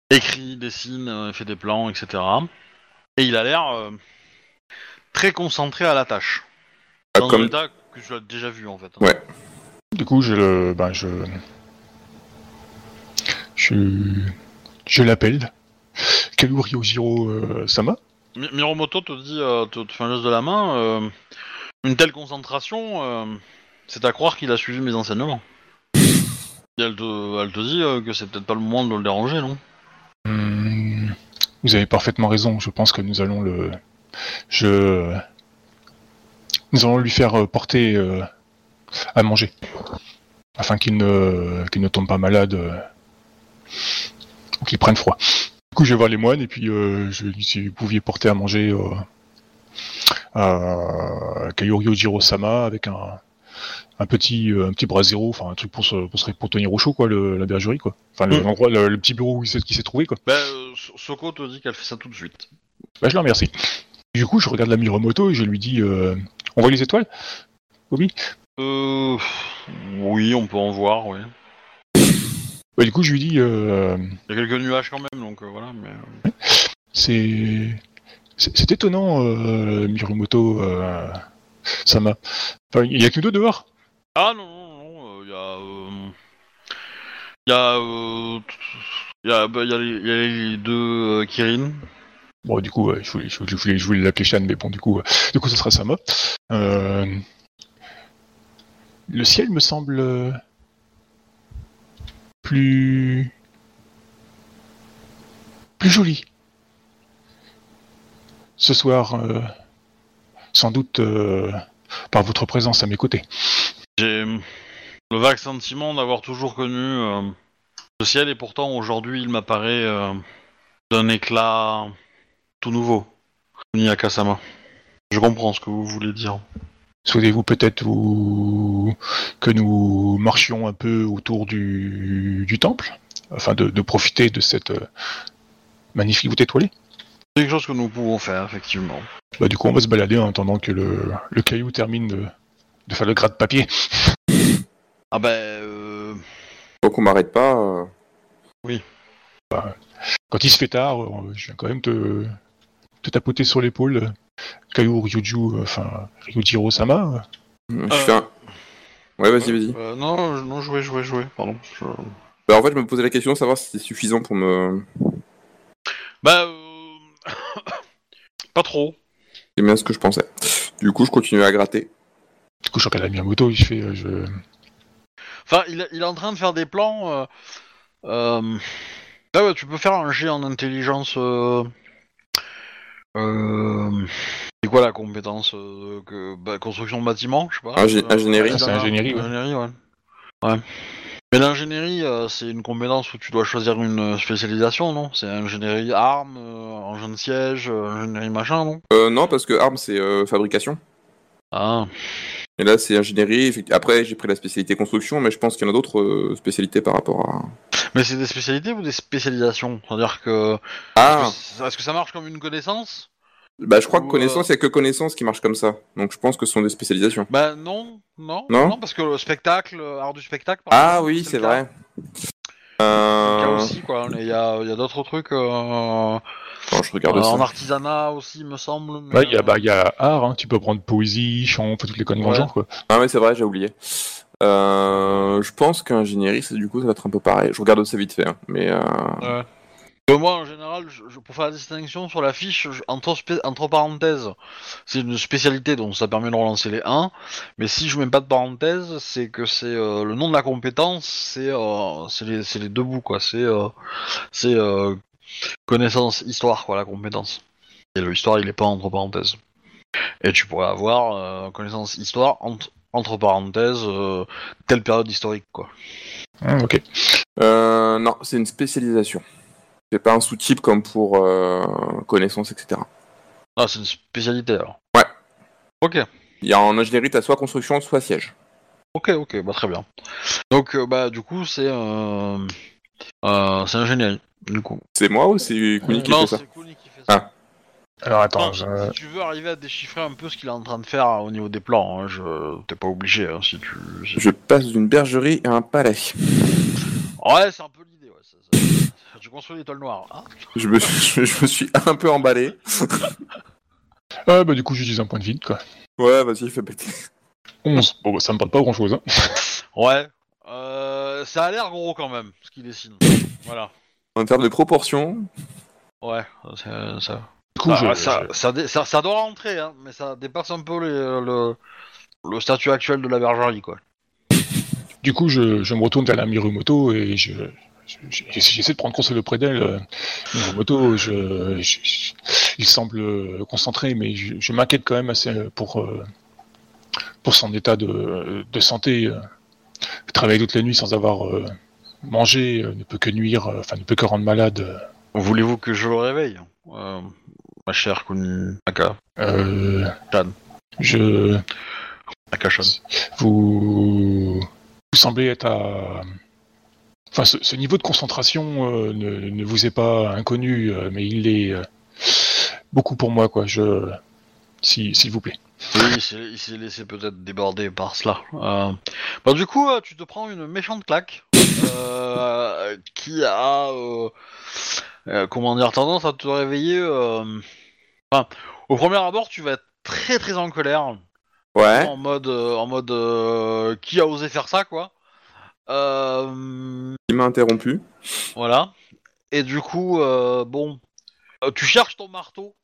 écrit, dessine, euh, fait des plans, etc. Et il a l'air euh, très concentré à la tâche. Ah, Dans comme- un état que tu as déjà vu en fait. Ouais. Du coup, je le, ben je, je, je l'appelle. Kayu Ryujiro euh, Sama. Mi- Miromoto te dit, euh, te, te fait un geste de la main. euh, une telle concentration, c'est à croire qu'il a suivi mes enseignements. Et elle te, elle te dit que c'est peut-être pas le moment de le déranger, non? Hmm, vous avez parfaitement raison. Je pense que nous allons le, je, nous allons lui faire porter euh, à manger, afin qu'il ne, qu'il ne tombe pas malade euh, ou qu'il prenne froid. Du coup, je vais voir les moines et puis euh, je lui dis si vous pouviez porter à manger euh, à Kayorio Jiro-sama avec un, un petit euh, un petit brasero, enfin un truc pour se, pour, se- pour tenir au chaud quoi, le, la bergerie quoi. Enfin le- Mm. l'endroit, le, le petit bureau où il s'est, qui s'est trouvé quoi. Ben, euh, So- Soko te dit qu'elle fait ça tout de suite. Bah, je la remercie. Du coup, je regarde la Miromoto et je lui dis euh, On voit les étoiles? Oui. Euh. Oui, on peut en voir, oui. Bah, du coup, je lui dis euh, Il y a quelques nuages quand même, donc euh, voilà. Mais, euh, C'est. C'est c'est étonnant, euh, Miromoto euh, Sama. Enfin, il y a que nous deux dehors Ah non, non, non, il y a. euh, Il y a. euh, Il y a, bah, il y a les, il y a les deux euh, Kirin. Bon, du coup, je voulais, je voulais, je voulais, je voulais l'appeler Shan, mais bon, du coup, euh, du coup, ce sera Sama. Euh, le ciel me semble euh, plus plus joli. Ce soir, euh, sans doute euh, par votre présence à mes côtés. J'ai le vague sentiment d'avoir toujours connu euh, le ciel et pourtant aujourd'hui il m'apparaît d'un éclat tout nouveau. Niyakasama. Je comprends ce que vous voulez dire. Souhaitez-vous peut-être vous... que nous marchions un peu autour du, du temple, afin de, de profiter de cette euh, magnifique voûte étoilée C'est quelque chose que nous pouvons faire, effectivement. Bah, du coup, on va se balader en attendant que le, le caillou termine de, de faire le gras de papier. (laughs) Ah ben, euh, Tant qu'on m'arrête pas. euh, Quand il se fait tard, euh, je viens quand même te, te tapoter sur l'épaule. Euh, Caillou Ryuju, euh, enfin Ryujiro Sama. Je fais un. Ouais, vas-y, vas-y. euh, non, je- non, jouer, jouer, jouer, pardon. Je- Bah, en fait, je me posais la question de savoir si c'était suffisant pour me. Bah, euh... (coughs) pas trop. C'est bien ce que je pensais. Du coup, je continue à gratter. Du coup, je regarde la Miyamoto, je fais. euh, je... Enfin, il, est- il est en train de faire des plans. Euh... euh, Ah ouais, tu peux faire un jet en intelligence. Euh... euh, C'est quoi la compétence euh, que... bah, Construction de bâtiment, je sais pas. Ingé- Euh, ingénierie. Ah, c'est ingénierie, ouais. Ingénierie, ouais. Ouais. Mais l'ingénierie, euh, c'est une compétence où tu dois choisir une spécialisation, non? C'est ingénierie armes, euh, engin de siège, euh, ingénierie machin, non? Euh, non, parce que armes, c'est euh, fabrication. Ah. Et là, c'est ingénierie. Après, j'ai pris la spécialité construction, mais je pense qu'il y en a d'autres euh, spécialités par rapport à. Mais c'est des spécialités ou des spécialisations? C'est-à-dire que... Ah Est-ce que ça marche comme une connaissance? Bah, je crois que connaissance, il y a que connaissance qui marche comme ça. Donc, je pense que ce sont des spécialisations. Bah non, non, Non? Parce que le spectacle, euh, art du spectacle. par Ah exemple, oui, c'est vrai. C'est le cas Euh... aussi, quoi. Il y a, il y a d'autres trucs euh, Attends, je regarde euh, ça. en artisanat aussi, me semble. mais, Bah, il y a, euh, bah, il y a art, hein, tu peux prendre poésie, chant, enfin, toutes les conneries dans le Ouais. genre, quoi. Ah ouais, c'est vrai, j'ai oublié. Euh, je pense qu'ingénierie, c'est du coup, ça va être un peu pareil. Je regarde ça vite fait, hein, mais euh... Ouais. Euh, moi, en général, je- je- pour faire la distinction sur la fiche, je- entre, spé- entre parenthèses, c'est une spécialité, donc ça permet de relancer les 1. Mais si je mets pas de parenthèse, c'est que c'est euh, le nom de la compétence, c'est euh, c'est les, c'est les deux bouts, quoi. C'est euh, c'est euh, connaissance, histoire, quoi, la compétence. Et l'histoire, il est pas entre parenthèses. Et tu pourrais avoir euh, connaissance histoire entre, entre parenthèses euh, telle période historique, quoi. Hum, ok. Euh, non, c'est une spécialisation. C'est pas un sous-type comme pour connaissance, etc. Ah, c'est une spécialité alors. Ouais. Ok. Il y a en ingénierie, t'as soit construction, soit siège. Ok, ok, bah très bien. Donc, bah du coup, c'est euh, euh, c'est ingénierie, du coup. C'est moi ou c'est Kuni qui non, fait ça c'est Kuni qui fait ça. Alors attends, Non, si- je- Si tu veux arriver à déchiffrer un peu ce qu'il est en train de faire au niveau des plans, hein, je t'es pas obligé hein, si tu. si- Je passe d'une bergerie à un palais. Ouais, c'est un peu l'idée. Ouais, ça- ça- Tu construis l'étoile noire. hein Je me, (laughs) suis, je me suis un peu emballé. Ah, (laughs) bah du coup j'utilise un point de vide quoi. Ouais, vas-y, fais péter. 11. Bon bah ça me parle pas grand chose. Hein. ouais. Euh, ça a l'air gros quand même, ce qu'il dessine. Voilà. En termes de proportions, Ouais, c'est- ça. Du coup, Ah, je, ça, je- ça, dé- ça- ça doit rentrer, hein, mais ça dépasse un peu les- le, le statut actuel de la bergerie, quoi. du coup je, je me retourne vers la Mirumoto et je, je- je- j'essaie de prendre conseil auprès d'elle. euh, Mirumoto, je, je- je- il semble euh, concentré, mais je, je m'inquiète quand même assez euh, pour, euh, pour son état de, de santé. Travailler toute la nuit sans avoir euh, mangé euh, ne peut que nuire, euh, enfin ne peut que rendre malade. Voulez-vous que je le réveille? Ma chère Kunaka. Euh, Chan. je, Akashan. vous, vous semblez être à. Enfin, ce, ce niveau de concentration euh, ne, ne vous est pas inconnu, euh, mais il est euh, beaucoup pour moi, quoi. Je, si- s'il vous plaît. Oui, il s'est- laissé peut-être déborder par cela. Euh, Bah, du coup, euh, tu te prends une méchante claque euh, qui a, comment dire, tendance à te réveiller. Enfin, au premier abord, tu vas être très très en colère, ouais. en mode, en mode, qui a osé faire ça, quoi. Il m'a interrompu. voilà. Et du coup, bon, tu cherches ton marteau.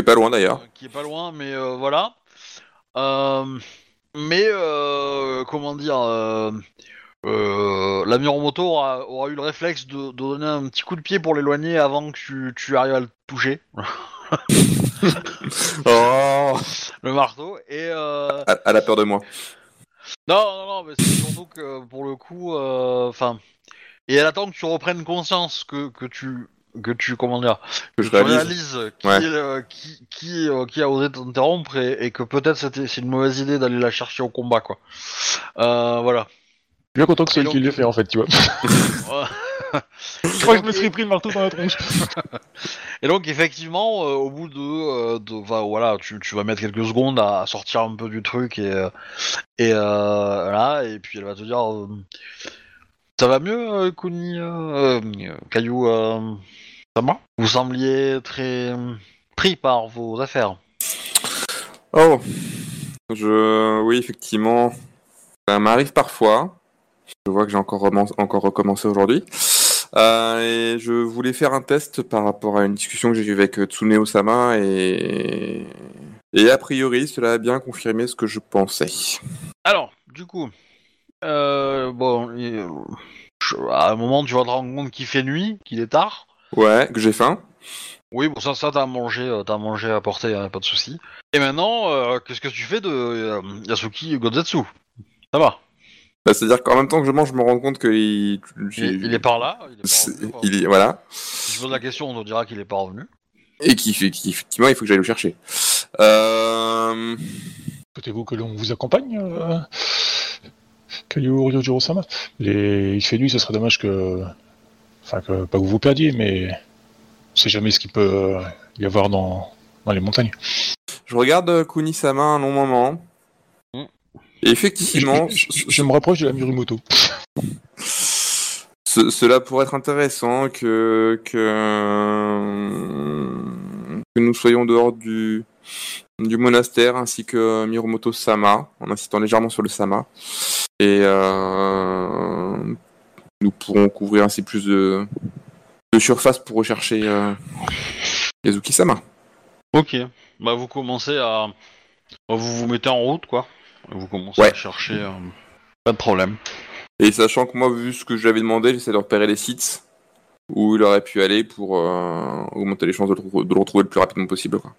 C'est pas loin d'ailleurs. qui est pas loin, mais euh, voilà. Euh, mais euh, comment dire, la Miromoto aura, aura eu le réflexe de, de donner un petit coup de pied pour l'éloigner avant que tu, tu arrives à le toucher, (laughs) Oh le marteau. Et euh, Elle elle a peur de moi. non, non, non, mais c'est surtout que pour le coup, euh, enfin, et elle attend que tu reprennes conscience que, que tu que tu comment dire Que je tu réalise. réalises qui, Ouais. euh, qui, qui, euh, qui a osé t'interrompre et, et que peut-être c'était c'est une mauvaise idée d'aller la chercher au combat quoi. Euh, voilà. Je suis bien content que ce Et soit elle qui l'ait fait, en fait, tu vois. (laughs) Je crois que je me serais pris le marteau dans la tronche. (laughs) Et donc effectivement, euh, au bout de, euh, voilà, tu, tu vas mettre quelques secondes à, à sortir un peu du truc et euh, et euh, là et puis elle va te dire euh, ça va mieux euh, Kuni euh, euh, Caillou euh, ça va? Vous sembliez très pris par vos affaires. Oh Je. Oui, effectivement. Ça m'arrive parfois. Je vois que j'ai encore, remen- encore recommencé aujourd'hui. Euh, et je voulais faire un test par rapport à une discussion que j'ai eue avec euh, Tsuneo Sama et. Et a priori, cela a bien confirmé ce que je pensais. Alors, du coup, euh, bon, et, à un moment, tu vas te rendre compte qu'il fait nuit, qu'il est tard. Ouais, que j'ai faim. Oui, bon, ça, ça t'as mangé, euh, t'as mangé à porter, hein, pas de souci. Et maintenant, euh, qu'est-ce que tu fais de euh, Yasuki Godzetsu Ça va. Bah, C'est-à-dire qu'en même temps que je mange, je me rends compte qu'il. Il, il est par là. Il est pas C'est- revenu, il est- Voilà. Si je pose la question, on te dira qu'il est pas revenu. Et qui fait qu'effectivement, il faut que j'aille le chercher. Euh... Souhaitez-vous que l'on vous accompagne, euh, Kayu Ryojiro-sama Les... Il fait nuit, ce serait dommage que... Enfin, que pas que vous vous perdiez, mais... On sait jamais ce qu'il peut euh, y avoir dans, dans les montagnes. Je regarde euh, Kunisama un long moment. Mm. Et effectivement, je, je- je me rapproche de la Mirumoto. ce- cela pourrait être intéressant que, que, que nous soyons dehors du, du monastère ainsi que Mirumoto Sama, en insistant légèrement sur le Sama. Et euh, nous pourrons couvrir ainsi plus de, de surface pour rechercher euh, Yazuki Sama. Ok. Bah, vous commencez à. bah, vous vous mettez en route, quoi. Vous commencez Ouais. à chercher. euh, Pas de problème. Et sachant que moi, vu ce que j'avais demandé, j'essaie de repérer les sites où il aurait pu aller pour euh, augmenter les chances de le, de le retrouver le plus rapidement possible. Quoi.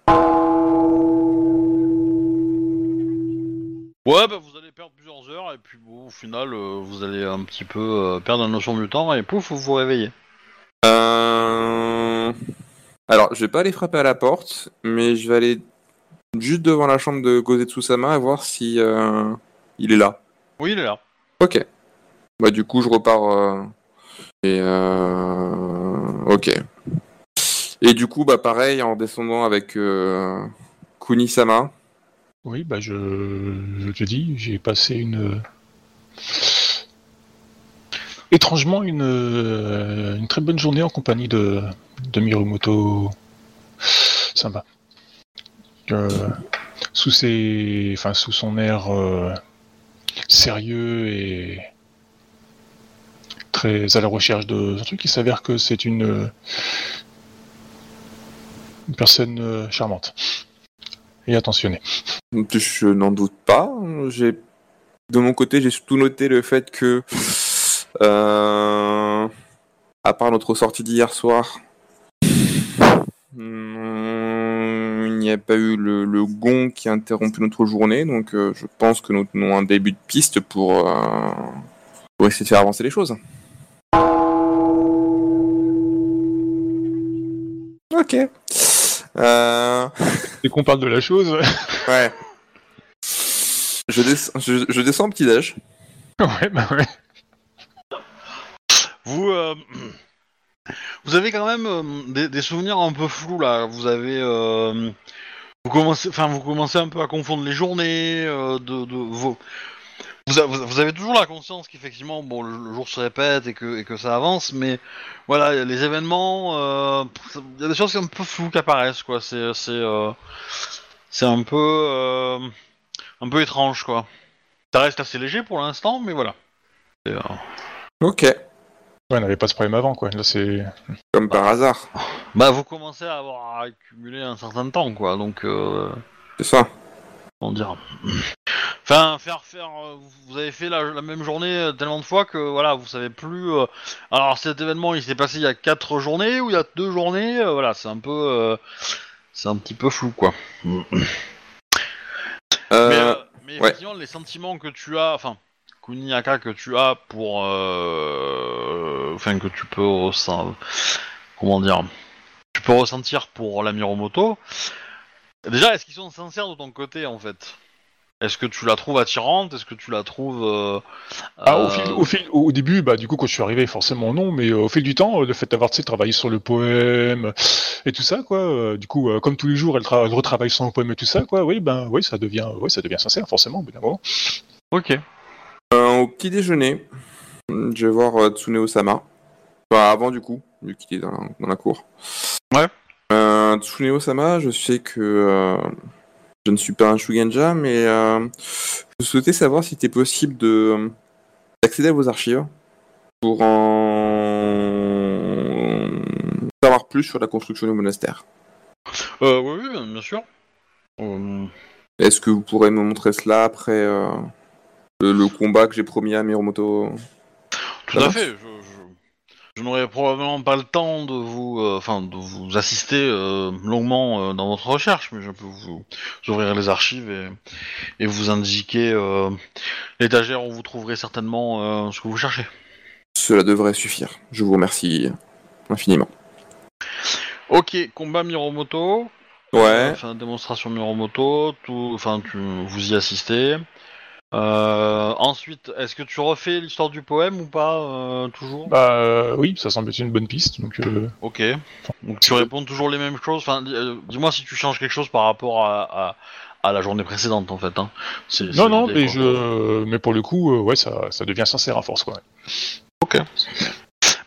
Ouais, bah vous allez perdre plusieurs heures et puis bon, au final, euh, vous allez un petit peu euh, perdre la notion du temps et pouf, vous vous réveillez. Euh... Alors, je vais pas aller frapper à la porte, mais je vais aller juste devant la chambre de Gozetsu-sama et voir si il est là. Oui, il est là. Ok. Bah du coup, je repars. Et euh... ok. Et du coup, bah pareil, en descendant avec. Kuni-sama. Oui, bah je, te dis, j'ai passé une étrangement une, euh, très bonne journée en compagnie de, de Mirumoto Samba. Euh, sous ses, enfin sous son air euh, sérieux et très à la recherche de un truc, il s'avère que c'est une une personne euh, charmante et attentionnée. Je n'en doute pas. De mon côté, j'ai surtout noté le fait que, euh, à part notre sortie d'hier soir, hum, il n'y a pas eu le, le qui a interrompu notre journée, donc euh, je pense que nous tenons un début de piste pour, euh, pour essayer de faire avancer les choses. Ok. Euh... Dès qu'on parle de la chose, (laughs) Ouais. Je, des- je, je descends au petit-déj. ouais, bah ouais. Vous, euh, vous avez quand même euh, des, des souvenirs un peu flous là. Vous avez, euh, vous commencez, enfin, vous commencez un peu à confondre les journées euh, de, de vos. Vous, a- vous avez toujours la conscience qu'effectivement, bon, le, le jour se répète et que, et que ça avance, mais voilà, les événements, euh, il y a des choses un peu floues qui apparaissent, quoi. C'est, c'est, euh, c'est un peu, euh, un peu étrange, quoi. Ça reste assez léger pour l'instant, mais voilà. Euh, Ok. Ouais, on n'avait pas ce problème avant, quoi. Là, c'est. Comme par hasard. Bah, vous commencez à avoir accumulé un certain temps, quoi. Donc, euh, C'est ça. comment dire Enfin, faire, faire. euh, Vous avez fait la, la même journée euh, tellement de fois que voilà, vous savez plus. euh, Alors, cet événement, il s'est passé il y a quatre journées ou il y a deux journées. euh, voilà, c'est un peu, euh, c'est un petit peu flou, quoi. Mais, euh, mais ouais. effectivement, les sentiments que tu as, enfin, Kuniaka que tu as pour, euh, enfin, que tu peux, ressent- comment dire, tu peux ressentir pour la Miromoto. Déjà, est-ce qu'ils sont sincères de ton côté, en fait? Est-ce que tu la trouves attirante? Est-ce que tu la trouves euh, Ah, au, euh, fil, au, fil, au début, bah, du coup, quand je suis arrivé, forcément non, mais euh, au fil du temps, le fait d'avoir tu sais, travaillé sur le poème et tout ça, quoi, euh, du coup, euh, comme tous les jours, elle, tra- elle retravaille son poème et tout ça, quoi, oui, ben, oui, ça devient, ouais, ça devient sincère, forcément, au bout d'un moment. Ok. euh, au petit déjeuner, je vais voir euh, Tsuneo-sama. Enfin, avant du coup, vu qu'il est dans la, dans la cour. Ouais. Euh, Tsuneo-sama, je sais que euh, je ne suis pas un Shugenja, mais euh, je souhaitais savoir si c'était possible de d'accéder à vos archives pour en savoir plus sur la construction du monastère. Euh, oui, oui, bien sûr. Euh, Est-ce que vous pourrez me montrer cela après le, le combat que j'ai promis à Miromoto? Tout à fait. Je, je- n'aurai probablement pas le temps de vous, euh, enfin, de vous assister euh, longuement euh, dans votre recherche, mais je peux vous, vous ouvrir les archives et, et vous indiquer l'étagère où vous trouverez certainement ce que vous cherchez. Cela devrait suffire. Je vous remercie infiniment. Ok, combat Miromoto. Ouais. Enfin, démonstration Miromoto. Tout, enfin, tu, vous y assistez. Euh, ensuite, est-ce que tu refais l'histoire du poème ou pas euh, toujours? Bah, euh, oui, ça semble être une bonne piste, donc, Ok. Donc tu réponds toujours les mêmes choses. Enfin, dis- dis-moi si tu changes quelque chose par rapport à, à, à la journée précédente en fait. Hein. C'est- c'est non, non, mais quoi. je, mais pour le coup, ouais, ça, ça devient sincère à force, quoi.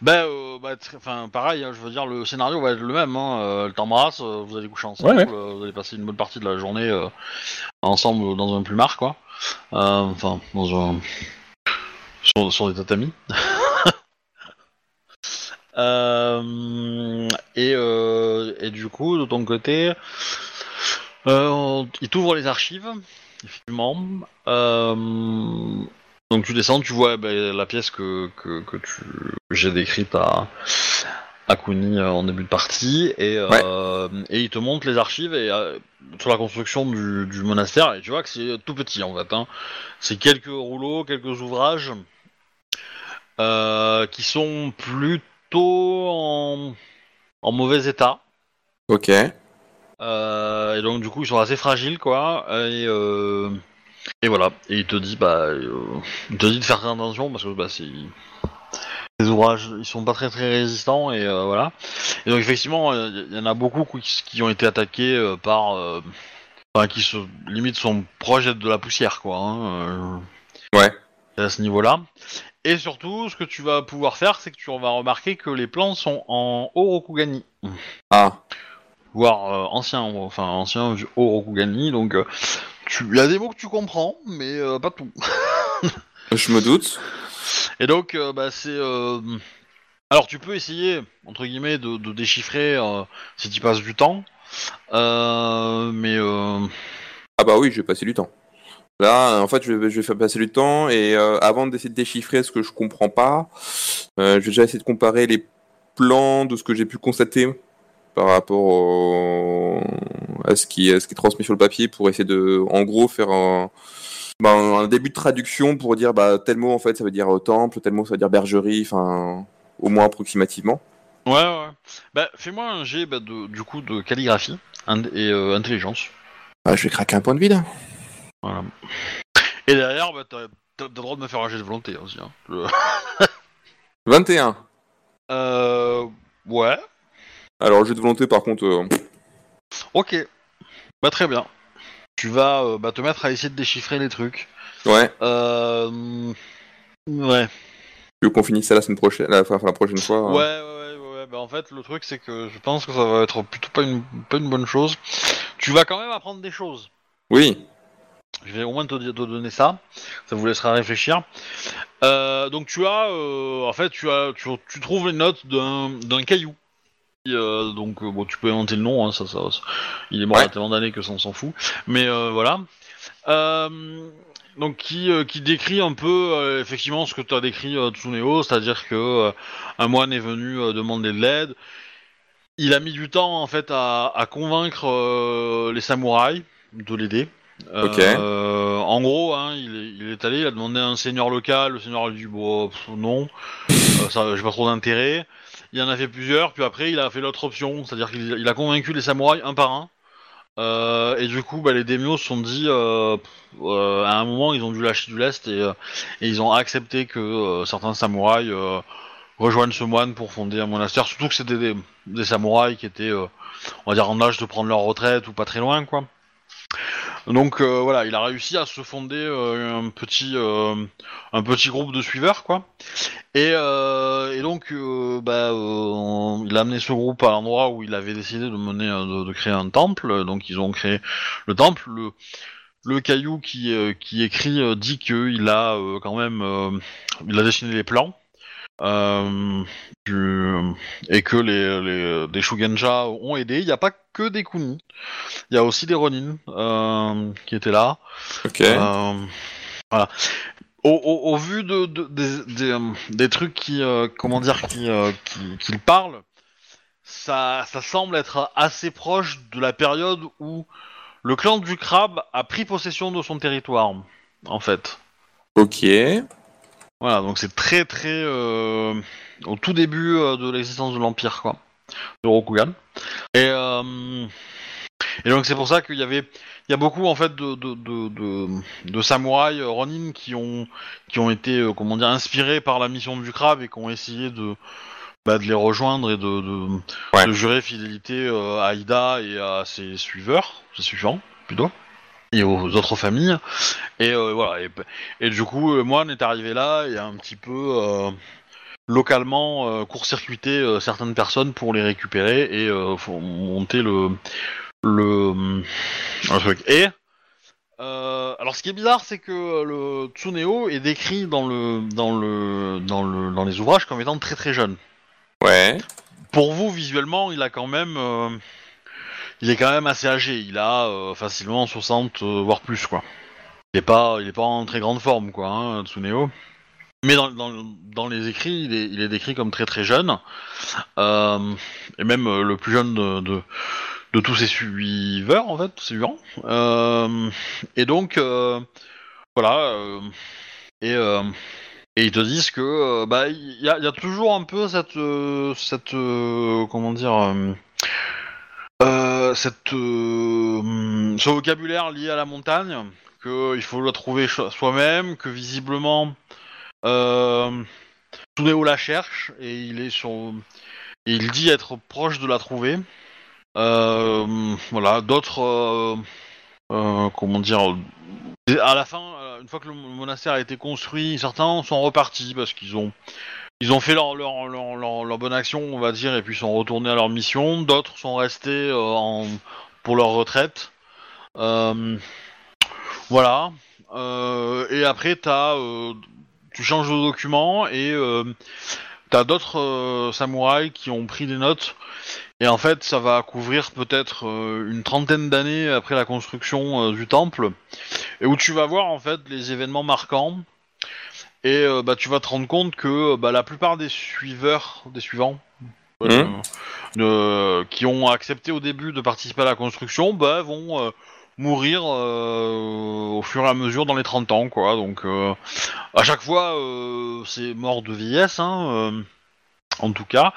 Ben, euh, bah, tr- enfin, pareil. hein, je veux dire, le scénario va être le même. Hein. elle t'embrasse, vous allez coucher ensemble, Ouais, ouais. vous allez passer une bonne partie de la journée ensemble dans un plumard, quoi. Euh, Enfin, dans un sur, des tatamis. (laughs) Euh, et, euh, et du coup, de ton côté, il t'ouvre les archives, effectivement. Donc tu descends, tu vois ben, la pièce que, que, que j'ai décrite à, Akuni euh, en début de partie et, euh, et il te montre les archives et euh, sur la construction du, du monastère et tu vois que c'est tout petit en fait. Hein. C'est quelques rouleaux, quelques ouvrages qui sont plutôt en, en mauvais état. Ok. Euh, et donc du coup ils sont assez fragiles quoi. Et, euh, et voilà. Et il te dit bah euh, il te dit de faire attention parce que bah c'est les ouvrages ils sont pas très très résistants et euh, voilà. Et donc effectivement il y, en a beaucoup qui, qui ont été attaqués euh, par euh, enfin qui se limite sont proches de la poussière quoi. Hein, euh, Ouais. à ce niveau-là. Et surtout, ce que tu vas pouvoir faire, c'est que tu vas remarquer que les plans sont en Orokugani. Ah. voire euh, ancien, enfin ancien du Orokugani, donc euh, il y a des mots que tu comprends, mais euh, pas tout. Je me doute. Et donc, euh, bah, c'est. euh, Alors, tu peux essayer, entre guillemets, de, déchiffrer euh, si tu passes du temps, mais. Ah bah oui, je vais passer du temps. Là, en fait, je vais, faire passer du temps et avant d'essayer de déchiffrer ce que je comprends pas, je vais déjà essayer de comparer les plans de ce que j'ai pu constater par rapport au- à ce qui, à ce qui est transmis sur le papier pour essayer de, en gros, faire un, bah, un début de traduction pour dire bah, tel mot en fait ça veut dire euh, temple, tel mot ça veut dire bergerie, enfin au moins approximativement. Ouais, ouais. Bah, fais-moi un jet bah, de, du coup de calligraphie et euh, intelligence. Ah, je vais craquer un point de vide. Voilà. Et derrière, bah, t'as le droit de me faire un jet de volonté aussi. Hein. Le- (laughs) 21. Euh. Ouais. Alors jeu de volonté par contre. euh, Ok. Bah très bien. Tu vas euh, bah, te mettre à essayer de déchiffrer les trucs. ouais. Euh... Ouais. Tu veux qu'on finisse ça la semaine prochaine, la, enfin, la prochaine fois. Ouais, hein. ouais, ouais, ouais. Bah en fait, le truc c'est que je pense que ça va être plutôt pas une, pas une bonne chose. Tu vas quand même apprendre des choses. Oui. Je vais au moins te, te donner ça. Ça vous laissera réfléchir. Euh, donc tu as, euh, en fait, tu as, tu, tu trouves les notes d'un d'un caillou. Euh, donc euh, bon, tu peux inventer le nom. Hein, ça, ça, ça- il est mort il y a tellement d'années que ça on s'en fout. Mais euh, voilà. Euh, donc qui, qui décrit un peu effectivement ce que tu as décrit Tsuneo, c'est-à-dire que un moine est venu demander de l'aide. Il a mis du temps en fait à, à convaincre les samouraïs de l'aider. Ok. Euh, en gros, hein, il, est, il est allé, il a demandé à un seigneur local, le seigneur a dit bon, pff, non, ça, j'ai pas trop d'intérêt. Il en a fait plusieurs, puis après il a fait l'autre option, c'est-à-dire qu'il il a convaincu les samouraïs un par un. Euh, et du coup, bah, les démios se sont dit, euh, euh, à un moment, ils ont dû lâcher du lest et, ils ont accepté que certains samouraïs rejoignent ce moine pour fonder un monastère. Surtout que c'était des, des samouraïs qui étaient, on va dire, en âge de prendre leur retraite ou pas très loin, quoi. Donc euh, voilà, il a réussi à se fonder euh, un petit euh, un petit groupe de suiveurs quoi. Et, euh, et donc euh, bah, euh, il a amené ce groupe à l'endroit où il avait décidé de mener de, créer un temple. Donc ils ont créé le temple. Le, le caillou qui qui écrit dit qu'il a quand même il a dessiné les plans. Euh, du- et que les, les des Shugenja ont aidé. Il n'y a pas que des Kuni. Il y a aussi des Ronin euh, qui étaient là. Ok. Euh, voilà. Au, au- au vu de, de- des, des, des trucs qui, comment dire, qui, qui, qui parlent, ça, ça semble être assez proche de la période où le clan du crabe a pris possession de son territoire, en fait. Ok. Voilà, donc c'est très très euh, au tout début euh, de l'existence de l'Empire, quoi, de Rokugan. Et, euh, et donc c'est pour ça qu'il y avait, il y a beaucoup en fait de, de, de, de, de samouraïs Ronin qui ont, qui ont été, comment dire, inspirés par la mission du crabe et qui ont essayé de, bah, de les rejoindre et de, Ouais. jurer fidélité à Ida et à ses suiveurs, ses suivants plutôt, et aux autres familles. Et euh, voilà. Et, et du coup, euh, Moine est arrivé là et a un petit peu euh, localement euh, court-circuité euh, certaines personnes pour les récupérer et monter le le, le truc. Et alors, ce qui est bizarre, c'est que le Tsuneo est décrit dans le dans le dans le dans les ouvrages comme étant très très jeune. Ouais. Pour vous, visuellement, il a quand même il est quand même assez âgé. Il a euh, facilement 60 euh, voire plus quoi. Il est pas il est pas en très grande forme quoi, hein, Tsuneo. Mais dans, dans, dans les écrits, il est, il est décrit comme très très jeune, euh, et même le plus jeune de, de, tous ses suiveurs en fait, suivants. Et donc voilà, et et ils te disent que bah il y y a toujours un peu cette cette comment dire cette euh, ce vocabulaire lié à la montagne que il faut le trouver soi-même que visiblement euh, Tsuneo la cherche et il est sur il dit être proche de la trouver. Euh, voilà d'autres euh, euh, comment dire à la fin, euh, une fois que le monastère a été construit, certains sont repartis parce qu'ils ont ils ont fait leur bonne action, on va dire, et puis sont retournés à leur mission. D'autres sont restés euh, pour leur retraite. Euh, voilà. Euh, et après, tu changes de document et euh, t'as d'autres samouraïs qui ont pris des notes. Et en fait, ça va couvrir peut-être une trentaine d'années après la construction du temple et où tu vas voir en fait les événements marquants et euh, bah tu vas te rendre compte que euh, bah, la plupart des suiveurs des suivants euh, euh, qui ont accepté au début de participer à la construction bah vont mourir au fur et à mesure dans les 30 ans quoi. Donc à chaque fois c'est mort de vieillesse hein, en tout cas.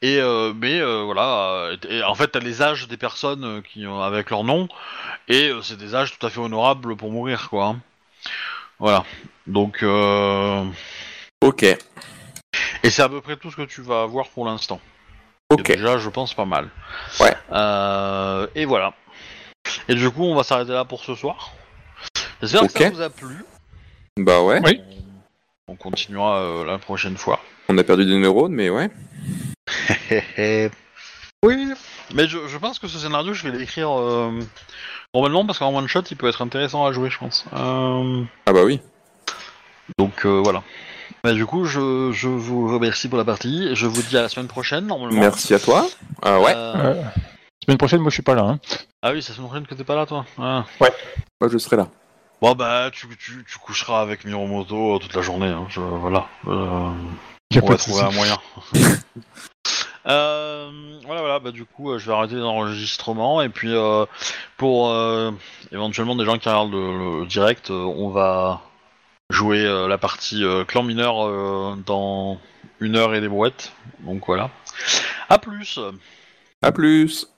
Et euh, mais euh, voilà et, en fait t'as les âges des personnes qui ont avec leur nom et c'est des âges tout à fait honorables pour mourir, quoi. Voilà. Donc, euh... Ok, et c'est à peu près tout ce que tu vas avoir pour l'instant. Ok. Déjà, je pense pas mal. Ouais. Euh, et voilà. Et du coup, on va s'arrêter là pour ce soir. J'espère que ça vous a plu. Bah ouais, Oui. On, on continuera euh, la prochaine fois. on a perdu des neurones, mais ouais. (laughs) oui. Mais je, je pense que ce scénario, je vais l'écrire euh, normalement parce qu'en one shot, il peut être intéressant à jouer, je pense. Euh, Ah bah oui. Donc euh, voilà. Bah, du coup, je, je vous remercie pour la partie. Je vous dis à la semaine prochaine, normalement. Merci à toi. Ah ouais, Euh, semaine prochaine, moi je suis pas là. Hein. Ah oui, c'est la semaine prochaine que t'es pas là, toi. Ah. moi je serai là. Bon bah, tu, tu, tu coucheras avec Miromoto toute la journée. Hein. Je- voilà. Euh, Y a on pas va de trouver un moyen. (laughs) Euh, voilà, voilà, bah du coup, euh, je vais arrêter l'enregistrement et puis euh, pour euh, éventuellement des gens qui regardent le, le direct, on va jouer la partie clan mineur dans une heure et des brouettes. Donc voilà. À plus. À plus.